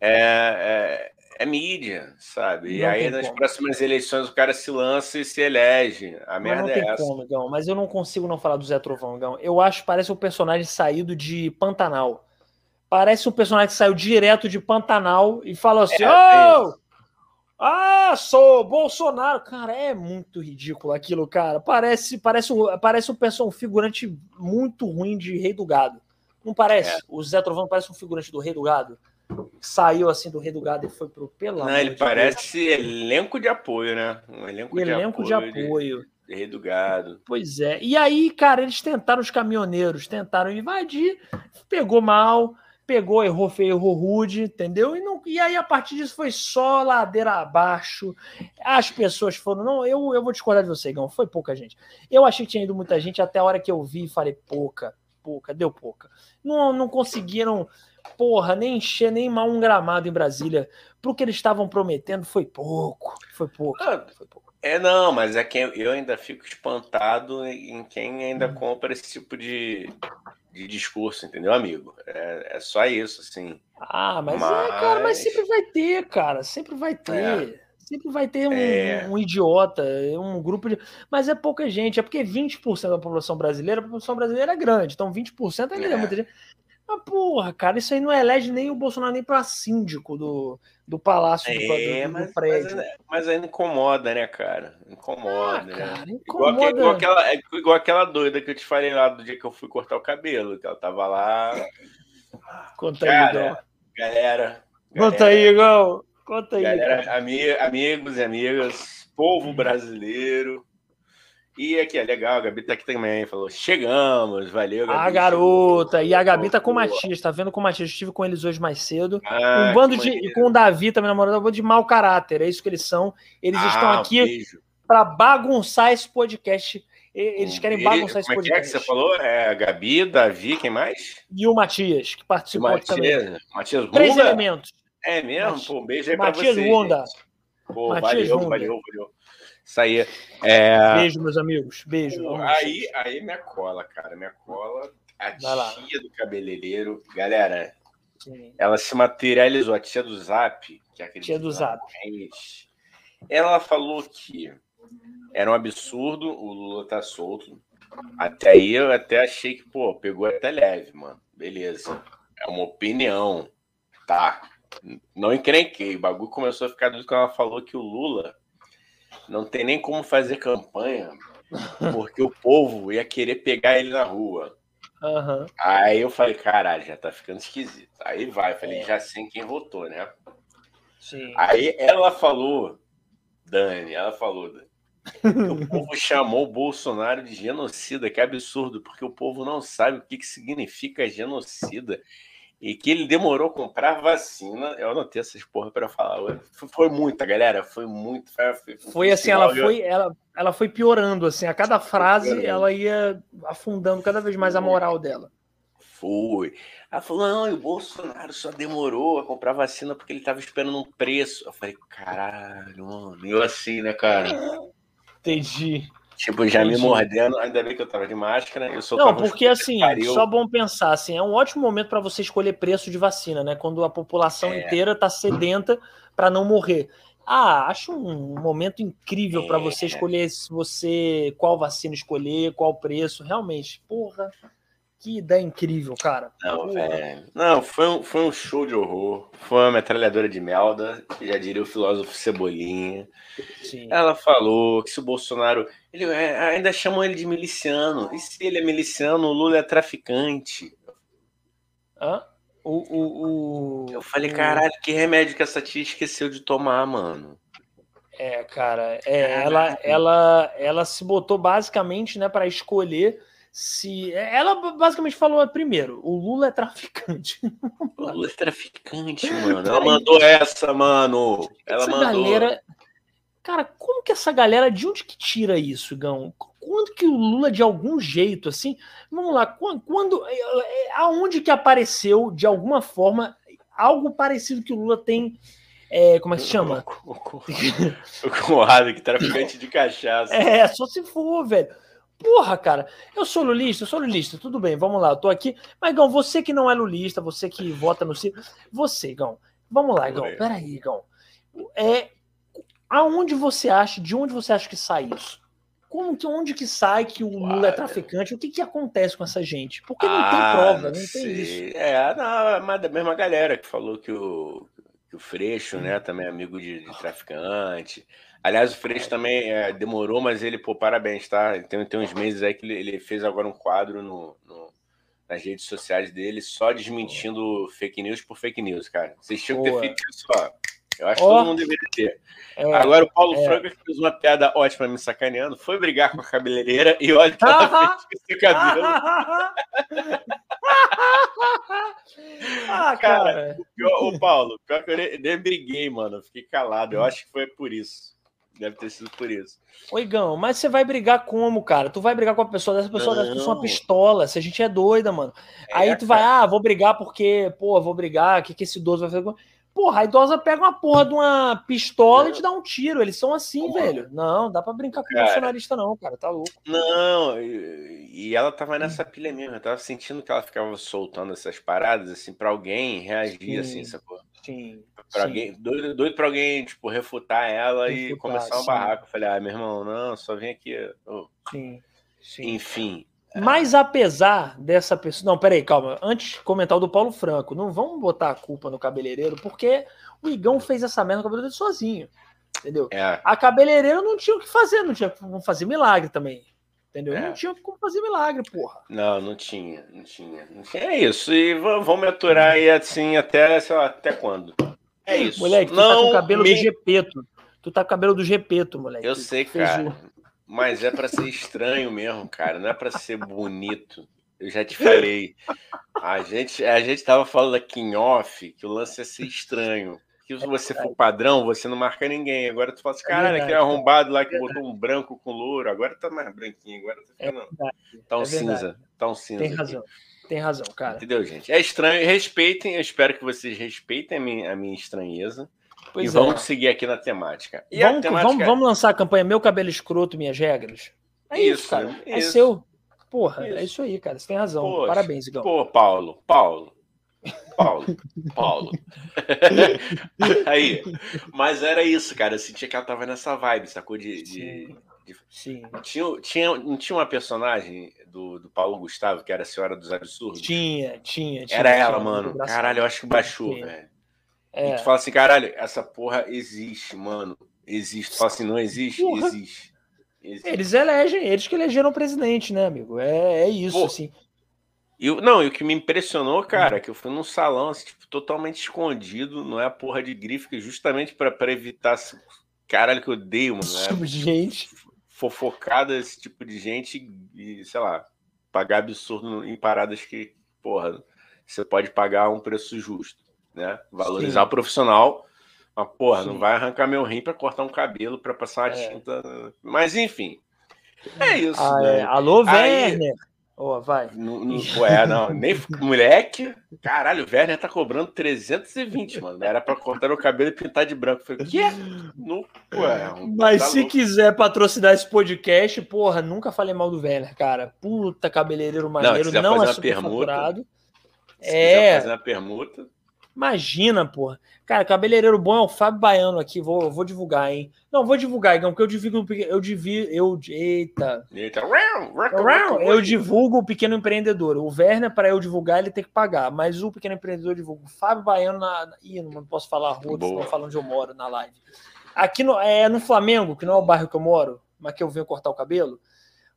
é, é, é mídia, sabe? e aí nas como. próximas eleições o cara se lança e se elege. A merda não é essa. Como, Gão, mas eu não consigo não falar do Zé Trovão, Gão. Eu acho que parece um personagem saído de Pantanal. Parece um personagem que saiu direto de Pantanal e falou assim: é, Ô! Oh! Ah, sou Bolsonaro. Cara, é muito ridículo aquilo, cara. Parece, parece, parece um, um figurante muito ruim de Rei do Gado. Não parece? É. O Zé Trovão parece um figurante do Rei do Gado. Saiu assim do Rei do Gado e foi pro pelo Não, ele parece Deus. elenco de apoio, né? Um elenco, elenco de apoio. De apoio. De, Rei do Gado. Pois é. E aí, cara, eles tentaram os caminhoneiros, tentaram invadir, pegou mal pegou, errou feio, errou rude, entendeu? E, não, e aí, a partir disso, foi só ladeira abaixo. As pessoas foram. Não, eu, eu vou discordar de você, Gão. Foi pouca gente. Eu achei que tinha ido muita gente, até a hora que eu vi, falei, pouca, pouca, deu pouca. Não, não conseguiram, porra, nem encher nem mal um gramado em Brasília. Pro que eles estavam prometendo, foi pouco. Foi pouco. Ah, foi pouco. É, não, mas é que eu ainda fico espantado em quem ainda hum. compra esse tipo de, de discurso, entendeu, amigo? É, é só isso, assim. Ah, mas, mas... É, cara, mas sempre vai ter, cara, sempre vai ter. É. Sempre vai ter um, é. um, idiota, um grupo de. Mas é pouca gente, é porque 20% da população brasileira, a população brasileira é grande, então 20% ainda é, é muita gente. Mas, porra, cara, isso aí não elege nem o Bolsonaro nem para síndico do, do palácio é, do, do, do prédio. Mas, mas, aí incomoda, né, cara? Incomoda. Ah, né? cara, incomoda. Igual, igual, aquela, é igual aquela doida que eu te falei lá do dia que eu fui cortar o cabelo, que ela tava lá. Conta cara, aí, Galera. Conta aí, Igor. Conta aí. Galera, ami, amigos e amigas, povo brasileiro. E aqui é legal, a Gabi tá aqui também, falou: chegamos, valeu, Gabi. A garota, e a Gabi tá com o Matias, tá vendo com o Matias? Eu estive com eles hoje mais cedo. Ah, um bando de. E com o Davi também, namorado, um bando de mau caráter, é isso que eles são. Eles ah, estão aqui um para bagunçar esse podcast. Eles um querem beijo. bagunçar esse Como podcast. É que, é que você falou? É a Gabi, Davi, quem mais? E o Matias, que participou Matias, também. Matias Runda? Três elementos. É mesmo? Matias, Pô, um beijo aí pra Matias vocês. Runda. Pô, Matias valeu, Runda. valeu, valeu. Isso aí. É... Beijo, meus amigos. Beijo. Aí, aí minha cola, cara. Minha cola. A tia do cabeleireiro. Galera, Sim. ela se materializou. A tia do Zap, que acredita. Tia do Zap. Ela falou que era um absurdo o Lula tá solto. Até aí eu até achei que, pô, pegou até leve, mano. Beleza. É uma opinião. Tá. Não encrenquei. O bagulho começou a ficar doido quando ela falou que o Lula não tem nem como fazer campanha, porque o povo ia querer pegar ele na rua. Uhum. Aí eu falei, caralho, já tá ficando esquisito. Aí vai, falei, é. já sei quem votou, né? Sim. Aí ela falou, Dani, ela falou, que o *laughs* povo chamou o Bolsonaro de genocida, que absurdo, porque o povo não sabe o que, que significa genocida e que ele demorou a comprar vacina. Eu anotei essas porra para falar. Foi muita, galera. Foi muito. Foi, foi, foi assim, ela foi, ela, ela foi piorando assim. A cada frase ela ia afundando cada vez mais a moral dela. Foi. Ela falou: não, o Bolsonaro só demorou a comprar vacina porque ele estava esperando um preço. Eu falei, caralho, mano. E eu assim, né, cara? Entendi. Tipo, já me mordendo, ainda bem que eu tava de máscara. Eu sou Não, porque assim, só bom pensar, assim, é um ótimo momento para você escolher preço de vacina, né? Quando a população é. inteira tá sedenta para não morrer. Ah, acho um momento incrível é. para você escolher se você qual vacina escolher, qual preço, realmente. Porra, que ideia incrível, cara. Não, velho. Não, foi um, foi um show de horror. Foi uma metralhadora de melda, já diria o filósofo Cebolinha. Sim. Ela falou que se o Bolsonaro. Ele, é, ainda chamam ele de miliciano. E se ele é miliciano, o Lula é traficante. Hã? O, o, o, Eu falei, caralho, que remédio que essa tia esqueceu de tomar, mano. É, cara, é, ela, ela, ela se botou basicamente né, para escolher se. Ela basicamente falou primeiro: o Lula é traficante. *laughs* O Lula é traficante, mano. Ela mandou essa, mano. Ela essa mandou. galera. Cara, como que essa galera. De onde que tira isso, Gão? Quando que o Lula, de algum jeito, assim. Vamos lá, quando. quando aonde que apareceu, de alguma forma, algo parecido que o Lula tem. É, como é que se chama? *laughs* O, Conrado, que traficante de cachaça. É, só se for, velho. Porra, cara, eu sou lulista, eu sou lulista, tudo bem, vamos lá, eu tô aqui. Mas, Gão, você que não é lulista, você que vota no Ciro, você, Gão, vamos lá, Gão, peraí, Gão. É, aonde você acha, de onde você acha que sai isso? Como que, onde que sai que o Lula é traficante? O que que acontece com essa gente? Porque não ah, tem prova, não, não tem isso. É, não, mas da mesma galera que falou que o, que o Freixo, né, também é amigo de, de traficante. Aliás, o Freixo também é, demorou, mas ele, pô, parabéns, tá? Tem, tem uns meses aí que ele, ele fez agora um quadro no, no, nas redes sociais dele só desmentindo fake news por fake news, cara. Vocês tinham que ter feito isso, ó. Eu acho que todo mundo deveria ter. É, agora, o Paulo é. Franco fez uma piada ótima me sacaneando, foi brigar com a cabeleireira e olha o que ela fez com esse cabelo. *laughs* ah, cara. O Paulo, pior que eu nem, nem briguei, mano. Eu fiquei calado. Eu acho que foi por isso. Deve ter sido por isso. Oigão, mas você vai brigar como, cara? Tu vai brigar com a pessoa dessa pessoa, dessa pessoa uma pistola. Se a gente é doida, mano. É, Aí tu vai, ah, vou brigar porque, pô, vou brigar, o que, que esse idoso vai fazer? Porra, a idosa pega uma porra de uma pistola e te dá um tiro. Eles são assim, porra. velho. Não, dá pra brincar com o bolsonarista, não, cara. Tá louco. Não, e, e ela tava nessa pilha mesmo. Eu tava sentindo que ela ficava soltando essas paradas, assim, pra alguém reagir, Sim. assim, sacou? Sim. Pra alguém, doido, doido pra alguém, tipo, refutar ela refutar, e começar um barraco. Eu falei, ah, meu irmão, não, só vem aqui. Oh. Sim, sim. Enfim. É. Mas apesar dessa pessoa. Não, peraí, calma. Antes de comentar o do Paulo Franco, não vamos botar a culpa no cabeleireiro, porque o Igão fez essa merda no cabeleireiro sozinho. Entendeu? É. A cabeleireira não tinha o que fazer, não tinha como fazer milagre também. Entendeu? É. Não tinha como fazer milagre, porra. Não, não tinha, não tinha. Não tinha. É isso. E vamos aturar aí assim até, lá, até quando? É isso. Moleque, tu não tá com o cabelo me... do Gepeto. Tu tá com o cabelo do Gepeto, moleque. Eu sei, cara. Mas é para ser estranho mesmo, cara. Não é para ser bonito. Eu já te falei. A gente, a gente tava falando aqui em off que o lance é ser estranho que se você for padrão, você não marca ninguém. Agora tu fala assim, é caralho, aquele arrombado lá que botou um branco com louro, agora tá mais branquinho, agora tá ficando. É tá um é cinza. Tá um cinza. Tem razão. Aqui. Tem razão, cara. Entendeu, gente? É estranho. Respeitem, eu espero que vocês respeitem a minha, a minha estranheza. Pois e é. vamos seguir aqui na temática. E vamos, temática... Vamos, vamos, lançar a campanha Meu Cabelo Escroto, Minhas Regras? É isso, isso cara. É isso. É seu. Porra, isso. é isso aí, cara. Você tem razão. Poxa, Parabéns, Igão. Pô, Paulo, Paulo. Paulo, *laughs* Paulo. *laughs* Aí, mas era isso, cara. Eu sentia que ela tava nessa vibe, sacou? De, de... Sim. Tinha, tinha, não tinha uma personagem do, do Paulo Gustavo, que era a Senhora dos Absurdos? Tinha, tinha. tinha era ela, mano. Caralho, eu acho que baixou, velho. É. E tu fala assim, caralho, essa porra existe, mano. Existe. Tu fala assim, não existe? Porra. Existe. existe. Eles elegem, eles que elegeram o presidente, né, amigo? É, é isso, Pô, assim. Não, e o que me impressionou, cara, é que eu fui num salão assim, tipo, totalmente escondido, não é a porra de grife, justamente para evitar. Caralho, que eu odeio, mano. Né? *laughs* Gente. Fofocada, esse tipo de gente e, sei lá, pagar absurdo em paradas que, porra, você pode pagar um preço justo, né? Valorizar Sim. o profissional, mas, porra, Sim. não vai arrancar meu rim para cortar um cabelo, para passar uma é. tinta. Mas, enfim. É isso. Ah, né? é. Alô, Aí... Werner! Oh, vai. Não, não, é, não, nem moleque. Caralho, o Werner tá cobrando 320, mano. Era pra cortar o cabelo e pintar de branco. Falei, quê? No, ué, Mas tá se louco. quiser patrocinar esse podcast, porra, nunca falei mal do Werner, cara. Puta cabeleireiro maneiro, não, não é superfaturado. Se é. fazer uma permuta. Imagina, porra. Cara, cabeleireiro bom é o Fábio Baiano aqui. Vou, vou divulgar, hein? Não, vou divulgar, Igão, porque eu divulgo. Eu divulgo. Eu, eita. Eita. Eu divulgo o pequeno empreendedor. O Werner, para eu divulgar, ele tem que pagar. Mas o pequeno empreendedor divulga. O Fábio Baiano na. Ih, não posso falar rua, estão falando onde eu moro na live. Aqui no, é no Flamengo, que não é o bairro que eu moro, mas que eu venho cortar o cabelo.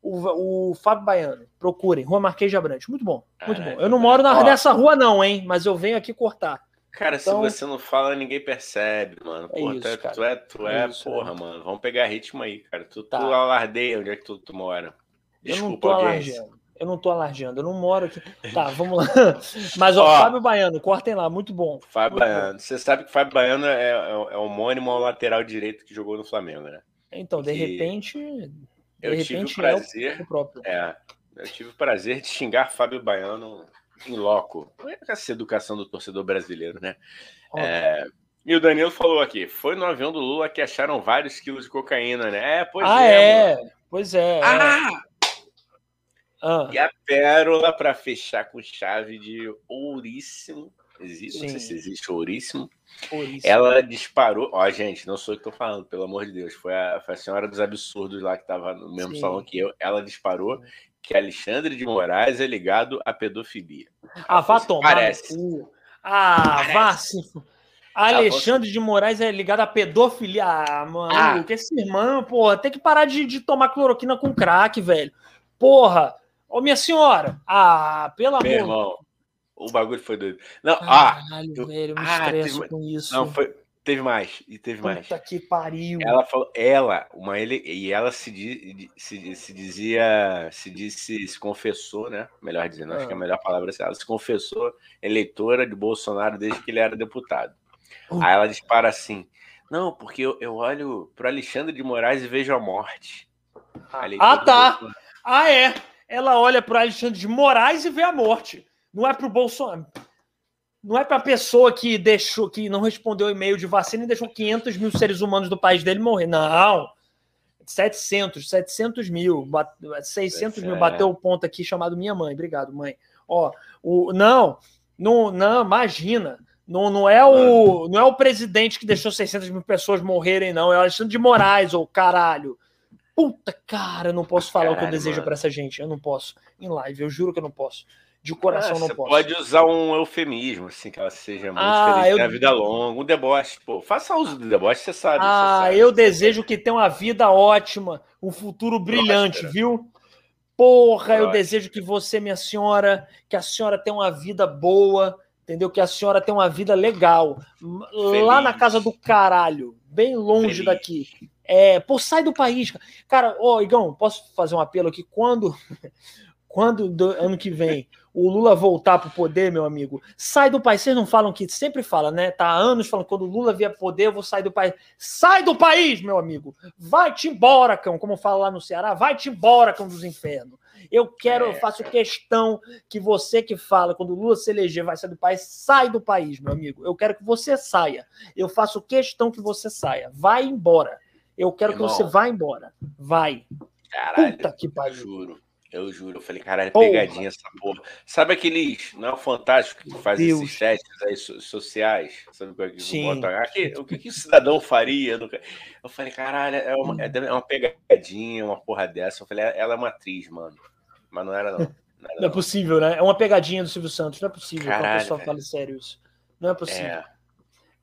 O, o Fábio Baiano, procurem, Rua Marquês de Abrante. Muito bom, muito bom. Eu não moro na, nessa rua, não, hein? Mas eu venho aqui cortar. Cara, então, se você não fala, ninguém percebe, mano. É porra, isso, tu, é, tu é, tu é, é isso, porra, é. mano. Vamos pegar ritmo aí, cara. Tu, tá. tu alardeia onde é que tu, tu mora. Desculpa, eu não tô alardeando. Eu não tô alardeando, eu não moro aqui. Tá, *laughs* vamos lá. *laughs* Mas, ó, ó Fábio Baiano, cortem lá, muito bom. Fábio muito Baiano. Bom. Você sabe que Fábio Baiano é, é, é homônimo ao lateral direito que jogou no Flamengo, né? Então, de repente. De eu repente tive o prazer. É, o próprio. é, eu tive o prazer de xingar Fábio Baiano em loco. Essa educação do torcedor brasileiro, né? É, e o Danilo falou aqui: foi no avião do Lula que acharam vários quilos de cocaína, né? É, pois ah, é. é. Pois é. é. Ah! ah. E a pérola para fechar com chave de ouríssimo. Existe, não sei se existe ouríssimo. ouríssimo. Ela disparou. Ó, gente, não sou eu que tô falando, pelo amor de Deus. Foi a, foi a senhora dos absurdos lá que tava no mesmo Sim. salão que eu. Ela disparou que Alexandre de Moraes é ligado à pedofilia. Ah, vá tomar. Parece. Ah, Parece. vá. Alexandre de Moraes é ligado à pedofilia. Ah, mano, ah. esse irmão, porra, tem que parar de, de tomar cloroquina com crack, velho. Porra. Ô, minha senhora. Ah, pelo Meu amor. Irmão, o bagulho foi doido. Não, ah, Caralho, ah, velho, eu me ah, teve, com isso. Não, foi, Teve mais, e teve Puta mais. Puta que pariu. Ela falou, ela, uma ele, e ela se, se, se dizia, se disse, se confessou, né? Melhor dizendo, ah. acho que é a ah. melhor palavra é ela se confessou eleitora de Bolsonaro desde que ele era deputado. Uh. Aí ela dispara assim: Não, porque eu, eu olho pro Alexandre de Moraes e vejo a morte. A ah, tá. Ah, é. Ela olha pro Alexandre de Moraes e vê a morte. Não é pro Bolsonaro. Não é para a pessoa que deixou, que não respondeu o e-mail de vacina e deixou 500 mil seres humanos do país dele morrer. Não. 700, 700 mil, 600 mil, bateu o ponto aqui chamado minha mãe. Obrigado, mãe. Ó, o, não, não, não, imagina. Não, não, é o, não é o presidente que deixou 600 mil pessoas morrerem, não. É o Alexandre de Moraes, ou caralho. Puta, cara, eu não posso falar Caralho, o que eu desejo para essa gente. Eu não posso. Em live, eu juro que eu não posso. De coração, ah, não posso. pode usar um eufemismo, assim, que ela seja muito ah, feliz, eu... tenha vida longa, um deboche. Pô, faça uso do deboche, você sabe. Ah, você sabe, eu desejo sabe. que tenha uma vida ótima, um futuro brilhante, viu? Porra, eu desejo que você, minha senhora, que a senhora tenha uma vida boa, entendeu? Que a senhora tenha uma vida legal. Feliz. Lá na casa do caralho, bem longe Feliz. daqui. É, pô, sai do país. Cara, ô, Igão, posso fazer um apelo aqui? Quando, *laughs* quando do, ano que vem o Lula voltar para o poder, meu amigo, sai do país. Vocês não falam que sempre fala, né? Tá há anos falando quando o Lula vier poder, eu vou sair do país. Sai do país, meu amigo. Vai-te embora, cão, como fala lá no Ceará. Vai-te embora, cão dos infernos. Eu quero, é, eu faço questão que você que fala quando o Lula se eleger vai sair do país, sai do país, meu amigo. Eu quero que você saia. Eu faço questão que você saia. Vai embora. Eu quero Irmão, que você vá embora. Vai. Caralho, Puta que pariu. Juro. Eu juro, eu falei, caralho, é pegadinha essa porra. Sabe aqueles, não é o Fantástico que faz Deus. esses testes aí sociais? Sabe o que Sim. Aqui, o que, que o cidadão faria? Eu falei, caralho, é uma, é, é uma pegadinha, uma porra dessa. Eu falei, ela é uma atriz, mano. Mas não era, não. Não, era, não é possível, né? É uma pegadinha do Silvio Santos. Não é possível caralho, que a pessoa fale sério isso. Não é possível. É.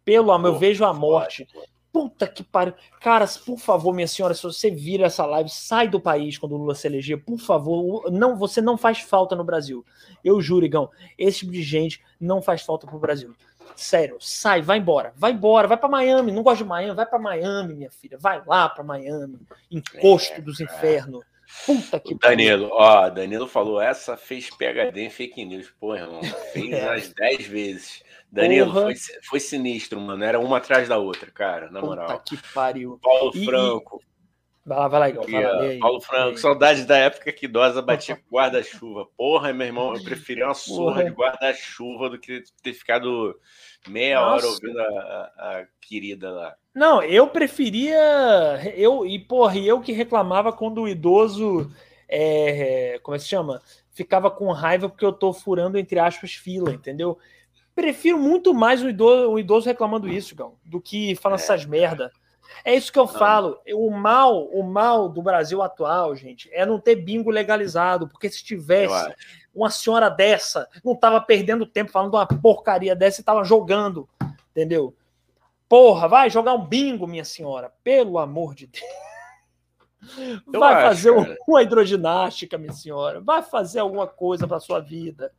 Pelo amor, eu vejo a morte. Puta que pariu. Cara, por favor, minha senhora, se você vira essa live, sai do país quando o Lula se eleger, por favor. Não, você não faz falta no Brasil. Eu juro, Igão, esse tipo de gente não faz falta pro Brasil. Sério, sai, vai embora. Vai embora, vai para Miami. Não gosto de Miami, vai para Miami, minha filha. Vai lá para Miami. Encosto é, dos infernos. Puta que Danilo, pariu. ó, Danilo falou, essa fez PHD em fake news. Pô, irmão, fez é. as 10 vezes. Danilo, foi, foi, sinistro, mano. Era uma atrás da outra, cara, na moral. Puta que pariu. Paulo e, Franco. Vai lá, vai lá, Igor. Vai lá, Paulo Franco, saudade da época que idosa batia com *laughs* guarda-chuva. Porra, meu irmão, eu preferia uma surra de guarda-chuva do que ter ficado meia Nossa. hora ouvindo a, a, a, querida lá. Não, eu preferia. Eu, e, porra, eu que reclamava quando o idoso. É, como é que se chama? Ficava com raiva porque eu tô furando, entre aspas, fila, entendeu? Prefiro muito mais o idoso, o idoso reclamando isso, Gão, do que falando é. essas merda. É isso que eu não. falo. O mal, o mal do Brasil atual, gente, é não ter bingo legalizado, porque se tivesse uma senhora dessa, não tava perdendo tempo falando uma porcaria dessa e tava jogando, entendeu? Porra, vai jogar um bingo, minha senhora, pelo amor de Deus. Vai acho, fazer cara. uma hidroginástica, minha senhora. Vai fazer alguma coisa para sua vida.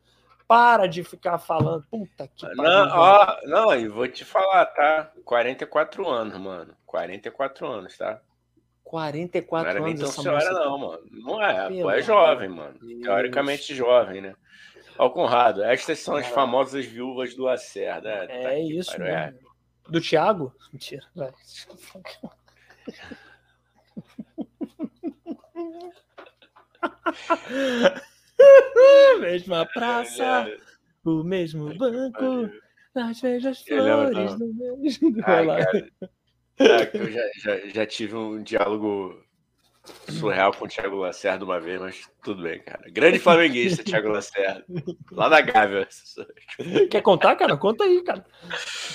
Para de ficar falando. Puta que pariu. Não, ó, não, e vou te falar, tá? 44 anos, mano. 44 anos, tá? 44 não anos. Não senhora, não, mano. Não é. Pelo é jovem, mano. Deus. Teoricamente jovem, né? Ó, Conrado, estas são as famosas viúvas do Lacerda. É, tá é isso, pariu, é. Do Thiago? Mentira, vai. *laughs* *laughs* Mesma praça, o mesmo banco, as mesmas flores no mesmo. Ai, cara, é, eu já, já, já tive um diálogo surreal com o Thiago Lacerda uma vez, mas tudo bem, cara. Grande flamenguista, Thiago Lacerda. Lá na Gávea. Quer contar, cara? Conta aí, cara.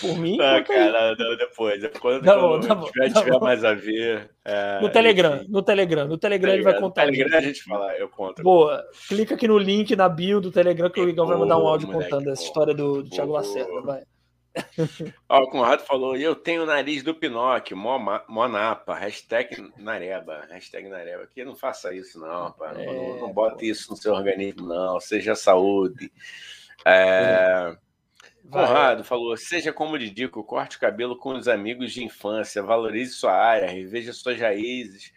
Por mim. Não, cara, não, depois. Quando, tá bom, tá bom, tiver, tá tiver mais a ver. É, no Telegram, no Telegram. No Telegram ele vai contar. No Telegram a gente fala, eu conto. Boa. Clica aqui no link na bio do Telegram que o Igor vai mandar um áudio contando essa história do, do Thiago Lacerda. Vai. *laughs* Ó, o Conrado falou, eu tenho o nariz do Pinóquio, Monapa, hashtag Nareba, hashtag Nareba. Que não faça isso, não, pá. É, não, não bote isso no seu organismo, não. Seja saúde. É... Conrado falou, seja como Didico, corte o cabelo com os amigos de infância, valorize sua área, reveja suas raízes.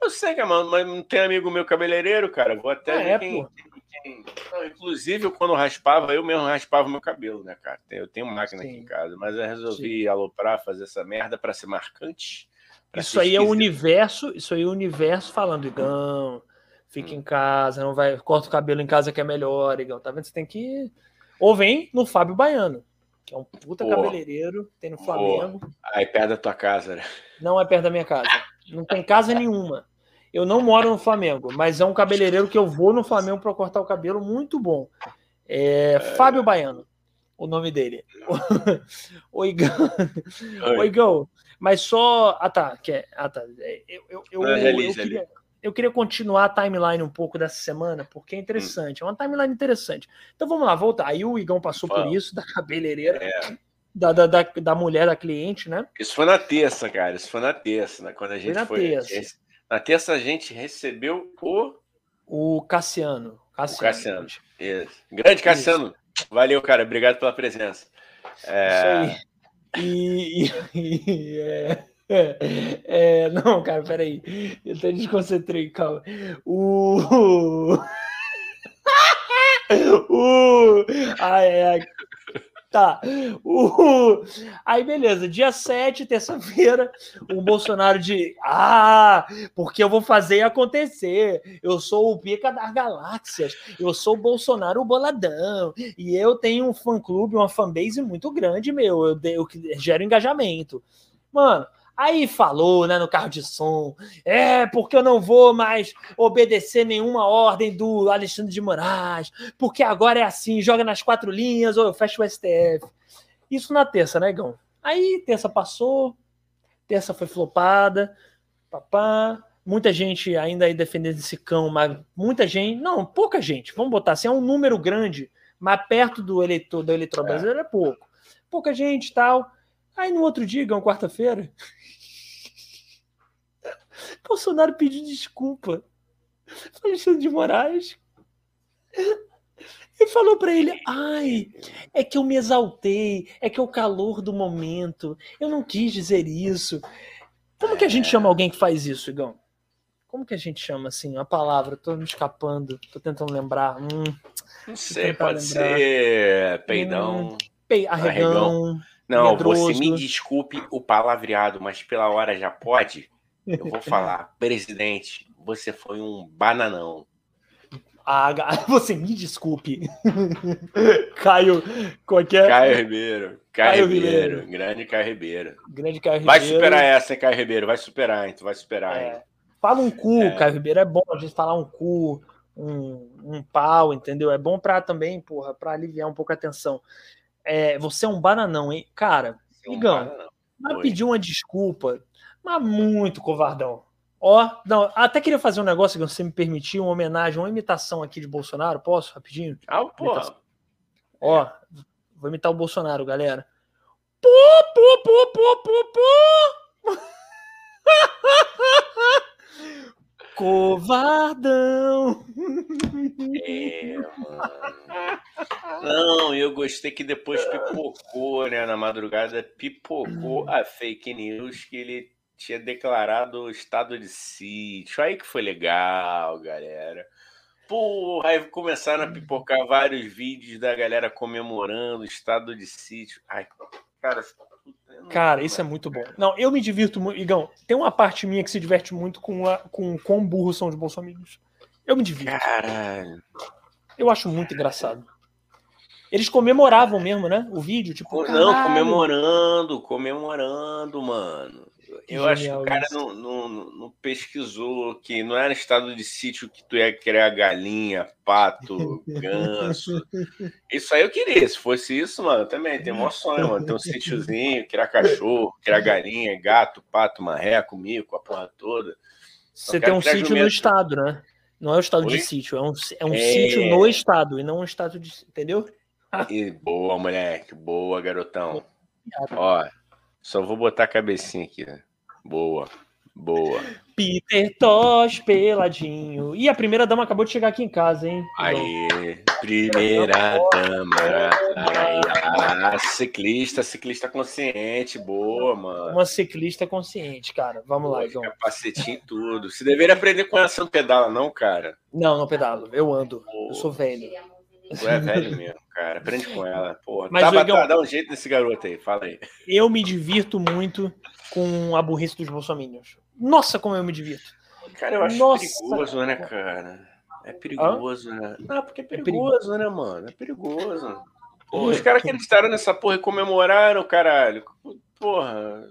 Eu sei, que mas não tem amigo meu cabeleireiro, cara. Vou até ah, é, quem, não, inclusive, quando raspava, eu mesmo raspava meu cabelo, né, cara? Eu tenho máquina Sim. aqui em casa, mas eu resolvi Sim. aloprar, fazer essa merda para ser marcante. Isso aí é o universo, isso aí é o universo falando, Igão, fica hum. em casa, não vai, corta o cabelo em casa que é melhor, Igão. Tá vendo? Você tem que. Ou vem no Fábio Baiano, que é um puta cabeleireiro, tem no Flamengo. Aí perto da tua casa, né? Não é perto da minha casa. Não tem casa nenhuma. Eu não moro no Flamengo, mas é um cabeleireiro que eu vou no Flamengo para cortar o cabelo, muito bom. É, Fábio Baiano. o nome dele. *laughs* O Igão. O Igão, mas só. Ah, tá. Que é... Ah, tá. Eu, eu, eu, eu, eu queria eu queria continuar a timeline um pouco dessa semana, porque é interessante, é uma timeline interessante. Então vamos lá, voltar. Aí o Igão passou por isso, da cabeleireira, é. da, da, da, da, mulher da cliente, né? Isso foi na terça, cara. Isso foi na terça, né? Quando a gente foi. Na, foi, terça. Na terça a gente recebeu o. O Cassiano. Cassiano. O Cassiano. Isso. Grande Cassiano. Isso. Valeu, cara. Obrigado pela presença. É... Isso aí. E, e, e é... É, é, não, cara, peraí. Eu até desconcentrei, calma. O. *laughs* o. Ai, ai. Tá. O... Aí, beleza. Dia 7, terça-feira, o Bolsonaro de. Ah, porque eu vou fazer acontecer. Eu sou o pica das galáxias. Eu sou o Bolsonaro boladão. E eu tenho um fã-clube, uma fanbase muito grande, meu. Eu, eu gero engajamento. Mano, Aí falou, né, no carro de som, é porque eu não vou mais obedecer nenhuma ordem do Alexandre de Moraes, porque agora é assim, joga nas quatro linhas ou eu fecho o STF. Isso na terça, né, Gão? Aí terça passou, terça foi flopada, papá, muita gente ainda aí defendendo esse cão, mas muita gente, não, pouca gente, vamos botar assim, é um número grande, mas perto do eleitor, do eleitor brasileiro é pouco. Pouca gente tal. Aí no outro dia, Gão, quarta-feira, Bolsonaro pediu desculpa. Alexandre de Moraes. E falou para ele: ai, é que eu me exaltei, é que é o calor do momento, eu não quis dizer isso. Como que a gente chama alguém que faz isso, Igão? Como que a gente chama assim? A palavra, tô me escapando, tô tentando lembrar. Hum, não sei, pode lembrar. ser peidão, hum, pe... arregão. arregão. Não, medroso. você me desculpe o palavreado, mas pela hora já pode. Eu vou falar, presidente, você foi um bananão. Ah, *laughs* você me desculpe. Caio, qualquer. É? Caio Ribeiro. Caio, Caio Ribeiro. Ribeiro. Grande Caio Ribeiro. Grande Caio Ribeiro. Vai superar essa, hein, Caio Ribeiro? Vai superar, hein? Tu vai superar, é. hein? Fala um cu, é. Caio Ribeiro. É bom a gente falar um cu, um, um pau, entendeu? É bom pra também, porra, pra aliviar um pouco a tensão. É, você é um bananão, hein? Cara, é um Igão, vai pedir uma desculpa mas muito covardão. Ó, não, até queria fazer um negócio que você me permitiu, uma homenagem, uma imitação aqui de Bolsonaro. Posso, rapidinho? Ah, pô. Ó, vou imitar o Bolsonaro, galera. Pô, pô, pô, pô, pô, pô. *laughs* Covardão. É. Não, eu gostei que depois pipocou, né? Na madrugada pipocou a fake news que ele tinha declarado o estado de sítio. Aí que foi legal, galera. Porra, aí começaram a pipocar vários vídeos da galera comemorando o estado de sítio. Ai, cara, Cara, isso é muito bom. Não, eu me divirto muito. Igão, tem uma parte minha que se diverte muito com, a, com quão burros são os bolsominions. Eu me divirto. Caralho. Eu acho muito engraçado. Eles comemoravam mesmo, né? O vídeo, tipo. Não, comemorando, comemorando, mano. Eu acho que o cara não, não, não, pesquisou que não era estado de sítio que tu ia criar galinha, pato, *laughs* ganso. Isso aí eu queria. Se fosse isso, mano, também tem um sonho, mano. Ter um sítiozinho, criar cachorro, criar galinha, gato, pato, marreco, mico, a porra toda. Você tem um sítio no estado, né? Não é o estado Oi? de sítio, é um, é um é... sítio no estado e não um estado de. Entendeu? E boa, moleque. Boa, garotão. *laughs* Ó, só vou botar a cabecinha aqui, né? Boa. Boa. Peter Tosh peladinho. E a primeira dama acabou de chegar aqui em casa, hein? Aí, primeira dama. Aí, ciclista, ciclista consciente. Boa, mano. Uma ciclista consciente, cara. Vamos boa, lá, João. Capacetinho e tudo. Você deveria aprender com ela, você não pedala, não, cara? Não, não pedalo. Eu ando. Boa. Eu sou velho. Tu é velho mesmo, cara. Aprende com ela. Porra, Mas, tá, Igão, dá um jeito nesse garoto aí. Fala aí. Eu me divirto muito com a burrice dos bolsominions. Nossa, como eu me divirto. Cara, eu acho Nossa. perigoso, né, cara? É perigoso, né? Ah, porque é perigoso, é perigoso, né, mano? É perigoso. Pô, os caras acreditaram nessa porra e comemoraram, caralho. Porra.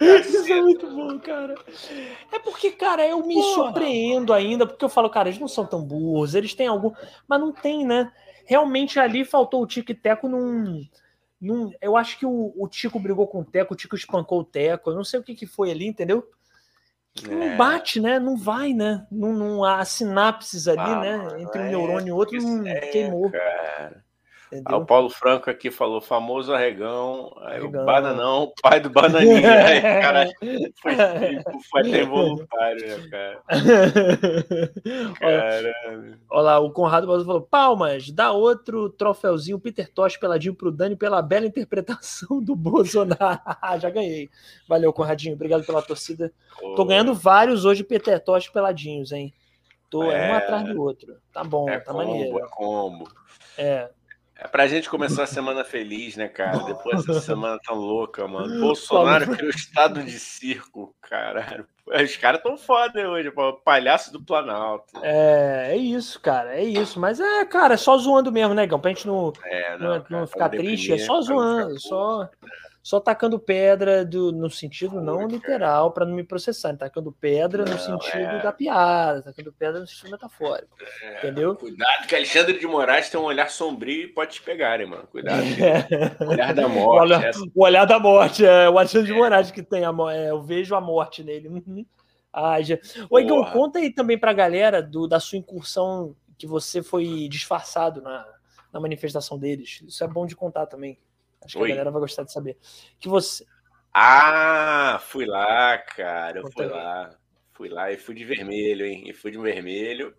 Isso é muito bom, cara. É porque, cara, eu me Porra. surpreendo ainda, porque eu falo, cara, eles não são tão burros, eles têm algum. Mas não tem, né? Realmente ali faltou o Tico e Teco num. num eu acho que o, o Tico brigou com o Teco, o Tico espancou o Teco, eu não sei o que, que foi ali, entendeu? É. Não bate, né? Não vai, né? Não, não há sinapses ali, ah, né? Entre um é, neurônio e outro, não é, queimou. Cara. Ah, o Paulo Franco aqui falou famoso arregão, arregão. o Bananão, pai do Bananinha. *laughs* aí, cara, foi, foi até voluntário, né, cara? *laughs* Olha lá, o Conrado falou: Palmas, dá outro troféuzinho Peter Tosh peladinho pro Dani pela bela interpretação do Bolsonaro. *laughs* Já ganhei. Valeu, Conradinho. Obrigado pela torcida. Oh. Tô ganhando vários hoje Peter Tosh peladinhos, hein? Tô é, um atrás do outro. Tá bom, é tá combo, maneiro. É combo. É. É pra gente começar a semana feliz, né, cara? Depois dessa *laughs* semana tão louca, mano. Bolsonaro criou estado de circo, caralho. Os caras tão foda hoje, pô. palhaço do Planalto. É, é isso, cara, é isso. Mas é, cara, é só zoando mesmo, né, Gão? Pra gente não, é, não, não, cara, não ficar triste, é só zoando, só só tacando pedra do, no sentido não literal para não me processar, tacando pedra não, no sentido é... da piada, tacando pedra no sentido metafórico. É, entendeu? Cuidado que Alexandre de Moraes tem um olhar sombrio e pode te pegar, hein, mano. Cuidado. É. *laughs* O olhar da morte. O olhar, essa... o olhar da morte, é o Alexandre de é. Moraes que tem a é, eu vejo a morte nele. Ai, *laughs* já... Ô, Igor, conta aí também pra galera do, da sua incursão que você foi disfarçado na, na manifestação deles. Isso é bom de contar também. Acho que Oi. a galera vai gostar de saber. Que você. Ah, fui lá, cara. Eu fui lá. Fui lá e fui de vermelho, hein? E fui de vermelho.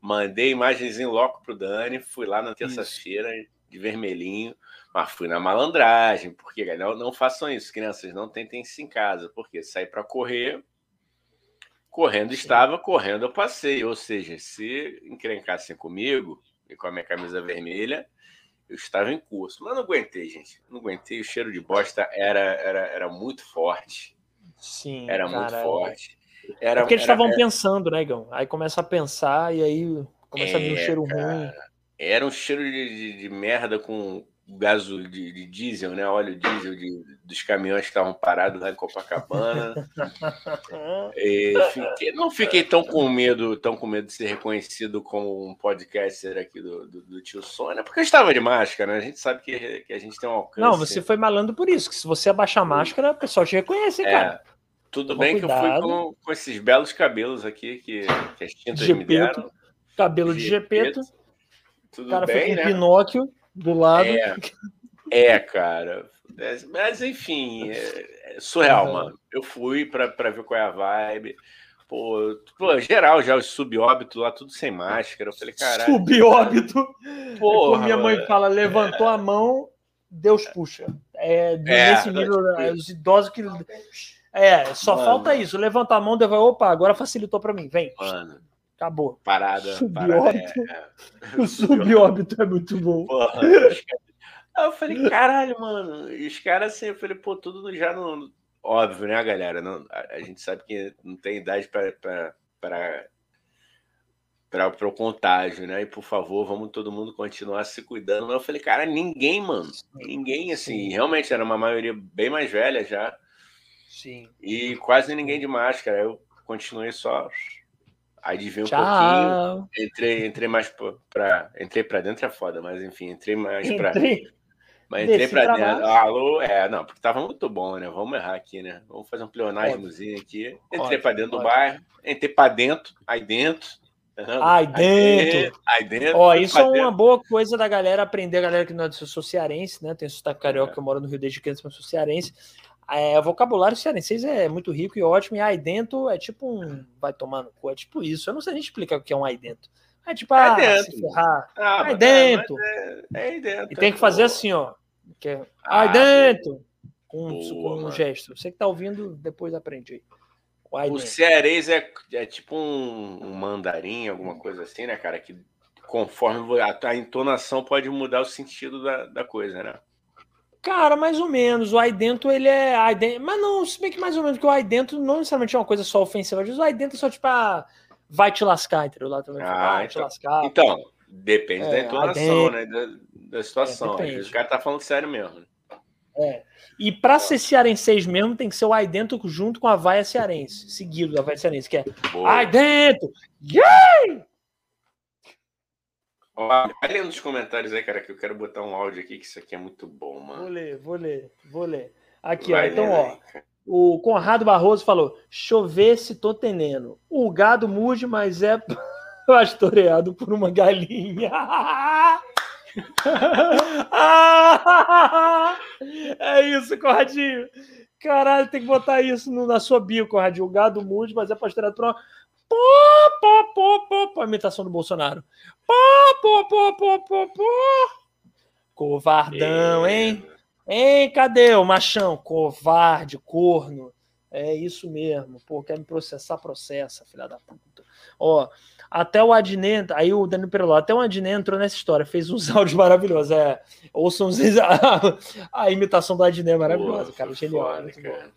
Mandei imagens em loco pro Dani. Fui lá na terça-feira de vermelhinho. Mas fui na malandragem. Porque não, não façam isso, crianças. Não tentem isso em casa. Porque sair para correr. Correndo estava, correndo eu passei. Ou seja, se encrencassem comigo e com a minha camisa vermelha, eu estava em curso, mas não aguentei, gente. Não aguentei. O cheiro de bosta era, era, era muito forte. Sim. Era muito forte. Era, é porque eles estavam pensando, né, Gão? Aí começa a pensar e aí começa é, a vir um é, cheiro cara, ruim. Era um cheiro de, de, de merda com gaso de, de, diesel, né? Óleo diesel de, dos caminhões que estavam parados lá em Copacabana. fiquei, não fiquei tão com medo, tão com medo de ser reconhecido como um podcaster aqui do, do, do tio Sônia, porque eu estava de máscara, né? A gente sabe que, que a gente tem um alcance. Não, você foi malandro por isso, que se você abaixar a máscara, o pessoal te reconhece, é, cara. Tudo Toma bem cuidado. que eu fui com, com, esses belos cabelos aqui que, que as tintas me deram. Cabelo de Gepeto. Tudo cara bem, foi com né? Pinóquio do lado. É, é cara. É, mas, enfim, é, é surreal, uhum. mano. Eu fui pra, pra ver qual é a vibe. Pô, pô geral já, os subóbito lá, tudo sem máscara. Eu falei, caralho. Subóbito? Pô, minha mãe fala, levantou a mão, Deus puxa. É, é nesse nível, os idosos que. É, só mano. falta isso. Levanta a mão, devo... opa, agora facilitou para mim. Vem. Mano, Acabou. Parada. Subóbito. É, é. *laughs* O subóbito é muito bom. Porra, *laughs* Aí eu falei, caralho, mano. E os caras assim, eu falei, pô, tudo já não. Óbvio, né, galera? Não, a, a gente sabe que não tem idade para para o contágio, né? E por favor, vamos todo mundo continuar se cuidando. Mas eu falei, cara, ninguém, mano. Ninguém, assim, realmente era uma maioria bem mais velha já. Sim. E quase ninguém de máscara. Eu continuei só Aí desviei um Tchau. pouquinho, entrei, entrei mais para entrei para dentro é foda, mas enfim, entrei mais para mas entrei para dentro. Alô, é, não, porque tava muito bom, né? Vamos errar aqui, né? Vamos fazer um pleonasmozinho aqui. Entrei para dentro do bairro, entrei para dentro, aí dentro. Aí dentro. Aí dentro. Ó, isso é uma boa coisa da galera aprender, a galera que não é do seu cearense, né? Tem sotaque carioca, é. que eu moro no Rio desde criança, mas sou cearense. É, o vocabulário cearense é muito rico e ótimo, e aí dentro é tipo um. Vai tomando cu, é tipo isso. Eu não sei nem explicar o que é um aí dentro. É tipo, ah, dentro. se ferrar. Ah, aí dentro. É, é, aí dentro. E tem que fazer assim, ó. Que é, ah, aí dentro. Com, com um gesto. Você que tá ouvindo, depois aprende aí. O, o cearense é, é tipo um, um, mandarim, alguma coisa assim, né, cara? Que conforme a, a entonação pode mudar o sentido da, da coisa, né? Cara, mais ou menos. O aí dentro, ele é. Aí dentro... Mas não, se bem que mais ou menos, porque o aí dentro não necessariamente é uma coisa só ofensiva. O aí dentro é só tipo, ah, vai te lascar, entendeu? Lá também. Ah, vai então, te lascar. Então, depende é, da entonação, né? Da, da situação. É, o cara tá falando sério mesmo. É. E para ser cearense mesmo, tem que ser o aí dentro junto com a vaia cearense, seguido da vaia cearense, que é aí dentro! Yay! Olha, olha nos comentários aí, cara, que eu quero botar um áudio aqui, que isso aqui é muito bom, mano. Vou ler, vou ler, vou ler. Aqui, Vai ó. Então, ó. Aí, o Conrado Barroso falou: chover se tô tenendo. O gado mude, mas é *laughs* pastoreado por uma galinha. *laughs* é isso, Conradinho. Caralho, tem que botar isso na sua bio, Conradinho. O gado mude, mas é pastoreado por uma. Pô, pô, pô, pô, pô. A imitação do Bolsonaro. Pô, pô, pô, pô, pô, pô. Covardão, hein? Hein, cadê o machão? Covarde, corno. É isso mesmo. Pô, quer me processar? Processa, filha da puta. Ó, até o Adnet, aí o Danilo Pereló, até o Adnet entrou nessa história, fez uns *laughs* áudios maravilhosos. É, ouçam a, *laughs* a imitação do Adnet é maravilhosa, cara. Genial. Foda, muito, cara. Bom.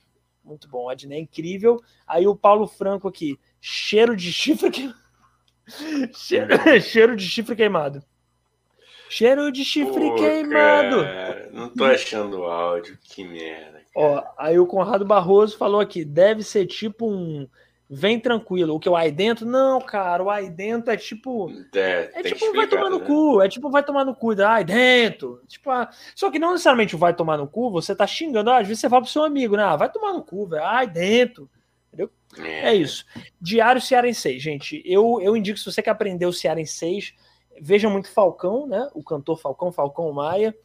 muito bom. O Adnet é incrível. Aí o Paulo Franco aqui, cheiro de chifre que... cheiro, *laughs* cheiro de chifre queimado. Cheiro de chifre Pô, queimado. Cara, não tô achando o áudio, que merda. Cara. Ó, aí o Conrado Barroso falou aqui: deve ser tipo um. Vem tranquilo. O que o aí dentro? Não, cara, o aí dentro é tipo. É, é tipo, vai tomar no né? cu. É tipo, vai tomar no cu. Aí dentro. Tipo, ah, só que não necessariamente vai tomar no cu, você tá xingando. Ah, às vezes você fala pro seu amigo, né? Ah, vai tomar no cu, velho. Ai, dentro. Entendeu? É. é isso. Diário Cearense, gente. Eu, eu indico, se você quer aprender o Cearense, veja muito Falcão, né? O cantor Falcão, Falcão Maia,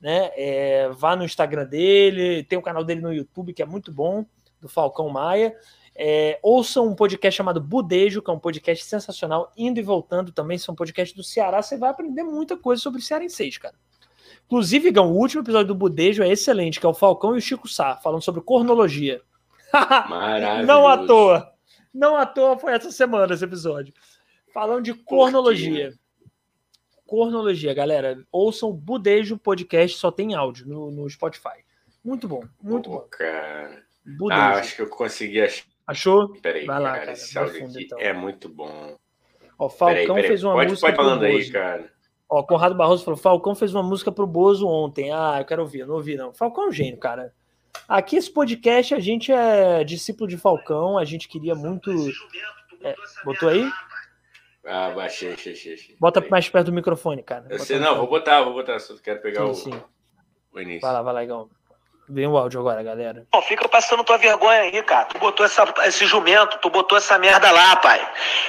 né? É, vá no Instagram dele, tem o canal dele no YouTube que é muito bom, do Falcão Maia. É, ouça um podcast chamado Budejo, que é um podcast sensacional, indo e voltando também, são podcasts do Ceará, você vai aprender muita coisa sobre o Cearenseis, cara. Inclusive, Gão, o último episódio do Budejo é excelente, que é o Falcão e o Chico Sá, falando sobre cornologia. Não à toa. Não à toa foi essa semana esse episódio. Falando de cornologia. Cornologia, galera. Ouçam o Budejo Podcast, só tem áudio no, no Spotify. Muito bom, muito bom. Cara. Budejo. Ah, acho que eu consegui achar. Achou? Peraí, Vai lá, cara. cara. Esse áudio fundo, aqui então. é muito bom. Ó, Falcão peraí, peraí. fez uma pode, música. Pode falando aí, cara. Ó, Conrado Barroso falou: Falcão fez uma música pro Bozo ontem. Ah, eu quero ouvir. Eu não ouvi, não. Falcão é um gênio, cara. Aqui, esse podcast, a gente é discípulo de Falcão. A gente queria muito. É, botou aí? Ah, baixei, achei, achei. Bota mais perto do microfone, cara. Eu sei, não, vou botar, vou botar, só quero pegar sim, o, sim. o início. Vai lá, vai lá, Igão. Vem o áudio agora, galera. Não, fica passando tua vergonha aí, cara. Tu botou essa, esse jumento, tu botou essa merda lá, pai.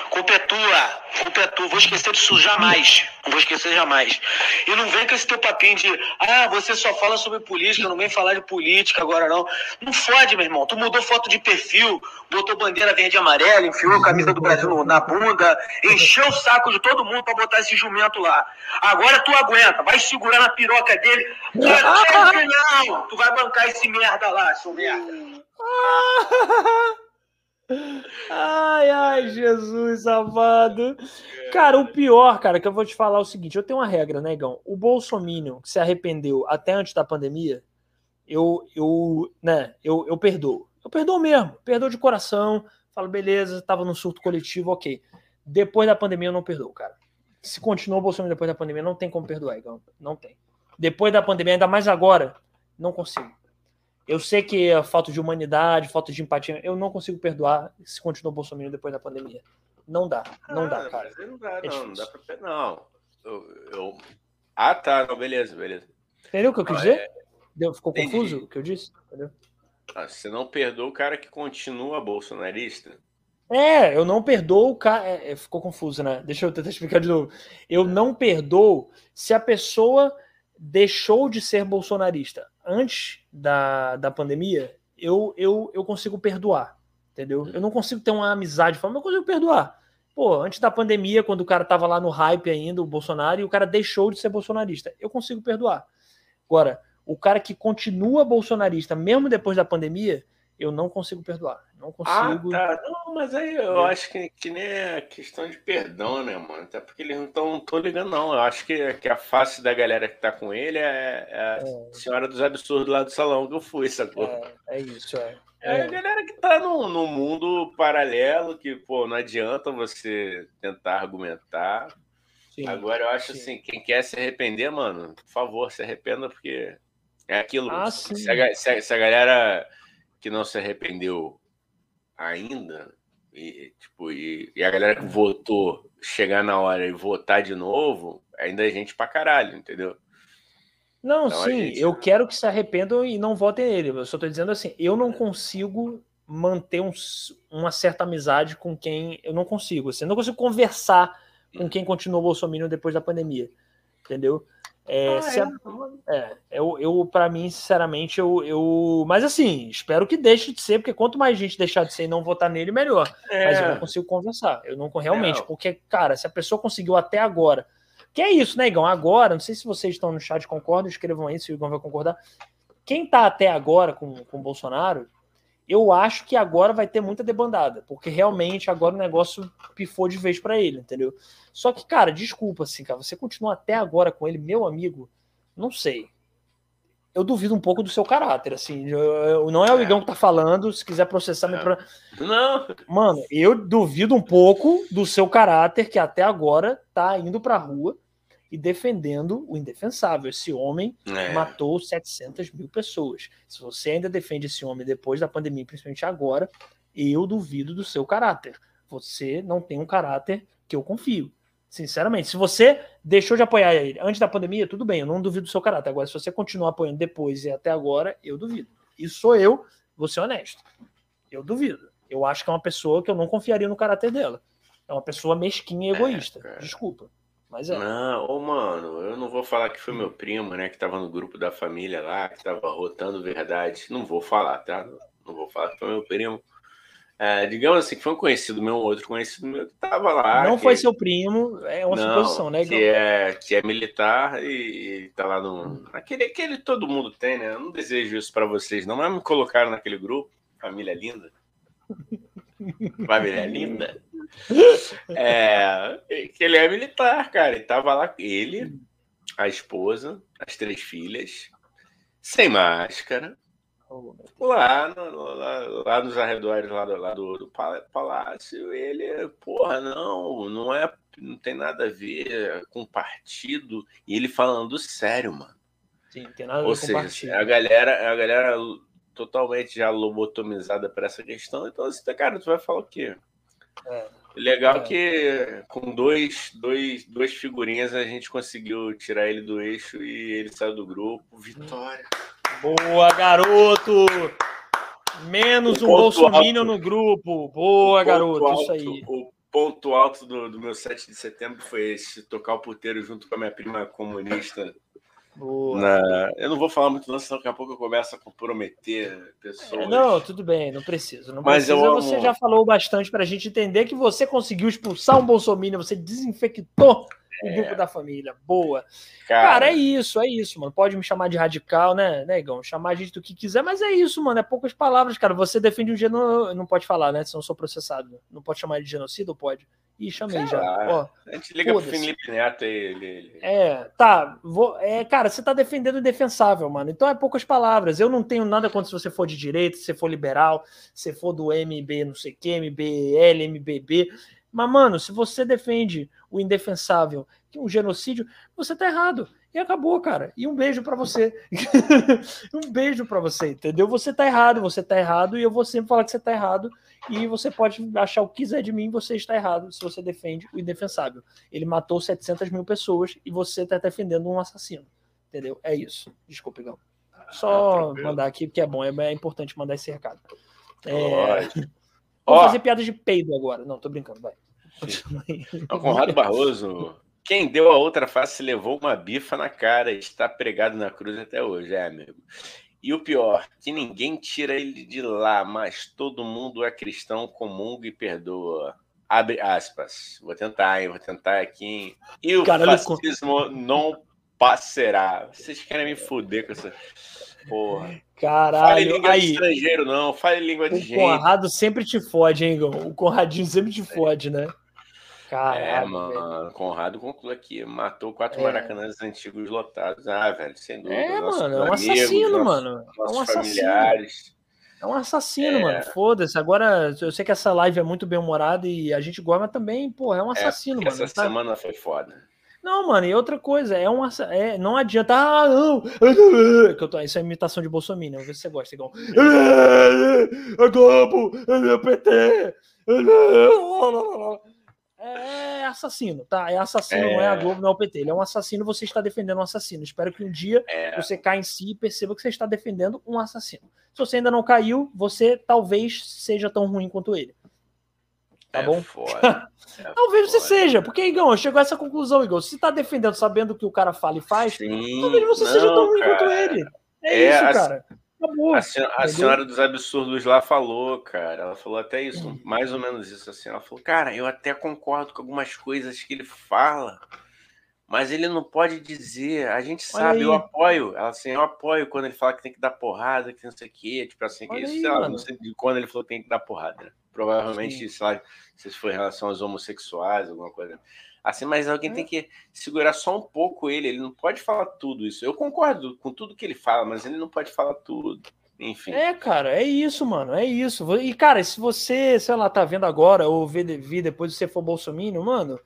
Culpa é tua. Culpa é tua. Vou esquecer disso jamais. Não vou esquecer jamais. E não vem com esse teu papinho de, ah, você só fala sobre política, não vem falar de política agora não. Não fode, meu irmão. Tu mudou foto de perfil, botou bandeira verde e amarela, enfiou a camisa do Brasil na bunda, encheu o saco de todo mundo pra botar esse jumento lá. Agora tu aguenta, vai segurar na piroca dele. Não, tu vai esse merda lá, seu merda. Ai, ai, Jesus amado. Cara, o pior, cara, que eu vou te falar é o seguinte: eu tenho uma regra, né, Igão? O Bolsonaro que se arrependeu até antes da pandemia, eu, eu, né, eu, eu perdoo. Eu perdoo mesmo, perdoo de coração. Falo, beleza, tava no surto coletivo, ok. Depois da pandemia eu não perdoo, cara. Se continuou o Bolsonaro depois da pandemia, não tem como perdoar, Igão. Não tem. Depois da pandemia, ainda mais agora, não consigo. Eu sei que a falta de humanidade, falta de empatia, eu não consigo perdoar se continuar o Bolsonaro depois da pandemia. Não dá, não ah, dá, cara. Não dá, é não, não dá pra. Não. Eu, eu... Ah, tá, não, beleza, beleza. Entendeu o que eu quis ah, dizer? É... Deu, ficou Entendi. confuso o que eu disse? Entendeu? Ah, você não perdoa o cara que continua bolsonarista? É, eu não perdoo o cara. É, é, ficou confuso, né? Deixa eu tentar explicar de novo. Eu não perdoo se a pessoa deixou de ser bolsonarista antes da, da pandemia, eu, eu, eu consigo perdoar, entendeu? Eu não consigo ter uma amizade, mas eu consigo perdoar. Pô, antes da pandemia, quando o cara tava lá no hype ainda, o Bolsonaro, e o cara deixou de ser bolsonarista, eu consigo perdoar. Agora, o cara que continua bolsonarista, mesmo depois da pandemia, eu não consigo perdoar. Não consigo. Ah, tá. Não, mas aí eu é. acho que, que nem é questão de perdão, né, mano? Até porque eles não estão tô ligando, não. Eu acho que, que a face da galera que tá com ele é, é a é. senhora dos absurdos lá do salão que eu fui, sacou? É, é isso, é. É a galera que tá no, no mundo paralelo, que, pô, não adianta você tentar argumentar. Sim, Agora eu acho sim. assim, quem quer se arrepender, mano, por favor, se arrependa, porque É aquilo. Ah, se, a, se, a, se a galera que não se arrependeu ainda, e, tipo, e, e a galera que votou chegar na hora e votar de novo, ainda é gente pra caralho, entendeu? Não, Então, a sim, gente- eu quero que se arrependam e não votem nele. Eu só tô dizendo assim, eu não consigo manter um uma certa amizade com quem eu não consigo. Assim, eu não consigo conversar com quem continuou Bolsonaro depois da pandemia. Entendeu? É, Ah, se a- é, eu, eu para mim, sinceramente, eu, eu. Mas assim, espero que deixe de ser, porque quanto mais gente deixar de ser e não votar nele, melhor. Mas eu não consigo conversar. Eu não realmente, É. Porque, cara, se a pessoa conseguiu até agora. Que é isso, né, Igão? Agora, não sei se vocês estão no chat, concordam, escrevam aí se o Igão vai concordar. Quem tá até agora com, com o Bolsonaro, eu acho que agora vai ter muita debandada, porque realmente agora o negócio pifou de vez pra ele, entendeu? Só que, cara, desculpa, assim, cara, você continua até agora com ele, meu amigo, não sei. Eu duvido um pouco do seu caráter, assim. eu- eu- não é o É. Igão que tá falando, se quiser processar, me É. pro- Não, Mano, eu duvido um pouco do seu caráter que até agora tá indo pra rua e defendendo o indefensável. Esse homem é, matou 700 mil pessoas. Se você ainda defende esse homem depois da pandemia, principalmente agora, eu duvido do seu caráter. Você não tem um caráter que eu confio. Sinceramente, se você deixou de apoiar ele antes da pandemia, tudo bem, eu não duvido do seu caráter. Agora, se você continuar apoiando depois e até agora, eu duvido. Isso sou eu, vou ser honesto. Eu duvido. Eu acho que é uma pessoa que eu não confiaria no caráter dela. É uma pessoa mesquinha e egoísta. cara. Desculpa. Mas é. Não, ô mano, eu não vou falar que foi meu primo, né, que tava no grupo da família lá, que tava rotando verdade. Não vou falar, tá? Não vou falar que foi meu primo. É, digamos assim, que foi um conhecido meu, outro conhecido meu que tava lá. não que- foi seu primo, é uma Não, suposição, né? Que é, que é militar e, e tá lá no. Aquele, aquele todo mundo tem, né? Eu não desejo isso pra vocês, não, mas me colocaram naquele grupo, família linda. Família linda. É, que ele é militar, cara. E tava lá ele, a esposa, as três filhas, sem máscara, lá, no- lá, lá nos arredores lá do, lá do, do palácio, ele, porra, não, não é, não tem nada a ver com partido. E ele falando sério, mano. Sim, tem nada a Ou ver com seja, partido. a galera, a galera totalmente já lobotomizada para essa questão. Então, você, cara, tu vai falar o quê? É. Legal que com dois, dois, duas figurinhas a gente conseguiu tirar ele do eixo e ele saiu do grupo. Vitória. Boa, garoto! Menos O um bolsominion alto. no grupo. Boa, garoto, ponto isso alto- aí. O ponto alto do, do meu 7 de setembro foi esse: tocar o puteiro junto com a minha prima comunista. Na... Eu não vou falar muito, não, senão daqui a pouco eu começo a comprometer pessoas. É, não, tudo bem, não precisa. Não Mas precisa. eu amo- Você já falou bastante pra gente entender que você conseguiu expulsar um bolsominion, você desinfectou o grupo da família. Boa. Cara, é isso, é isso, mano. Pode me chamar de radical, né, negão? Chamar a gente do que quiser, mas é isso, mano. É poucas palavras, cara. Você defende um genocídio. Não pode falar, né? Senão eu sou processado. Não pode chamar de genocídio ou pode? Ih, chamei Sei já. Ó, A gente liga pro. Felipe Neto aí, ele, ele... é, tá. Vou, é, cara, você tá defendendo o indefensável, mano. Então é poucas palavras. Eu não tenho nada contra se você for de direita, se você for liberal, se for do MB, não sei o que, MBL, MBB. Mas, mano, se você defende o indefensável, que é um genocídio, você tá errado. E acabou, cara. E um beijo pra você. *laughs* um beijo pra você, entendeu? Você tá errado, você tá errado, e eu vou sempre falar que você tá errado. E você pode achar o que quiser de mim, você está errado se você defende o indefensável. Ele matou 700 mil pessoas e você está defendendo um assassino. Entendeu? É isso. Desculpa, Igão. Só Ah, mandar aqui, porque é bom, é, é importante mandar esse recado. É. *laughs* Vamos Ó, fazer piadas de peido agora. Não, tô brincando, vai. Conrado Barroso. Quem deu a outra face levou uma bifa na cara e está pregado na cruz até hoje, é, amigo. E o pior, que ninguém tira ele de lá, mas todo mundo é cristão, comunga e perdoa. Abre aspas. Vou tentar, hein? Vou tentar aqui, hein? E o Caralho, fascismo não passará. Vocês querem me fuder com essa. Porra. Fale Caralho, língua de aí. estrangeiro, não. Fale língua de O gente. Conrado sempre te fode, hein, Igão? O Conradinho sempre te fode, né? É, velho. mano, Conrado conclui aqui, matou quatro É. maracanãs antigos lotados. Ah, velho, sem dúvida. É, mano, é um amigos, assassino, nossos- mano. É Nossos um assassino. familiares. É um assassino, É. mano. Foda-se. Agora, eu sei que essa live é muito bem humorada e a gente gosta, mas também, pô, é um assassino, É, mano. essa tá? semana foi foda. Não, mano, e outra coisa, é um é, não adianta, ah, não, que eu tô, isso é imitação de Bolsonaro, vamos ver se você gosta, igual, a Globo, o PT, é assassino, tá? É assassino, é... não é a Globo, não é o PT. Ele é um assassino, você está defendendo um assassino. Espero que um dia é... você caia em si e perceba que você está defendendo um assassino. Se você ainda não caiu, você talvez seja tão ruim quanto ele. Tá é bom? *laughs* É talvez você seja, porque, Igão, chegou a essa conclusão, Igão. Se tá defendendo sabendo o que o cara fala e faz, Sim, talvez você não, seja tão ruim cara. quanto ele. É, é isso, cara. Acabou, a, senhora, a senhora, dos absurdos lá falou, cara. Ela falou até isso, hum. mais ou menos isso assim. Ela falou, cara, eu até concordo com algumas coisas que ele fala, mas ele não pode dizer. A gente sabe, eu apoio. Ela assim, eu apoio quando ele fala que tem que dar porrada, que não sei o quê. Tipo assim, que isso, aí, ela, não sei de quando ele falou que tem que dar porrada. Né? Provavelmente, Sim. sei lá, se for em relação aos homossexuais, alguma coisa. Assim, mas alguém é. tem que segurar só um pouco ele, ele não pode falar tudo isso. Eu concordo com tudo que ele fala, mas ele não pode falar tudo. Enfim. É, cara, é isso, mano, é isso. E, cara, se você, sei lá, tá vendo agora ou vê, vê depois de você for bolsominion, mano,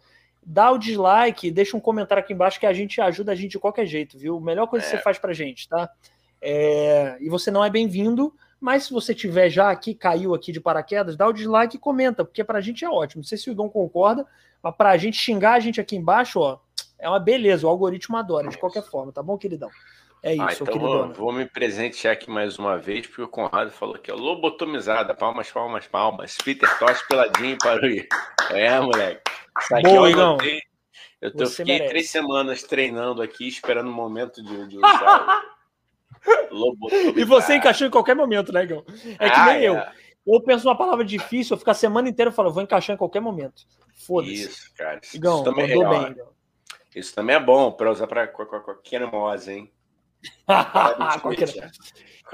dá o dislike, deixa um comentário aqui embaixo que a gente ajuda a gente de qualquer jeito, viu? Melhor coisa é. que você faz pra gente, tá? É... E você não é bem-vindo, mas se você tiver já aqui, caiu aqui de paraquedas, dá o dislike e comenta, porque pra gente é ótimo. Não sei se o Igão concorda, mas pra gente xingar a gente aqui embaixo, ó, é uma beleza, o algoritmo adora, de qualquer forma, tá bom, queridão? É ah, isso, ah, então vou, vou, me presentear aqui mais uma vez, porque o Conrado falou que é lobotomizada, palmas, palmas, palmas. Peter Tosh peladinho para o É, moleque. Isso aqui Boa, eu, eu tô, fiquei merece. três semanas treinando aqui, esperando o momento de, de usar *laughs* E você encaixou em qualquer momento, né, Igão? É que ah, nem é. eu. Eu penso uma palavra difícil, eu fico a semana inteira falando, vou encaixar em qualquer momento. Foda-se. Isso, cara. Isso, Igão, isso também é bem, Igão. Isso também é bom para usar para *laughs* qualquer moça, hein?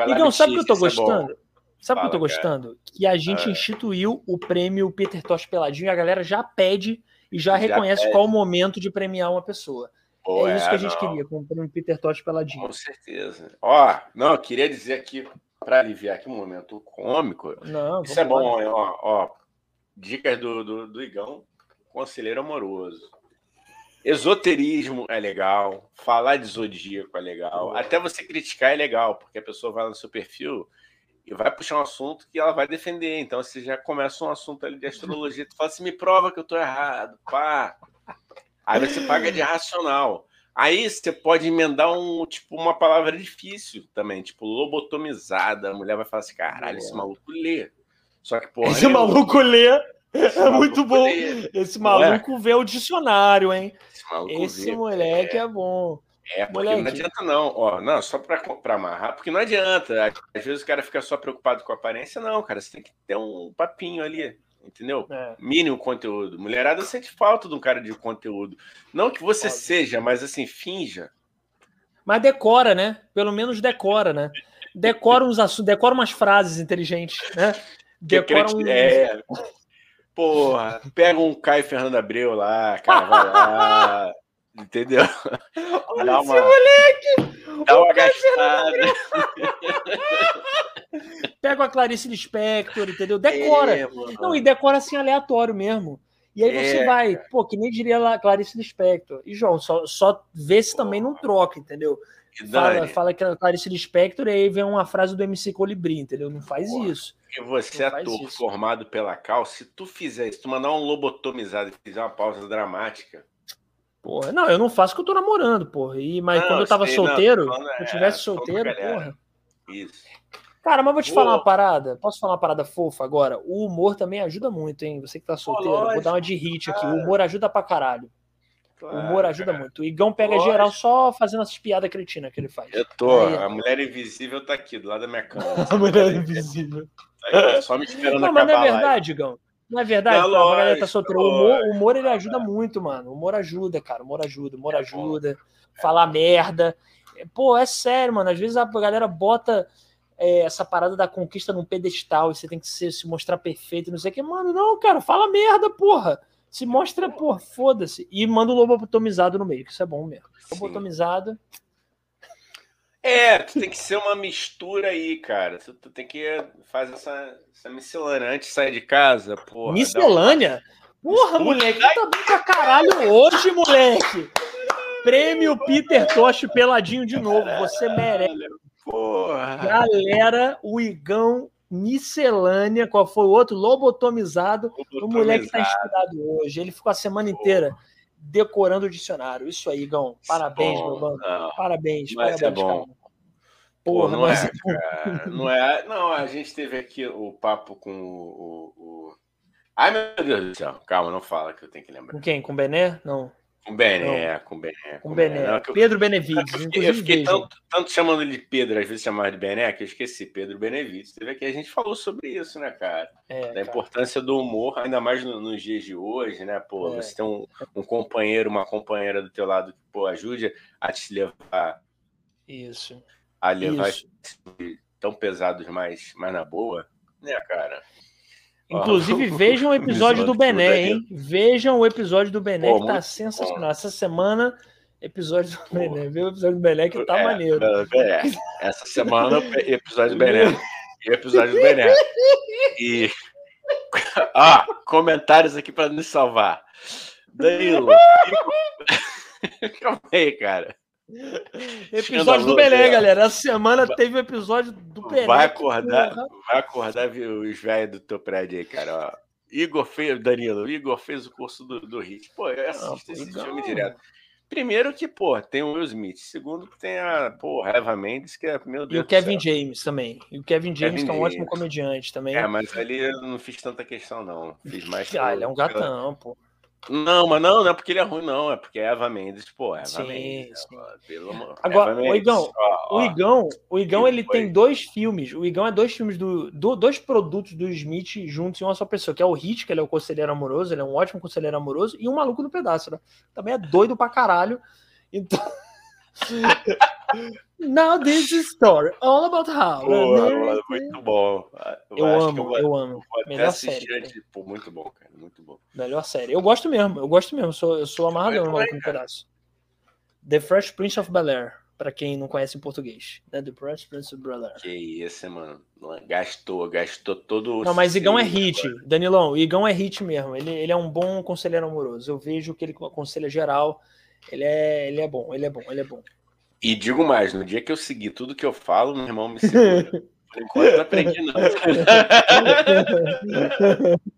Igão, sabe o que eu tô é gostando? É sabe o que eu tô gostando? Que a gente é. instituiu o prêmio Peter Tosh Peladinho e a galera já pede e já, já reconhece pede. qual o momento de premiar uma pessoa. Pô, é isso que a gente não. queria, com o prêmio Peter Tosh Peladinho. Com certeza. Ó, não, eu queria dizer aqui, para aliviar aqui um momento cômico. Não, isso é bom, ó, ó. Dicas do, do, do Igão, conselheiro amoroso. Esoterismo é legal, falar de zodíaco é legal, até você criticar é legal, porque a pessoa vai no seu perfil e vai puxar um assunto que ela vai defender. Então você já começa um assunto ali de astrologia, tu fala assim, me prova que eu tô errado, pá. Aí você paga de racional. Aí você pode emendar um tipo uma palavra difícil também, tipo lobotomizada. A mulher vai falar assim, caralho, esse maluco lê. Só que, porra. Esse maluco lê. É muito bom. Esse maluco vê o dicionário, hein? Esse, Esse moleque é, é bom. É, porque moleque. não adianta não. Ó, não, só para amarrar, porque não adianta. Às vezes o cara fica só preocupado com a aparência, não, cara. Você tem que ter um papinho ali, entendeu? É. Mínimo conteúdo. Mulherada sente falta de um cara de conteúdo. Não que você Pode. seja, mas assim, finja. Mas decora, né? Pelo menos decora, né? Decora uns assuntos, decora umas frases inteligentes, né? Decora um... É. Porra, pega um Caio Fernando Abreu lá, cara, vai lá. *laughs* entendeu? Olha dá uma, moleque! Dá uma gastada. *laughs* Pega a Clarice Lispector, entendeu? Decora. É, não, e decora assim aleatório mesmo. E aí você é, vai, cara. pô, que nem diria lá Clarice Lispector. E João, só, só vê se também não troca, entendeu? Fala, fala que a Clarice Lispector e aí vem uma frase do MC Colibri, entendeu? Não faz isso. Porque você, é ator isso. formado pela Cal, se tu fizer isso, tu mandar um lobotomizado e fizer uma pausa dramática. Porra, não, eu não faço que eu tô namorando, porra. E, mas não, quando eu tava sei, solteiro, não, se eu tivesse é, solteiro, porra. Isso. Cara, mas vou te Boa. falar uma parada. Posso falar uma parada fofa agora? O humor também ajuda muito, hein? Você que tá solteiro, Pô, vou dar uma de hit aqui. O humor ajuda pra caralho. Claro, o humor ajuda cara. muito. O Igão pega Lógico. geral só fazendo essas piadas cretinas que ele faz. Eu tô. Aí, a mulher invisível tá aqui, do lado da minha cama. *laughs* a mulher invisível. Tá só me esperando não, mas não é verdade, Igão. Não é verdade, não, lógico, a galera tá solteira. O humor, o humor ele ajuda muito, mano. O humor ajuda, cara. O humor ajuda, o humor é ajuda. É falar merda. Pô, é sério, mano. Às vezes a galera bota é, essa parada da conquista num pedestal e você tem que ser, se mostrar perfeito, não sei o que. Mano, não, cara, fala merda, porra. Se mostra, porra, foda-se. E manda o lobo lobotomizado no meio, que isso é bom mesmo. Lobotomizado. É, tu tem que ser uma mistura aí, cara. Tu, tu tem que fazer essa, essa miscelânea antes de sair de casa, porra. Miscelânea? Uma... Porra, moleque, tá bem pra caralho hoje, moleque. Prêmio Peter Tosh peladinho de novo. Você merece. Porra. Galera, o Igão Miscelânea, qual foi o outro? Lobotomizado. O moleque tá inspirado hoje. Ele ficou a semana inteira decorando o dicionário. Isso aí, Igão. Parabéns, meu mano. Parabéns. Mas parabéns, é bom. cara. Pô, não mas é, cara. Não é. Não, a gente teve aqui o papo com o. o- o- Ai, meu Deus do céu. Calma, não fala que eu tenho que lembrar. Com quem? Com o Bené? Não. Com o Bené, com o Bené. Com o Bené. Não, que eu- Pedro Benevides. eu fiquei, eu fiquei tanto, tanto chamando ele de Pedro, às vezes chamava de Bené, que eu esqueci. Pedro Benevides. Teve aqui, a gente falou sobre isso, né, cara? É, da cara. importância do humor, ainda mais no- nos dias de hoje, né? Pô, É. você tem um, um companheiro, uma companheira do teu lado que, pô, ajude a te levar, Isso. a levar Isso. tão pesados mais, mais na boa, né, cara? Inclusive, *laughs* vejam o episódio do Bené, do hein? Vejam o episódio do Bené, Pô, que tá sensacional. Essa semana, episódio do Pô. Bené. Vê o episódio do Bené que tá É, maneiro. é. Essa semana, *laughs* episódio do Bené. E episódio do Bené. E. Ah, comentários aqui para nos salvar. Danilo. *laughs* Calma aí, cara. *laughs* Episódio do é. galera. Essa semana teve o episódio do Bené. Vai acordar, porra, vai acordar os velhos do teu prédio aí, cara. Ó. Igor fez, Danilo, Igor fez o curso do, do Hit. Pô, eu assisto pô, esse legal. filme direto. Primeiro que, pô, tem o Will Smith. Segundo que tem a, pô, Eva Mendes, que é, meu E Deus o Kevin. James também. E o Kevin James, Kevin que é um ótimo James. comediante também. É, mas ali eu não fiz tanta questão, não. Fiz mais. Ah, ele é um pela- gatão, pô. Não, mas não, não é porque ele é ruim, não. É porque é Eva Mendes, pô, Eva Sim, Mendes. sim. Eva- Pelo amor. Agora, Mendes, Igão, ó, O. Igão, o Igão ele foi? tem dois filmes. O Igão é dois filmes do, do- dois produtos do Smith juntos em uma só pessoa, que é o Hit, que ele é o conselheiro amoroso, ele é um ótimo conselheiro amoroso, e um maluco no pedaço, né? Também é doido pra caralho. Então. *laughs* *laughs* *laughs* Now this is story all about how. Pô, mano, muito bom. Eu acho que amo, vou- eu amo. vou Melhor série. antes. Pô, muito bom, cara. Muito bom. Melhor série. Eu gosto mesmo, eu gosto mesmo. Sou, eu sou amarradão no maluco no pedaço. The Fresh Prince of Bel Air, pra quem não conhece em português. Né? The Fresh Prince of Bel Air. Que isso, mano. Gastou, gastou todo o. Não, mas Igão é hit, Danilão. Igão é hit mesmo. Ele, ele é um bom conselheiro amoroso. Eu vejo que ele aconselha geral. Ele é, ele é bom, ele é bom, ele é bom. E digo mais, no dia que eu seguir tudo que eu falo, meu irmão me segura. Por enquanto não aprendi nada. *laughs*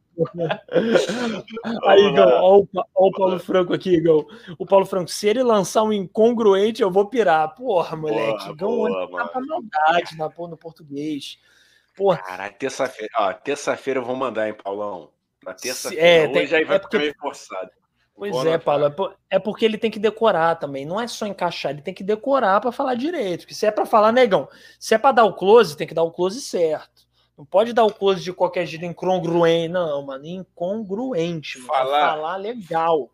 Aí, lá. ó o, Paulo Franco aqui, Igão. O Paulo Franco, se ele lançar um incongruente, eu vou pirar. Porra, moleque. Boa, Igão boa, olha tá pra maldade na, no português. Porra, Caralho, terça-feira. Ó, terça-feira eu vou mandar, hein, Paulão? Na terça-feira. É, Hoje tem- aí vai é porque- ficar meio forçado. Pois é. Paulo. É, por- é porque ele tem que decorar também. Não é só encaixar, ele tem que decorar para falar direito. Porque se é para falar, negão, se é para dar o close, tem que dar o close certo. Não pode dar o close de qualquer jeito incongruente. Não, mano, incongruente. Mano. Falar... Falar- legal.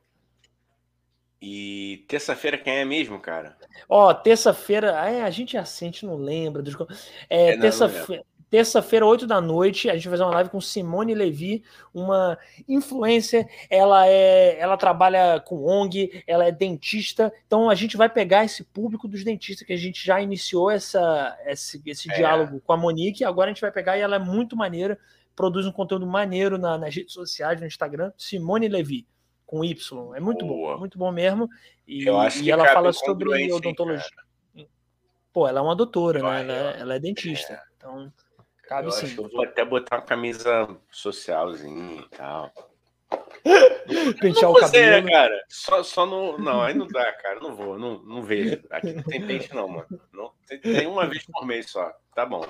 E terça-feira quem é mesmo, cara? Ó, terça-feira. É, a gente é assim, a gente não lembra. É, É, terça-feira. Terça-feira, 8 da noite, a gente vai fazer uma live com Simone Levi, uma influencer. Ela é, ela trabalha com ONG, ela é dentista. Então a gente vai pegar esse público dos dentistas que a gente já iniciou essa, esse, esse É. diálogo com a Monique. Agora a gente vai pegar e ela é muito maneira, produz um conteúdo maneiro na- nas redes sociais, no Instagram. Simone Levi com Y, é muito Boa. bom, muito bom mesmo. E, e ela fala sobre odontologia. Pô, ela é uma doutora, né? Ela é, ó. ela é dentista. Então, cabe eu sim. acho que eu vou até botar uma camisa socialzinha e tal. *laughs* Pentear o né, cabelo. cara? Só, só no. Não, aí não dá, cara. Não vou, não, não vejo. Aqui não tem pente, não, mano. Não, tem, tem uma vez por mês só. Tá bom.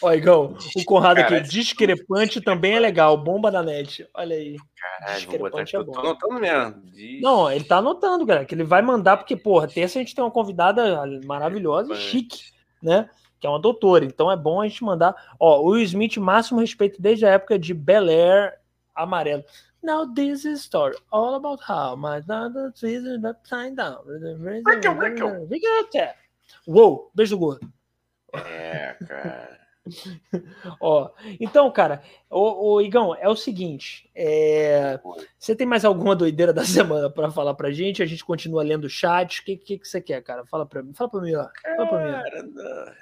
Ó, Igão, o Conrado aqui, Cara, discrepante também é legal, bomba da net. Olha aí. Caralho, vou botar Discrepante é aqui. Eu tô bom. anotando mesmo. De- Não, ele tá anotando, galera, que ele vai mandar, porque, porra, terça a gente tem uma convidada maravilhosa e chique, né? Que é uma doutora. Então é bom a gente mandar. Ó, o Will Smith, máximo respeito desde a época de Bel Air amarelo. Now this is story all about how my daughter is upside down. Uou, beijo do gordo. É, cara. *laughs* Ó, então, cara, o, o Igão, é o seguinte: é, você tem mais alguma doideira da *laughs* semana para falar pra gente? A gente continua lendo o chat. O que, que, que você quer, cara? Fala pra mim. Fala pra mim, ó. Fala pra mim. ó. Cara.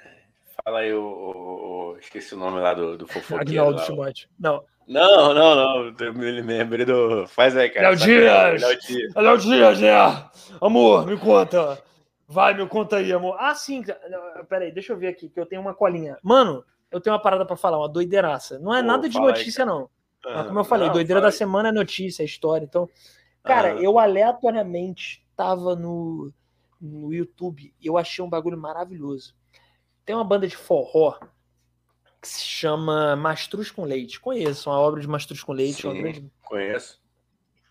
Fala aí, o, o- Esqueci o nome lá do, do fofoqueiro. Agnaldo Timóteo. Não. Não, não, não. Eu me lembrei do. Faz aí, cara. Léo Dias! Léo Dias, Léo Dias, né? Amor, me conta. Vai, me conta aí, amor. Ah, sim. Peraí, deixa eu ver aqui, que eu tenho uma colinha. Mano, eu tenho uma parada para falar, uma doideiraça. Não é Pô, nada de notícia, aí, não. Mas, como eu falei, não, doideira da semana é notícia, é história. Então, cara, eu aleatoriamente tava no, no YouTube e eu achei um bagulho maravilhoso. Tem uma banda de forró que se chama Mastruz com Leite. Conheço, uma obra de Mastruz com Leite. Sim, grande... conheço.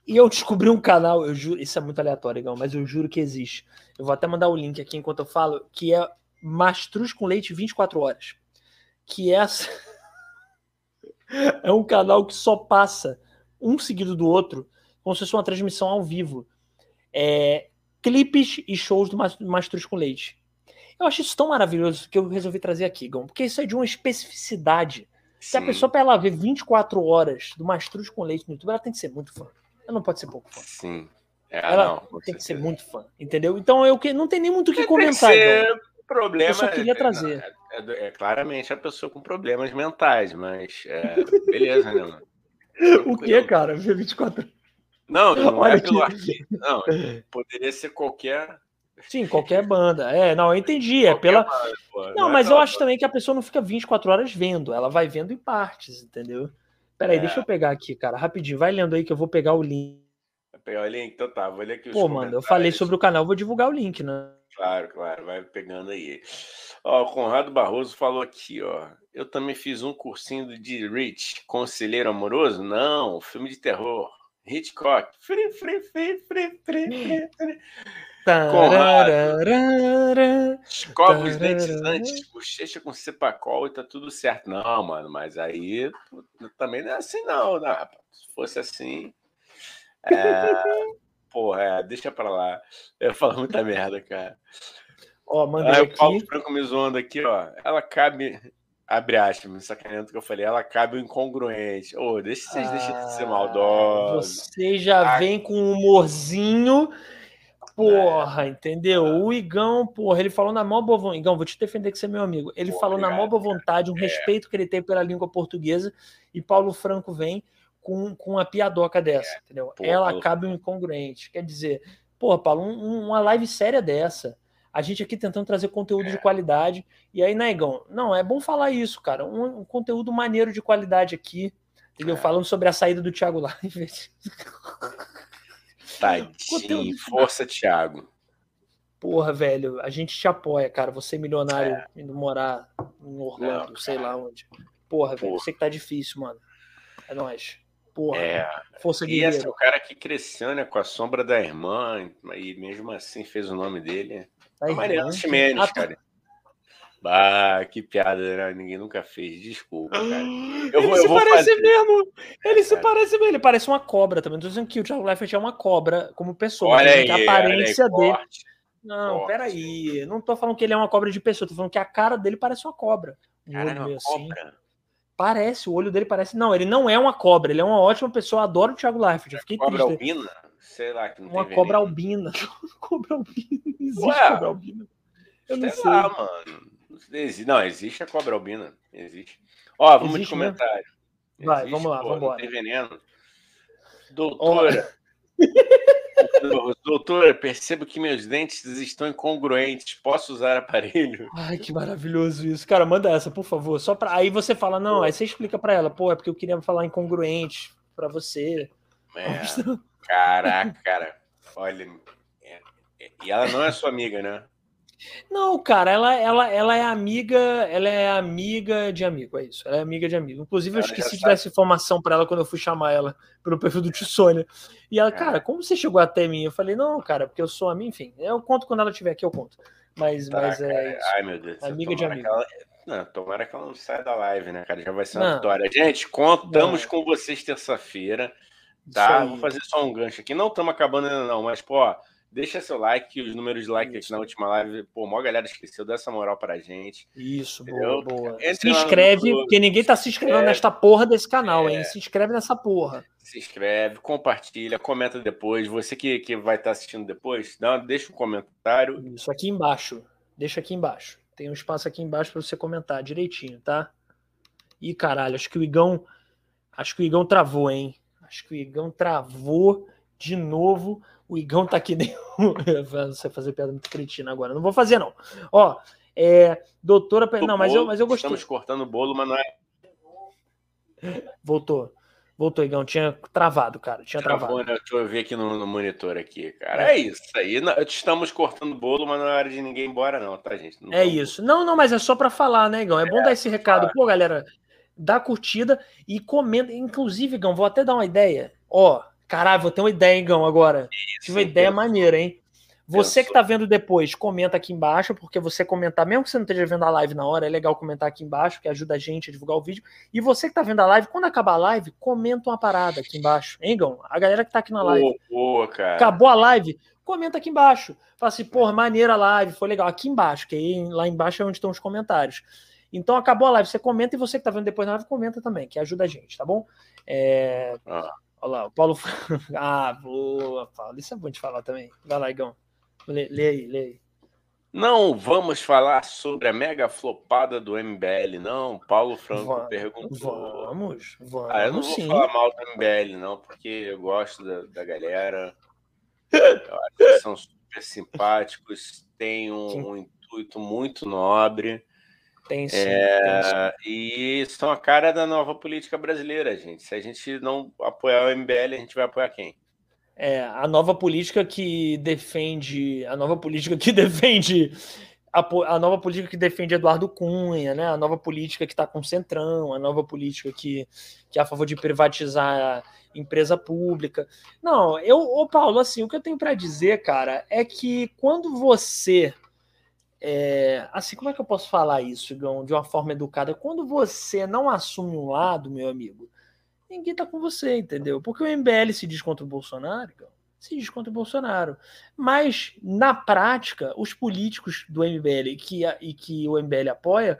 E eu descobri um canal, eu juro, isso é muito aleatório, Igão, mas eu juro que existe. Eu vou até mandar o link aqui enquanto eu falo, que é Mastruz com Leite 24 horas. Que é essa. *laughs* é um canal que só passa um seguido do outro, como se fosse uma transmissão ao vivo. É, clipes e shows do Mastruz com Leite. Eu acho isso tão maravilhoso que eu resolvi trazer aqui, Gão, porque isso é de uma especificidade. Sim. Se a pessoa para ela ver 24 horas do Mastruz com Leite no YouTube, ela tem que ser muito fã. Ela não pode ser pouco fã. Sim. É, ela não, tem que ser muito fã, entendeu? Então eu que não tem nem muito o que comentar. Tem que ser problema. Eu só queria trazer. É, é, é, claramente a pessoa com problemas mentais, mas é, beleza, né, mano? o que, cara? Ver 24 Não, *laughs* não Olha é pelo arquivo. Não, poderia ser qualquer. Sim, qualquer banda. É, não, eu entendi. É pela. Banda, não, não, mas eu acho também que a pessoa não fica 24 horas vendo, ela vai vendo em partes, entendeu? Peraí, é. deixa eu pegar aqui, cara, rapidinho. Vai lendo aí que eu vou pegar o link. Vai pegar o link? Então tá, vou ler aqui os Pô, mano, eu falei sobre o canal, vou divulgar o link, né? Claro, claro, vai pegando aí. Ó, o Conrado Barroso falou aqui, ó. Eu também fiz um cursinho de Rich, Conselheiro Amoroso? Não, filme de terror. Hitchcock. Fri, fri, fri, fri, fri, fri, fri. Conrado. Escova os dentes antes, bochecha com cepacol e tá tudo certo. Não, mano, mas aí também não é assim, não. não. Né, Se fosse assim. É... *laughs* Porra, é, deixa pra lá. Eu falo muita merda, cara. Ó, mandei Aí, aqui. O Paulo Franco me zoando aqui, ó. Ela cabe. Abre aspas, me sacaneando que eu falei. Ela cabe o incongruente. Ô, oh, deixa vocês ah, deixem de ser ah, maldosos. Você já ah, vem com um humorzinho. Porra, é. entendeu? O Igão, porra, ele falou na maior boa vontade. Igão, vou te defender que você é meu amigo. Ele porra, falou obrigado, na maior boa vontade, um é. respeito que ele tem pela língua portuguesa. E Paulo Franco vem com, com uma piadoca dessa, é. entendeu? Ela Paulo... acaba incongruente. Quer dizer, pô, Paulo, um, uma live séria dessa, a gente aqui tentando trazer conteúdo é. de qualidade, e aí, Negão, não, é bom falar isso, cara, um, um conteúdo maneiro de qualidade aqui, entendeu? É. Falando sobre a saída do Thiago Live. *laughs* Tadinho, força, Thiago. Porra, velho, a gente te apoia, cara. Você é milionário é. indo morar em Orlando, não, sei lá onde. Porra, velho, eu sei que tá difícil, mano. É nóis. Porra, é, força e esse é o cara que cresceu, né, com a sombra da irmã, e mesmo assim fez o nome dele. Da Mariana Ximenes, ah, tá. cara. Bah, que piada, né? Ninguém nunca fez. Desculpa, cara. Eu ele vou, se parece fazer... mesmo. Ele é, se parece mesmo. Ele parece uma cobra também. Tô dizendo que o Thiago Leifert é uma cobra como pessoa. Olha aí, a aparência aí, dele. Forte, não, forte. peraí. Não tô falando que ele é uma cobra de pessoa. Tô falando que a cara dele parece uma cobra. Cara, é uma assim. cobra. Parece, o olho dele parece. Não, ele não é uma cobra, ele é uma ótima pessoa. Adoro o Thiago Leifert. Eu fiquei cobra triste. albina? Sei lá, que não Uma cobra veneno. albina. *laughs* cobra albina. Existe Ué, cobra albina. Eu não sei. Lá, mano. Não, existe a cobra albina. Existe. Ó, vamos existe, de comentário. Né? Vai, existe, vamos lá, vamos embora. Tem veneno. Doutora. *laughs* Doutora, percebo que meus dentes estão incongruentes. Posso usar aparelho? Ai, que maravilhoso isso. Cara, manda essa, por favor. Só para aí você fala, não, aí você explica para ela, pô, é porque eu queria falar incongruente para você. É, *laughs* caraca, cara. Olha, é, é, e ela não é sua amiga, né? Não, cara, ela, ela, ela é amiga, ela é amiga de amigo, é isso. Ela é amiga de amigo. Inclusive, eu esqueci de dar essa informação para ela quando eu fui chamar ela pelo perfil do Tissônia. E ela, é. cara, como você chegou até mim? Eu falei, não, cara, porque eu sou amiga, enfim. Eu conto quando ela estiver aqui, eu conto. Mas, tá, mas é. Isso. Ai, meu Deus. Amiga de amigo. Não, tomara que ela não saia da live, né, cara? Já vai ser uma não. vitória. Gente, contamos não. com vocês terça-feira. Tá? Vou fazer só um gancho aqui. Não estamos acabando ainda, não, mas, pô. Deixa seu like, os números de like aqui na última live. Pô, maior galera esqueceu dessa moral pra gente. Isso, entendeu? boa, boa. se inscreve, no... porque ninguém tá se inscrevendo é, nesta porra desse canal, é, hein? Se inscreve nessa porra. Se inscreve, compartilha, comenta depois. Você que, que vai estar tá assistindo depois, dá, deixa um comentário. Isso aqui embaixo. Deixa aqui embaixo. Tem um espaço aqui embaixo para você comentar direitinho, tá? Ih, caralho, acho que o Igão Acho que o Igão travou, hein? Acho que o Igão travou de novo. O Igão tá aqui *laughs* nem. Você fazer piada muito cretina agora. Não vou fazer, não. Ó, é. Doutora. Não, mas eu, mas eu gostei. Estamos cortando o bolo, mas não é. Voltou. Voltou, Igão. Tinha travado, cara. Tinha Travou, travado. Né? Deixa eu ver aqui no, no monitor aqui, cara. É, é isso aí. Estamos cortando bolo, mas não é hora de ninguém ir embora, não, tá, gente? Não é isso. Não, não, mas é só para falar, né, Igão? É, é bom dar esse recado. Pô, galera, dá curtida e comenta. Inclusive, Igão, vou até dar uma ideia. Ó, caralho, vou ter uma ideia, Igão, agora. Isso, Tive uma ideia maneira, hein? Você que está vendo depois, comenta aqui embaixo, porque você comentar, mesmo que você não esteja vendo a live na hora, é legal comentar aqui embaixo, que ajuda a gente a divulgar o vídeo. E você que está vendo a live, quando acabar a live, comenta uma parada aqui embaixo. Hein, Gão? A galera que está aqui na live. Boa, cara. Acabou a live, comenta aqui embaixo. Fala assim, porra, maneira a live, foi legal. Aqui embaixo, que aí lá embaixo é onde estão os comentários. Então acabou a live, você comenta e você que está vendo depois na live, comenta também, que ajuda a gente, tá bom? É... Ah. Olha lá, o Paulo. *laughs* ah, boa, Paulo. Isso é bom de falar também. Vai lá, Igão. Lê, lê aí, lê aí. Não vamos falar sobre a mega flopada do MBL, não. Paulo Franco vamos, perguntou. Vamos, vamos. Ah, eu não sim. vou falar mal do MBL, não, porque eu gosto da, da galera. Eu acho que são super simpáticos, têm um, um intuito muito nobre. Tem sim, é, tem sim. E são a cara da nova política brasileira, gente. Se a gente não apoiar o MBL, a gente vai apoiar quem? É, a nova política que defende. A nova política que *laughs* defende. A, a nova política que defende Eduardo Cunha, né? A nova política que está com o Centrão, a nova política que, que é a favor de privatizar a empresa pública. Não, eu, ô Paulo, assim, o que eu tenho para dizer, cara, é que quando você é, assim, como é que eu posso falar isso, Igão, de uma forma educada? Quando você não assume um lado, meu amigo, ninguém tá com você, entendeu? Porque o MBL se diz contra o Bolsonaro, se diz contra o Bolsonaro. Mas, na prática, os políticos do MBL que, e que o MBL apoia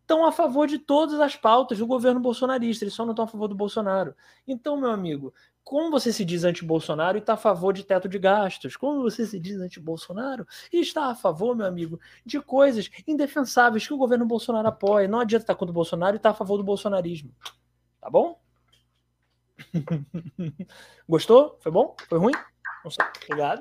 estão a favor de todas as pautas do governo bolsonarista, eles só não estão a favor do Bolsonaro. Então, meu amigo, como você se diz anti-Bolsonaro e está a favor de teto de gastos? Como você se diz anti-Bolsonaro e está a favor, meu amigo, de coisas indefensáveis que o governo Bolsonaro apoia? Não adianta estar contra o Bolsonaro e estar a favor do bolsonarismo. Tá bom? *laughs* Gostou? Foi bom? Foi ruim? Não sei. Obrigado.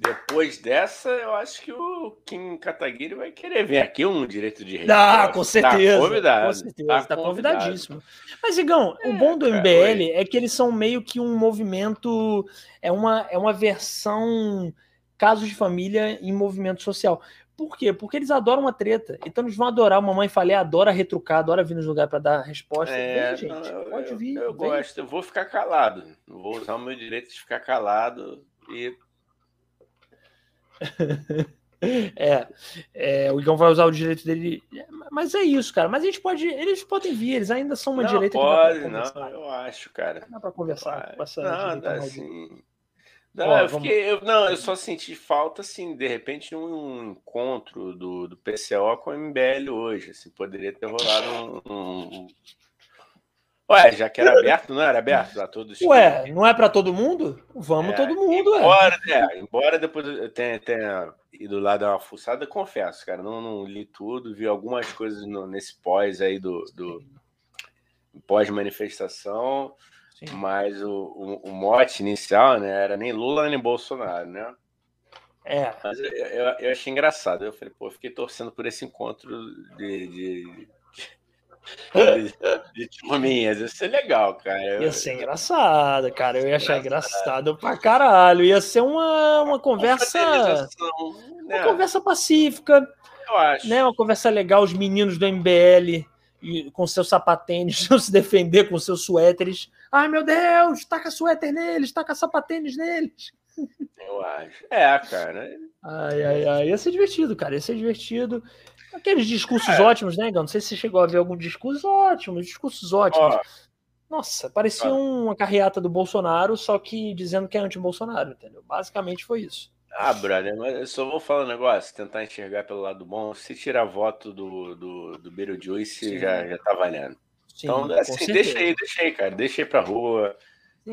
Depois dessa, eu acho que o Kim Kataguiri vai querer vir aqui um direito de resposta. Ah, com certeza. Tá convidado. Com certeza, tá, tá convidadíssimo. Mas, Igão, é, o bom do MBL é que eles são meio que um movimento, é uma, é uma versão casos de família em movimento social. Por quê? Porque eles adoram uma treta. Então eles vão adorar. Mamãe falei, adora retrucar, adora vir nos lugares para dar resposta. É, vem, gente, não, pode vir. Eu, eu gosto, eu vou ficar calado. Vou usar o meu direito de ficar calado e. *laughs* é, é, o Igão vai usar o direito dele. Mas é isso, cara. Mas a gente pode. Eles podem vir, eles ainda são uma não, direita pode, Não, eu acho, cara. Dá pra conversar com essa não, dá sim. Não, Ó, eu fiquei, eu, não, eu só senti falta, assim, de repente, um encontro do, do PCO com o MBL hoje. Assim, poderia ter rolado um, um... Ué, já que era aberto, não era aberto a todos? *laughs* Ué, não é para todo mundo? Vamos é, todo mundo, embora, é. é. Embora depois eu tenha, tenha ido lá dar uma fuçada, confesso, cara, não, não li tudo, vi algumas coisas no, nesse pós aí do, do pós-manifestação. Mas o, o, o, mote inicial, né, era nem Lula nem Bolsonaro, né? É. Mas eu, eu, eu achei engraçado. Eu falei, pô, eu fiquei torcendo por esse encontro de, de, turminhas. Ia ser legal, cara. Ia ser engraçado, cara. Eu ia achar engraçado, engraçado pra caralho. Ia ser uma, uma conversa. Uma né? conversa pacífica. Eu acho. Né? Uma conversa legal. Os meninos do MBL com seus sapatênis, *laughs* não se defender com seus suéteres. Ai, meu Deus, taca suéter neles, taca sapatênis neles. Eu acho. É, cara. Ai, ai, ai. Ia ser divertido, cara. Ia ser divertido. Aqueles discursos é. ótimos, né, Gão? Não sei se você chegou a ver algum discurso ótimo, discursos ótimos. Oh. Nossa, parecia uma carreata do Bolsonaro, só que dizendo que é anti-Bolsonaro, entendeu? Basicamente foi isso. Ah, brother, mas eu só vou falar um negócio, tentar enxergar pelo lado bom. Se tirar voto do, do, do Beetlejuice, já, já tá valendo. Sim, então, assim, deixa aí, deixa aí, cara. Deixa aí pra rua.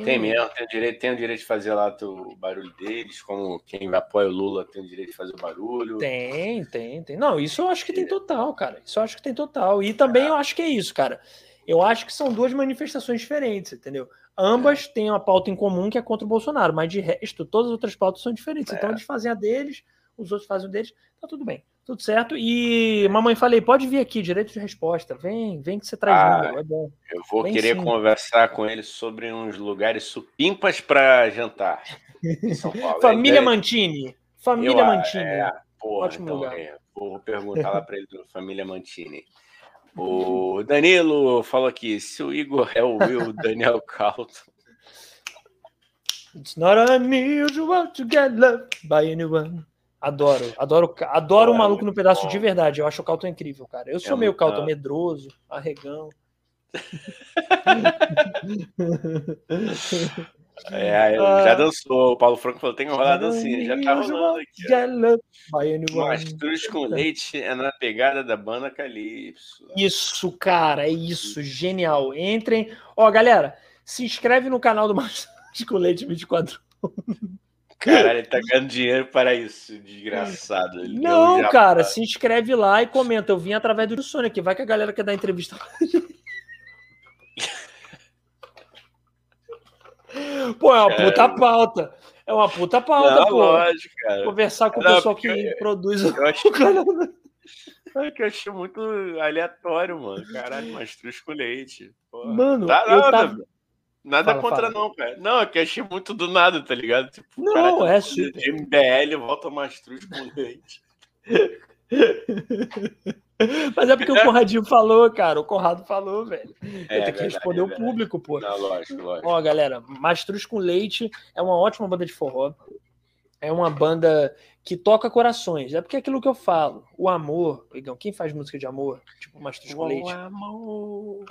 Tem mesmo, tem o, direito, tem o direito de fazer lá o barulho deles, como quem apoia o Lula tem o direito de fazer o barulho. Tem, tem, tem. Não, isso eu acho que tem total, cara. Isso eu acho que tem total. E também é. eu acho que é isso, cara. Eu acho que são duas manifestações diferentes, entendeu? Ambas têm uma pauta em comum que é contra o Bolsonaro, mas de resto, todas as outras pautas são diferentes. Então É. eles fazem a deles, os outros fazem o deles, tá tudo bem, tudo certo. E mamãe falei, pode vir aqui, direito de resposta. Vem, vem que você traz Ah, número, é bom. Eu vou Bem querer sim. conversar com ele sobre uns lugares supimpas para jantar. *laughs* Família Mantini. Família Eu, Mantini. É, porra, Ótimo então, lugar. é, vou perguntar lá para ele do Família Mantini. O Danilo falou aqui: se o Igor é o Will Daniel Calton. It's not unusual to get loved by anyone. Adoro, adoro, adoro o é maluco no pedaço de verdade. Eu acho o Calton incrível, cara. Eu sou É meio muito Calton medroso, arregão. *laughs* É, Ah. já dançou. O Paulo Franco falou: tem que rolar a dancinha. Já tá rolando aqui. ó. Mastruz com leite é na pegada da banda Calypso. Isso, cara, é isso, genial. Entrem. Ó, galera, se inscreve no canal do Mastruz *laughs* com Leite 24 Caralho, ele tá ganhando dinheiro para isso, desgraçado. Ele Não, já- cara, se inscreve lá e comenta. Eu vim através do Sônia aqui. Vai que a galera quer dar entrevista. *laughs* Pô, é uma puta pauta. É uma puta pauta, Não, pô. lógico, cara. Conversar com o Não, pessoal que porque- produz Eu acho o canal. *laughs* É que eu achei muito aleatório, mano. Caralho, mastruz com leite. Porra. Mano, Tá eu nada, tava. Nada Fala, contra, fala. não, cara. Não, é que achei muito do nada, tá ligado? Tipo, o Não, cara tá é super. De MBL, volta mastruz com leite. *laughs* Mas é porque o Conradinho falou, cara. O Conrado falou, velho. É, eu tenho que responder é o público, pô. Não, lógico, lógico. Ó, galera, Mastruz com Leite é uma ótima banda de forró. É uma banda que toca corações. É porque é aquilo que eu falo. O amor, Igão, quem faz música de amor? Tipo Mastruz com Leite. amor.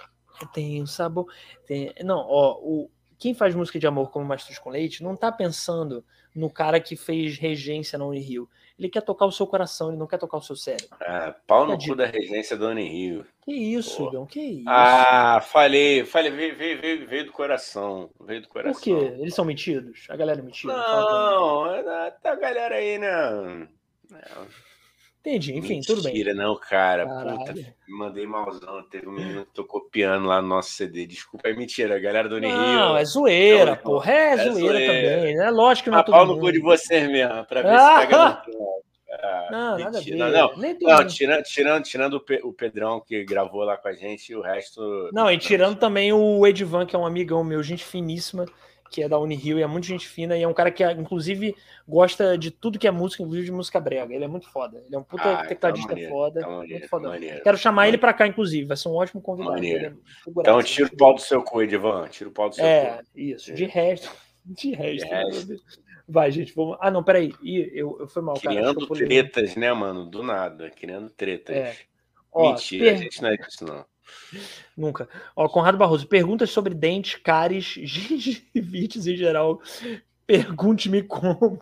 Tem um sabor. Tem... Não, ó, o... quem faz música de amor como Mastruz com Leite não tá pensando no cara que fez regência na Unirio. Ele quer tocar o seu coração, ele não quer tocar o seu cérebro. Ah, pau no cu da regência do Rio. Que isso, Pô. Igão, que isso? Ah, falei, falei, veio, veio, veio, do coração. Veio do coração. Por quê? Eles são metidos? A galera é pra mim. Não, é- tá a galera aí, né? Entendi, enfim, tudo bem. Mentira, não, cara. Caralho. Puta, mandei malzão. Teve um menino que tocou piano lá no nosso CD. Desculpa, é mentira. Galera do Unirio. Não, é zoeira, Não, porra. É, é zoeira, zoeira. também. É lógico que não é Ah, todo no cu de vocês mesmo, pra ver Ah! *laughs* se pega. Ah, Não, nada a ver. mentira. Não, Nem não, mundo. tirando, tirando, tirando o, Pe- o Pedrão que gravou lá com a gente o resto. Não, e tirando também o Edvan, que é um amigão meu, gente finíssima, que é da Unirio e é muito gente fina, e é um cara que, inclusive, gosta de tudo que é música, inclusive de música brega. Ele é muito foda. Ele é um puta Ah, tecladista então maneiro, foda. então maneiro, muito foda. maneiro. Quero chamar ele pra cá, inclusive. Vai ser um ótimo convidado. Maneiro. É Então tira o pau do seu cu, Edivan. Tira o pau do seu É, cu. isso. De resto. *laughs* De resto. De resto. Vai, gente. Vamos... Ah, não, peraí. Ih, eu, eu fui mal, cara. Criando pulei. tretas, né, mano? Do nada. Criando tretas. É. Ó, Mentira, per- a gente não é disso, não. Nunca. Ó, Conrado Barroso, perguntas sobre dentes, cáries, *laughs* gingivites em geral. Pergunte-me como.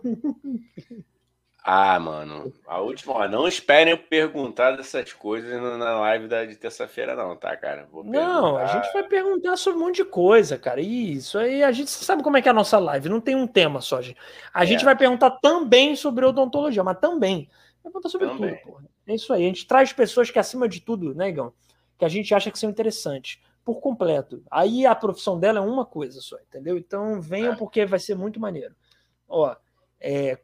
Ah, mano. A última, ó, não esperem eu perguntar dessas coisas na live da, de terça-feira, não, tá, cara? Vou Não, a gente vai perguntar sobre um monte de coisa, cara. Isso aí, a gente sabe como é que é a nossa live, não tem um tema só, gente. A É. gente vai perguntar também sobre odontologia, mas também. Vai perguntar sobre Também. tudo, porra. É isso aí. A gente traz pessoas que, acima de tudo, né, Igão? Que a gente acha que são interessantes. Por completo. Aí a profissão dela é uma coisa só, entendeu? Então venham É. porque vai ser muito maneiro. Ó, é,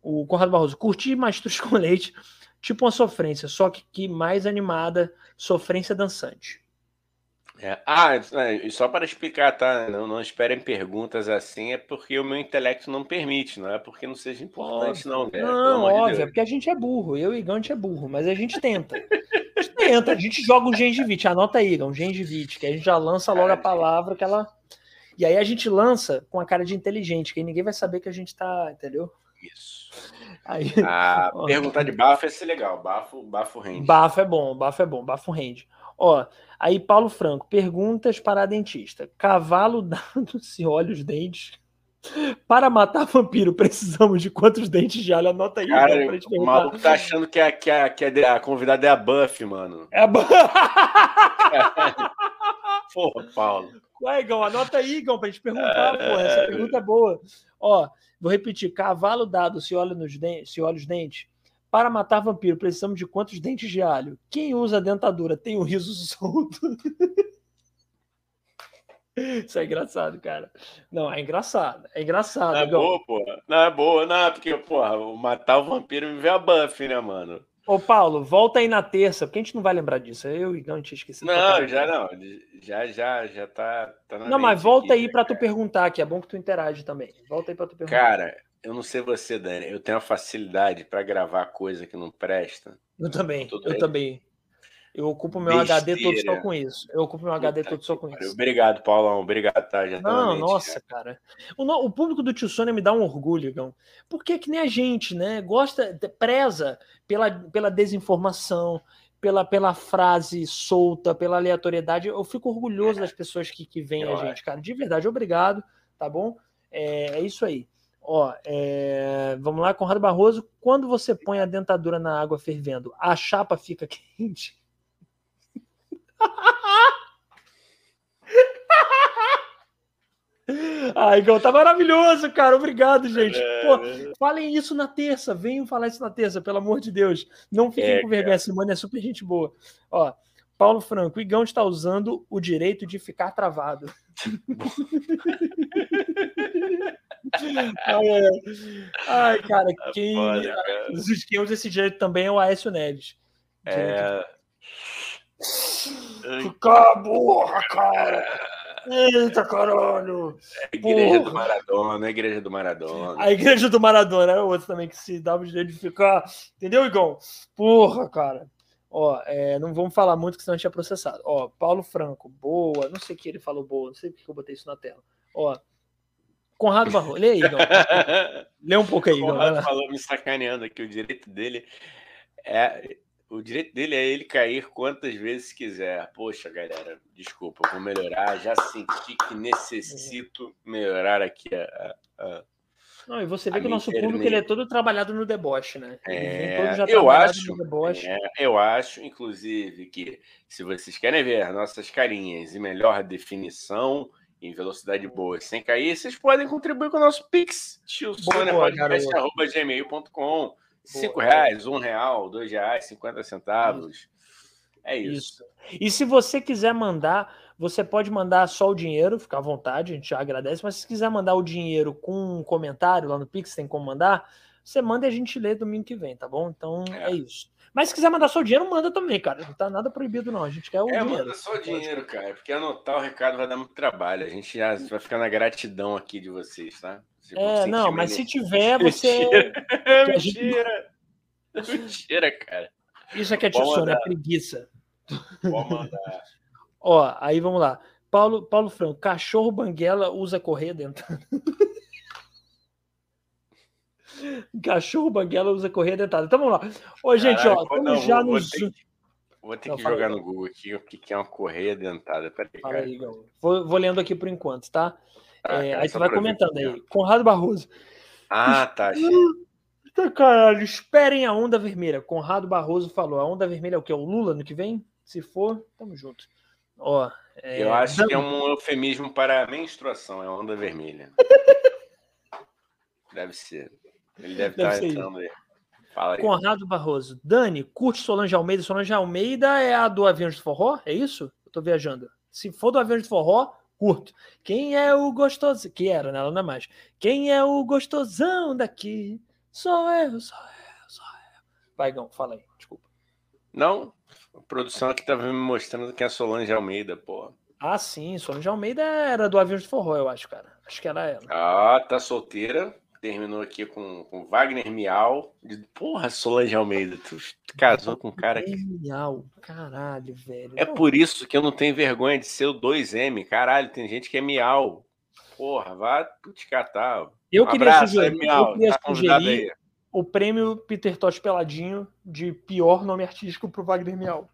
o Conrado Barroso, curti Mastruz com Leite, tipo uma sofrência, só que, que mais animada, sofrência dançante. É. Ah, é, e só para explicar, tá? Não, não esperem perguntas assim, é porque o meu intelecto não permite, não é porque não seja importante, não, velho. Não, amor de óbvio, é porque a gente é burro. Eu e Igão, a gente é burro, mas a gente tenta. A gente tenta, a gente joga um gengivite. Anota aí, Igão, gengivite, que a gente já lança logo a palavra que ela. E aí a gente lança com a cara de inteligente, que aí ninguém vai saber que a gente tá, entendeu? Isso. Aí, Ah, *laughs* perguntar de bafo ia ser legal. Bafo, bafo rende. bafo é bom, bafo é bom, bafo rende. Ó, aí Paulo Franco, perguntas para a dentista. Cavalo *laughs* dado se olha os dentes. Para matar vampiro, precisamos de quantos dentes de alho? Anota aí, Cara, gente o maluco tá achando que a, que, a, que a, a convidada é a Buff, mano. É bom. *laughs* Porra, Paulo. Vai, Igão, anota aí, Igão, pra gente perguntar, pô. Essa pergunta é boa. Ó, vou repetir: cavalo dado se olha, nos dentes, se olha os dentes. Para matar vampiro, precisamos de quantos dentes de alho? Quem usa dentadura tem o riso *laughs* solto? Isso é engraçado, cara. Não, é engraçado. É engraçado. Não é Igão. boa, porra. Não é boa, não, porque, porra, o matar o vampiro me vê a buff, né, mano? Ô, Paulo, volta aí na terça, porque a gente não vai lembrar disso. Eu e o Igão tinha esquecido. Não, já não. Já, já, já tá. tá na Não, mas volta aqui, aí pra tu cara. perguntar, que é bom que tu interage também. Volta aí pra tu perguntar. Cara, eu não sei você, Dani. Eu tenho a facilidade pra gravar coisa que não presta. eu também, tudo eu bem. também. Eu ocupo meu HD todo só Besteira. com isso. Eu ocupo meu HD Puta todo só com isso. Obrigado, Paulão. Obrigado, tá? Já tá Não, nossa, cara. O, no- o público do Tio Sônia me dá um orgulho, Igão. Porque é que nem a gente, né? Gosta, preza pela, pela desinformação, pela, pela frase solta, pela aleatoriedade. Eu fico orgulhoso das pessoas que, que veem Eu a gente, cara. De verdade, obrigado, tá bom? É, é isso aí. Ó, é, vamos lá, Conrado Barroso. Quando você põe a dentadura na água fervendo, a chapa fica *laughs* quente? Ai, Igão, tá maravilhoso, cara. Obrigado, gente. Pô, falem isso na terça. Venham falar isso na terça, pelo amor de Deus. Não fiquem É, com vergonha. A Simone é super gente boa. Ó, Paulo Franco, o Igão está usando o direito de ficar travado. *laughs* ai, cara, quem, Foda, cara. quem usa esse direito também é o Aécio Neves. É. Ficar burra, cara. Eita, caralho. Igreja do Porra. Maradona, igreja do Maradona. A igreja do Maradona era outra também que se dava o direito de ficar. Entendeu, Igão? Porra, cara. Ó, é, não vamos falar muito, que senão a gente é processado. Ó, Paulo Franco, boa. Não sei o que ele falou boa, não sei porque eu botei isso na tela. Ó, Conrado Barro, lê aí, Igão. *laughs* Lê um pouco aí, vai Conrado falou me sacaneando aqui. O direito dele é. O direito dele é ele cair quantas vezes quiser. Poxa, galera, desculpa, vou melhorar. Já senti que necessito melhorar aqui a. a- Não, e você vê A que o nosso público ele é todo trabalhado no deboche, né? É, eu acho, é, eu acho, inclusive, que se vocês querem ver nossas carinhas em melhor definição, em velocidade boa, sem cair, vocês podem contribuir com o nosso Pix, tiosonapodcast.gmail.com. Cinco reais, um real, dois reais, cinquenta centavos. É isso. Isso. E se você quiser mandar, você pode mandar só o dinheiro, fica à vontade, a gente já agradece, mas se quiser mandar o dinheiro com um comentário lá no Pix, tem como mandar, você manda e a gente lê domingo que vem, tá bom? Então é, É. isso. Mas se quiser mandar só o dinheiro, manda também, cara. Não tá nada proibido, não. A gente quer o É, dinheiro. manda só o dinheiro, cara, porque anotar o recado vai dar muito trabalho. A gente já vai ficar na gratidão aqui de vocês, tá? Vocês É, não, mas se tiver, você. *laughs* Mentira. a gente- Mentira. Mentira, cara. Isso aqui é Tissone, é mandar. preguiça. Pode mandar. Ó, aí vamos lá. Paulo, Paulo Franco, cachorro banguela usa correia dentada. Cachorro banguela usa correia dentada. Então vamos lá. Ô, gente, Caralho, ó, estamos não, já vou- no vou ter Vou ter Não, que jogar aí. no Google aqui o que que é uma correia dentada. Peraí, cara. aí. Vou, vou lendo aqui por enquanto, tá? Ah, É, cara, aí tu vai comentando que aí. Conrado Barroso. Ah, tá. Eita, caralho, esperem a onda vermelha. Conrado Barroso falou. A onda vermelha é o quê? O Lula no que vem? Se for, tamo junto. Ó, é, Eu acho que é um eufemismo para menstruação, é onda vermelha. *laughs* deve ser. Ele deve, Deve estar ser entrando aí. Fala aí. Conrado Barroso. Dani, curte Solange Almeida. Solange Almeida é a do Aviões de Forró? É isso? Eu tô viajando. Se for do Aviões de Forró, curto. Quem é o gostoso? Que era, né? Ela não é mais. Quem é o gostosão daqui? Sou eu, sou eu, sou eu. Vai, Gão, fala aí. Desculpa. Não, a produção aqui tava me mostrando que é a Solange Almeida, porra. Ah, sim. Solange Almeida era do Aviões de Forró, eu acho, cara. Acho que era ela. Ah, tá solteira. Terminou aqui com, com Wagner Miau. Porra, Solange Almeida, tu, casou com um cara que. Genial. Caralho, velho. É por isso que eu não tenho vergonha de ser o 2M. Caralho, tem gente que é Miau. Porra, vá te catar. Eu Um queria abraço sugerir, Miau. eu queria Tá sugerir aí. o prêmio Peter Tosh Peladinho de pior nome artístico pro Wagner Miau.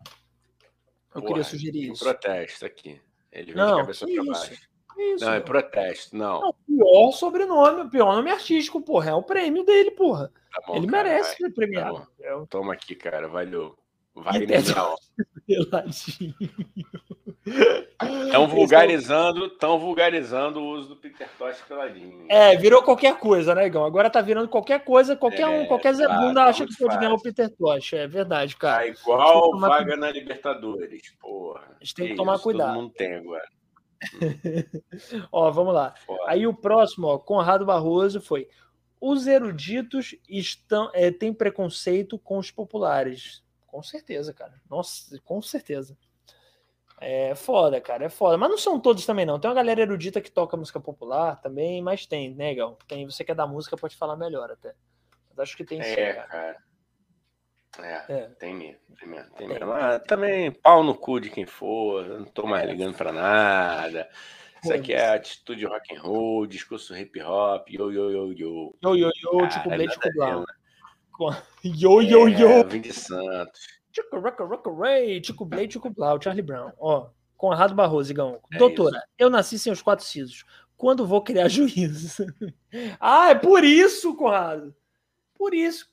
Eu Porra, queria sugerir isso. protesto aqui. Ele vem Não, de cabeça pra baixo. Isso. Não, é protesto. Não. Não, pior sobrenome, pior nome artístico, porra. É o prêmio dele, porra. Tá bom, Ele cara, merece vai. ser premiado. Tá é Toma aqui, cara. Valeu. Wagner. Peladinho. Estão vulgarizando, tão vulgarizando o uso do Peter Tosh peladinho. É, virou qualquer coisa, né, Igão? Agora tá virando qualquer coisa, qualquer um, É, qualquer Zé tá, Bunda tá acha que pode ganhar o. Peter Tosh. É verdade, Tá cara. igual tomar vaga na Libertadores, porra. A gente tem que tomar isso, cuidado. Todo mundo tem agora. *laughs* ó, vamos lá. Aí o próximo, ó, Conrado Barroso foi. Os eruditos estão é, têm preconceito com os populares. Com certeza, cara. Nossa, com certeza. É foda, cara, é foda. Mas não são todos também, não. Tem uma galera erudita que toca música popular também, mas tem, né, Gal? Tem, você que é da música pode falar melhor até. Mas acho que tem sim, É, cara. cara. É, É. tem mesmo, tem mesmo, tem mesmo. Ah, também pau no cu de quem for, não tô mais ligando pra nada. Isso aqui é atitude rock and roll, discurso hip hop, yo, yo, yo, yo. Yo, yo, yo, Cara, Tico Blade, Blau. né? *laughs* Yo, yo, É, yo. Vim de Santos. Tico, rock, rock, ray, Tico Blade, Tico Blau, Charlie Brown. Ó, Conrado Barroso, Igão. É Doutora, eu nasci sem os quatro sisos. Quando vou criar *laughs* juízo? ah, é por isso, Conrado. Por isso.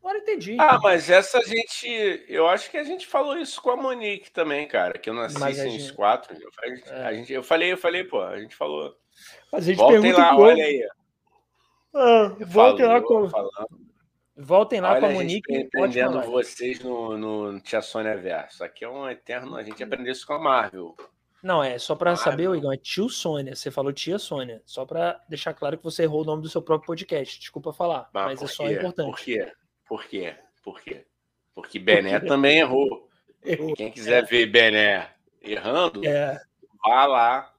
Agora entendi. Ah, mas essa gente. Eu acho que a gente falou isso com a Monique também, cara. Que eu nasci Mas a sem os gente- quatro. Eu falei, É. a gente, eu falei, eu falei, pô, a gente falou. Mas a gente Voltem pergunta lá, olha aí. Ah, voltem lá com, falando. voltem lá Olha com a a gente Monique. ótima prendendo live. vocês no, no Tia Sônia Verso. Aqui é um eterno. A gente aprendeu isso com a Marvel. Não, é só Ah, saber. Igão, é tio Sônia. Você falou tia Sônia. Só pra deixar claro que você errou o nome do seu próprio podcast. Desculpa falar, mas, por é só importante. Por quê? Por quê? Por quê? Porque Bené também errou. Errou. Quem quiser ver Bené errando, É, vá lá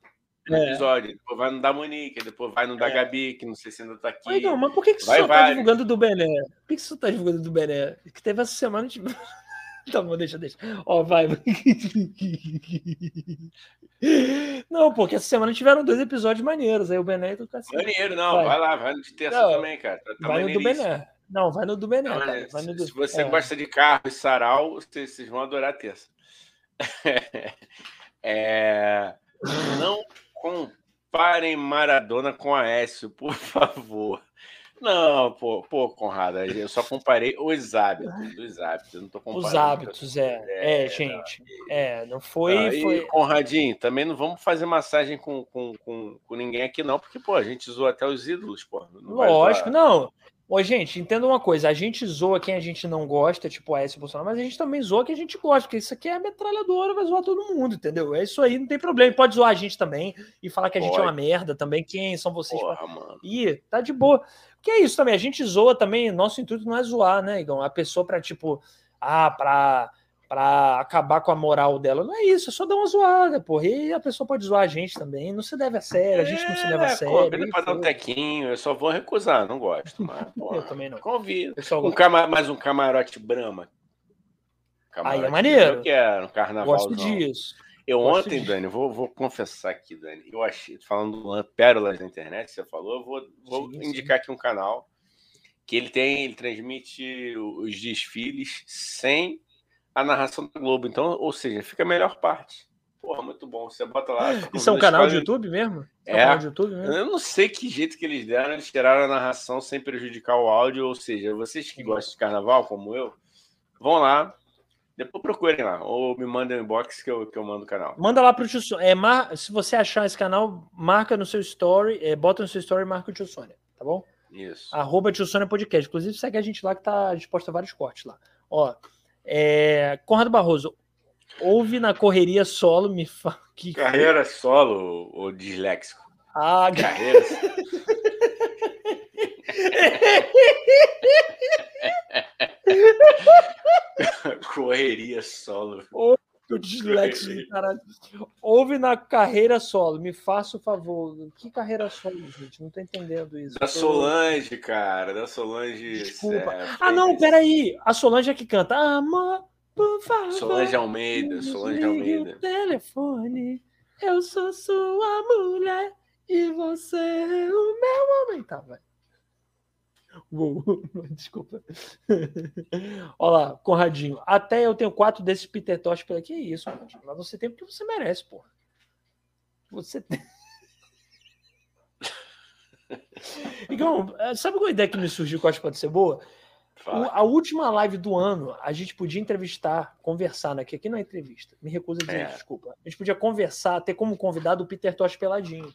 no É. episódio. Depois vai no da Monique, depois vai no da É. Gabi, que não sei se ainda tá aqui. Ô, Igão, mas por que, que você Vai tá divulgando do Bené? Por que, que você tá divulgando do Bené? Que teve essa semana. Tipo... *laughs* tá bom, deixa, deixa. Ó, vai. *laughs* Não, porque essa semana tiveram dois episódios maneiros. Aí o Bené e do cacete. Maneiro, não. Vai. Vai, lá, vai no de terça Não, também, cara. Tá, tá Vai no do. Bené. Não, vai no do Bené, cara. maneiro. Vai no Se- do... Se você é. gosta de carro e sarau, vocês, vocês vão adorar a terça. *laughs* É, Não comparem Maradona com Aécio, por favor. Não, pô, pô, Conrado, eu só comparei os hábitos, *laughs* os hábitos. Eu não tô comparando. Os hábitos, é. É, É, gente. É, não foi. E, foi... Conradinho, também não vamos fazer massagem com, com, com, com ninguém aqui, não, porque, pô, a gente zoa até os ídolos, pô. Não Lógico, não. Ô, gente, entenda uma coisa, a gente zoa quem a gente não gosta, tipo a S Bolsonaro, mas a gente também zoa quem a gente gosta, porque isso aqui é metralhadora, vai zoar todo mundo, entendeu? É isso aí, não tem problema. Pode zoar a gente também e falar que a gente é uma merda também. Quem são vocês? pra- Porra, mano. Ih, tá de boa. Que é isso também, a gente zoa também, nosso intuito não é zoar, né, Igão? A pessoa pra, tipo, ah, pra, pra acabar com a moral dela. Não é isso, é só dar uma zoada, porra. E a pessoa pode zoar a gente também, não se leve a sério, a gente não se leva a É, sério. Convida pra dar um tequinho, eu só vou recusar, não gosto. *laughs* Mas, Eu porra, também não. convido. Pessoal, Um cama... Mais um camarote Brahma. Aí é maneiro. Eu quero, um carnaval. gosto disso. Eu gosto ontem, disso. Dani, vou, vou confessar aqui, Dani. Eu achei, falando pérolas da internet, você falou, eu vou, vou Sim, sim. indicar aqui um canal que ele tem, ele transmite os desfiles sem a narração da Globo. Então, ou seja, fica a melhor parte. Porra, muito bom. Você bota lá. Isso é um canal de YouTube mesmo? É. um canal de YouTube mesmo? Eu não sei que jeito que eles deram, eles tiraram a narração sem prejudicar o áudio, ou seja, vocês que gostam de carnaval, como eu, vão lá, depois procurem lá, ou me mandem um inbox que eu, que eu mando o canal. Manda lá pro tio Sônia. É, mar... Se você achar esse canal, marca no seu story, é, bota no seu story e marca o tio Sônia, tá bom? Isso. Arroba tio Sônia Podcast. Inclusive, segue a gente lá que tá disposto a vários cortes lá. Ó, é... Conrado Barroso, ouve na correria solo, me fala que. Carreira solo, ou disléxico. Ah, Carreira. *laughs* *laughs* Correria solo. O *laughs* dislexo do caralho. Ouve na carreira solo, me faça o favor. Que carreira solo, gente? Não tô entendendo isso. Da Tô- Solange, cara. Da Solange. Desculpa. é, Ah, não, peraí. A Solange é que canta. Amor, por favor. Solange Almeida. Solange Almeida. O telefone. Eu sou sua mulher e você é o meu homem. Tá, vai. Uou, *laughs* Desculpa. Olha lá, Conradinho. Até eu tenho quatro desses Peter Tosh pela. Que isso, Conradinho? Mas você tem porque você merece, porra. Você tem. *laughs* Igão, eh, sabe qual ideia que me surgiu que eu acho que pode ser boa? Fala. a última live do ano, a gente podia entrevistar, conversar, né? Que aqui não é entrevista. Me recuso a dizer É. isso, desculpa. A gente podia conversar, ter como convidado o Peter Tosh Peladinho.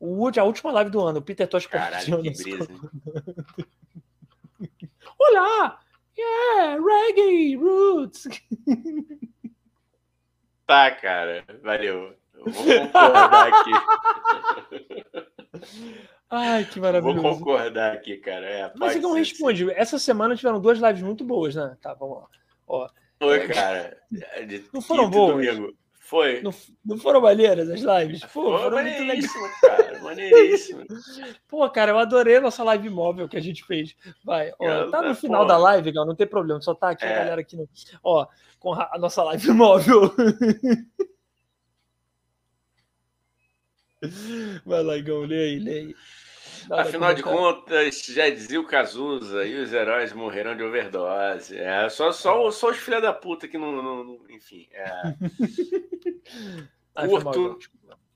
O, a última live do ano, o Peter Tosh Caralho, que brisa. *laughs* Olá! Yeah! Reggae! Roots! Tá, cara. Valeu. Vou concordar aqui. *laughs* Ai, que maravilhoso. Vou concordar aqui, cara. É, Mas ser, responde. Essa semana tiveram duas lives muito boas, né? Tá, vamos lá. Ó, Foi, cara. *laughs* De Não foram boas? domingo. Foi. não, não foram maneiras as lives? Pô, Foi foram muito legais. cara. Maneiríssimo. *laughs* Pô, cara, eu adorei a nossa live móvel que a gente fez. Vai, ó, tá no é, final pô. da live, Gal, não tem problema, só tá aqui a É. galera aqui no. Ó, com a a nossa live *laughs* móvel. Vai lá, Igão, lê aí, lê aí. Nada Afinal de contas, já dizia o Cazuza, e os heróis morrerão de overdose. É, só, só, só os filha da puta que não. não- não- enfim. é. *laughs* Curto.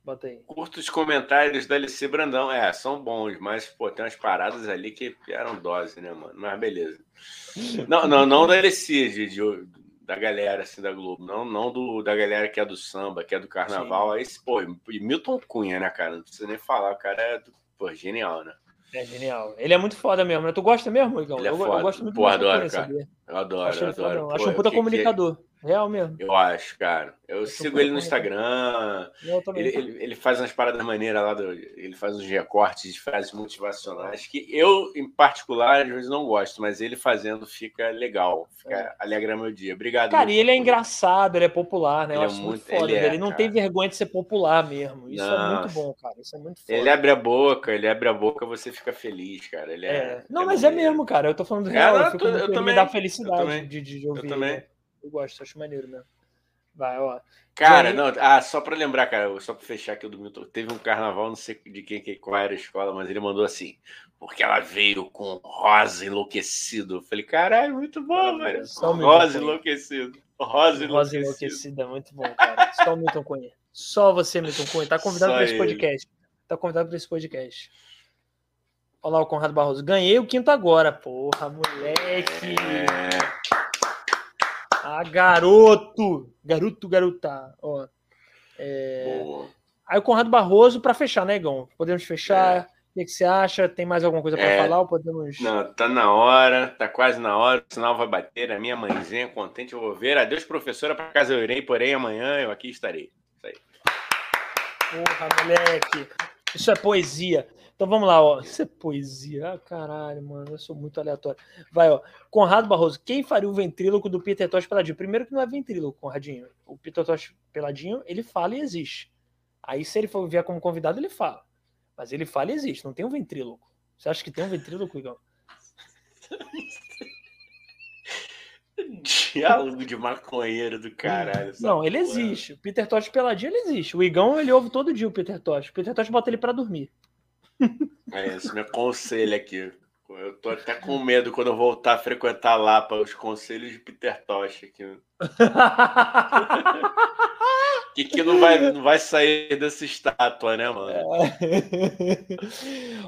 Bota aí. Curto os comentários da LC Brandão. É, são bons, mas, pô, tem umas paradas ali que eram dose, né, mano? Mas beleza. Não, não, não da LC, de, de- da galera, assim, da Globo. Não, não do, da galera que é do samba, que é do carnaval. Aí, pô, e Milton Cunha, né, cara? Não precisa nem falar, o cara é, do- pô, genial, né? É genial. Ele é muito foda mesmo, né? Tu gosta mesmo, Igão? É eu, eu gosto muito Pô, adoro, cara. Eu adoro, Acho eu adoro. Pô, Acho um puta que que comunicador. Real mesmo. Eu acho, cara. Eu Acho sigo ele no. Instagram. Eu também. Ele, ele, ele faz umas paradas maneiras lá, do, ele faz uns recortes de frases motivacionais que eu, em particular, às vezes não gosto, mas ele fazendo fica legal, fica, alegra meu dia. Obrigado. Cara, e ele é engraçado, ele é popular, né? Eu Ele é acho muito muito- foda ele é. Ele não cara. tem vergonha de ser popular mesmo. Isso é Não. muito bom, cara. Isso é muito foda. Ele abre a boca, ele abre a boca, você fica feliz, cara. Ele é, É. Não, mas é mesmo, cara. Eu tô falando É, real. eu eu tô- eu me também, dá eu felicidade também. de, de ouvir. também. né? Eu gosto, acho maneiro mesmo. Vai, ó. Cara, Aí- não, ah, só pra lembrar, cara, só pra fechar aqui o do Milton, teve um carnaval, não sei de quem, que- qual era a escola, mas ele mandou assim, porque ela veio com rosa enlouquecido. Eu falei, caralho, muito bom, velho. Rosa enlouquecido. Rosa Rosa enlouquecido. enlouquecida, muito bom, cara. Só o Milton Cunha. Só você, Milton Cunha. Tá convidado para esse podcast. Tá convidado para esse podcast. Olha lá o Conrado Barroso. Ganhei o quinto agora. Porra, moleque. É, Ah, garoto! Garoto, garota. Ó. É, boa. Aí o Conrado Barroso, para fechar, né, Igão? Podemos fechar? O que, que você acha? Tem mais alguma coisa para É. falar? Ou podemos. Não, tá na hora, tá quase na hora, o sinal vai bater, a minha mãezinha contente, eu vou ver. Adeus, professora, para casa eu irei, porém amanhã eu aqui estarei. Isso aí. Porra, moleque. Isso é poesia. Então vamos lá, ó. Isso é poesia. Ah, caralho, mano. Eu sou muito aleatório. Vai, ó. Conrado Barroso. Quem faria o ventríloco do Peter Tosh Peladinho? Primeiro que não é ventríloco, Conradinho. O Peter Tosh Peladinho, ele fala e existe. Aí se ele for vier como convidado, ele fala. Mas ele fala e existe. Não tem um ventríloco. Você acha que tem um ventríloco, Igão? *laughs* Diálogo de maconheiro do caralho. Não, ele porra. existe. O Peter Tosh Peladinho, ele existe. O Igão, ele ouve todo dia o Peter Tosh. O Peter Tosh bota ele pra dormir. É isso, meu conselho aqui. Eu tô até com medo quando eu voltar a frequentar lá para os conselhos de Peter Tosh aqui. *laughs* Que que não vai, não vai sair dessa estátua, né, mano? *laughs*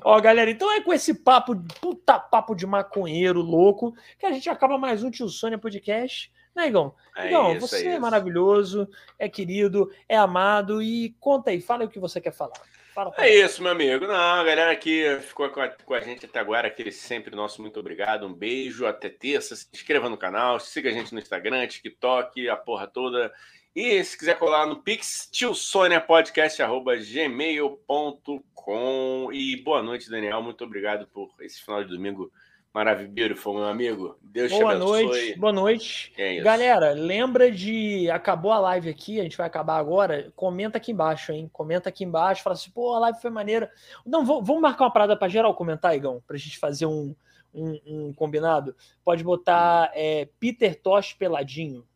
Ó, galera, então é com esse papo, puta papo de maconheiro louco, que a gente acaba mais um Tio Sônia Podcast. Né, Igão? É Igão, isso, você é é maravilhoso, é querido, é amado e conta aí, fala aí o que você quer falar. Fala, fala. É isso, meu amigo. Não, a galera aqui ficou com a, com a gente até agora. Aquele sempre nosso muito obrigado. Um beijo, até terça. Se inscreva no canal, siga a gente no Instagram, TikTok, a porra toda. E se quiser colar no Pix, tiosoniapodcast.gmail.com. E boa noite, Daniel. Muito obrigado por esse final de domingo maravilhoso, meu amigo. Deus te Boa abençoe. noite, boa noite. É. Galera, lembra de. Acabou a live aqui, a gente vai acabar agora. Comenta aqui embaixo, hein? Comenta aqui embaixo, fala assim, pô, a live foi maneira. Não, vamos marcar uma parada pra geral comentar, Igão, pra gente fazer um, um, um combinado. Pode botar é, Peter Tosh peladinho.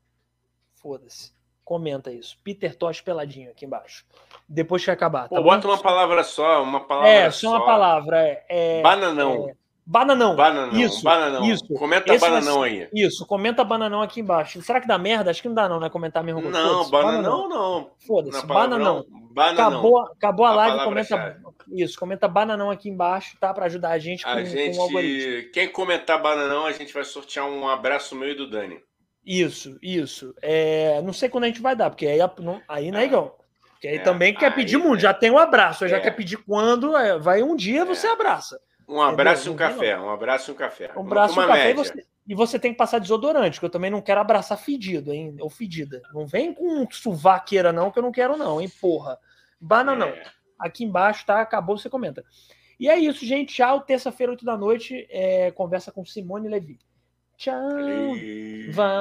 Foda-se. Comenta isso. Peter Tosh peladinho aqui embaixo. Depois que acabar. Pô, tá bota bom? uma palavra só, uma palavra É, só uma palavra. É, é, Bananão. bananão. Bananão. Isso, bananão. isso. Comenta Esse bananão aí. Isso, comenta bananão aqui embaixo. Será que dá merda? Acho que não dá não, né? Comentar coisa. Não, Foda-se, bananão não. Foda-se, bananão. não. Bananão. Acabou, acabou a A live, comenta. Isso, comenta bananão aqui embaixo, tá? Pra ajudar a gente com, A com o algoritmo. gente, quem comentar bananão, a gente vai sortear um abraço meu e do Dani. Isso, isso. É, não sei quando a gente vai dar, porque aí, não, aí não é É. igual. Porque aí É, também quer aí, pedir muito. é. Já tem um abraço, aí já É. quer pedir quando. é, vai um dia, você abraça. Um abraço e um café. Um abraço e um café. Um abraço, uma um café e você. E você tem que passar desodorante, que eu também não quero abraçar fedido, hein? Ou fedida. Não vem com suvaqueira, não, que eu não quero, não, hein, porra. Bananão. É. Aqui embaixo, tá? Acabou, você comenta. E é isso, gente. Tchau. Terça-feira, 8 da noite, é, conversa com Simone Levi. Tchau. Vai.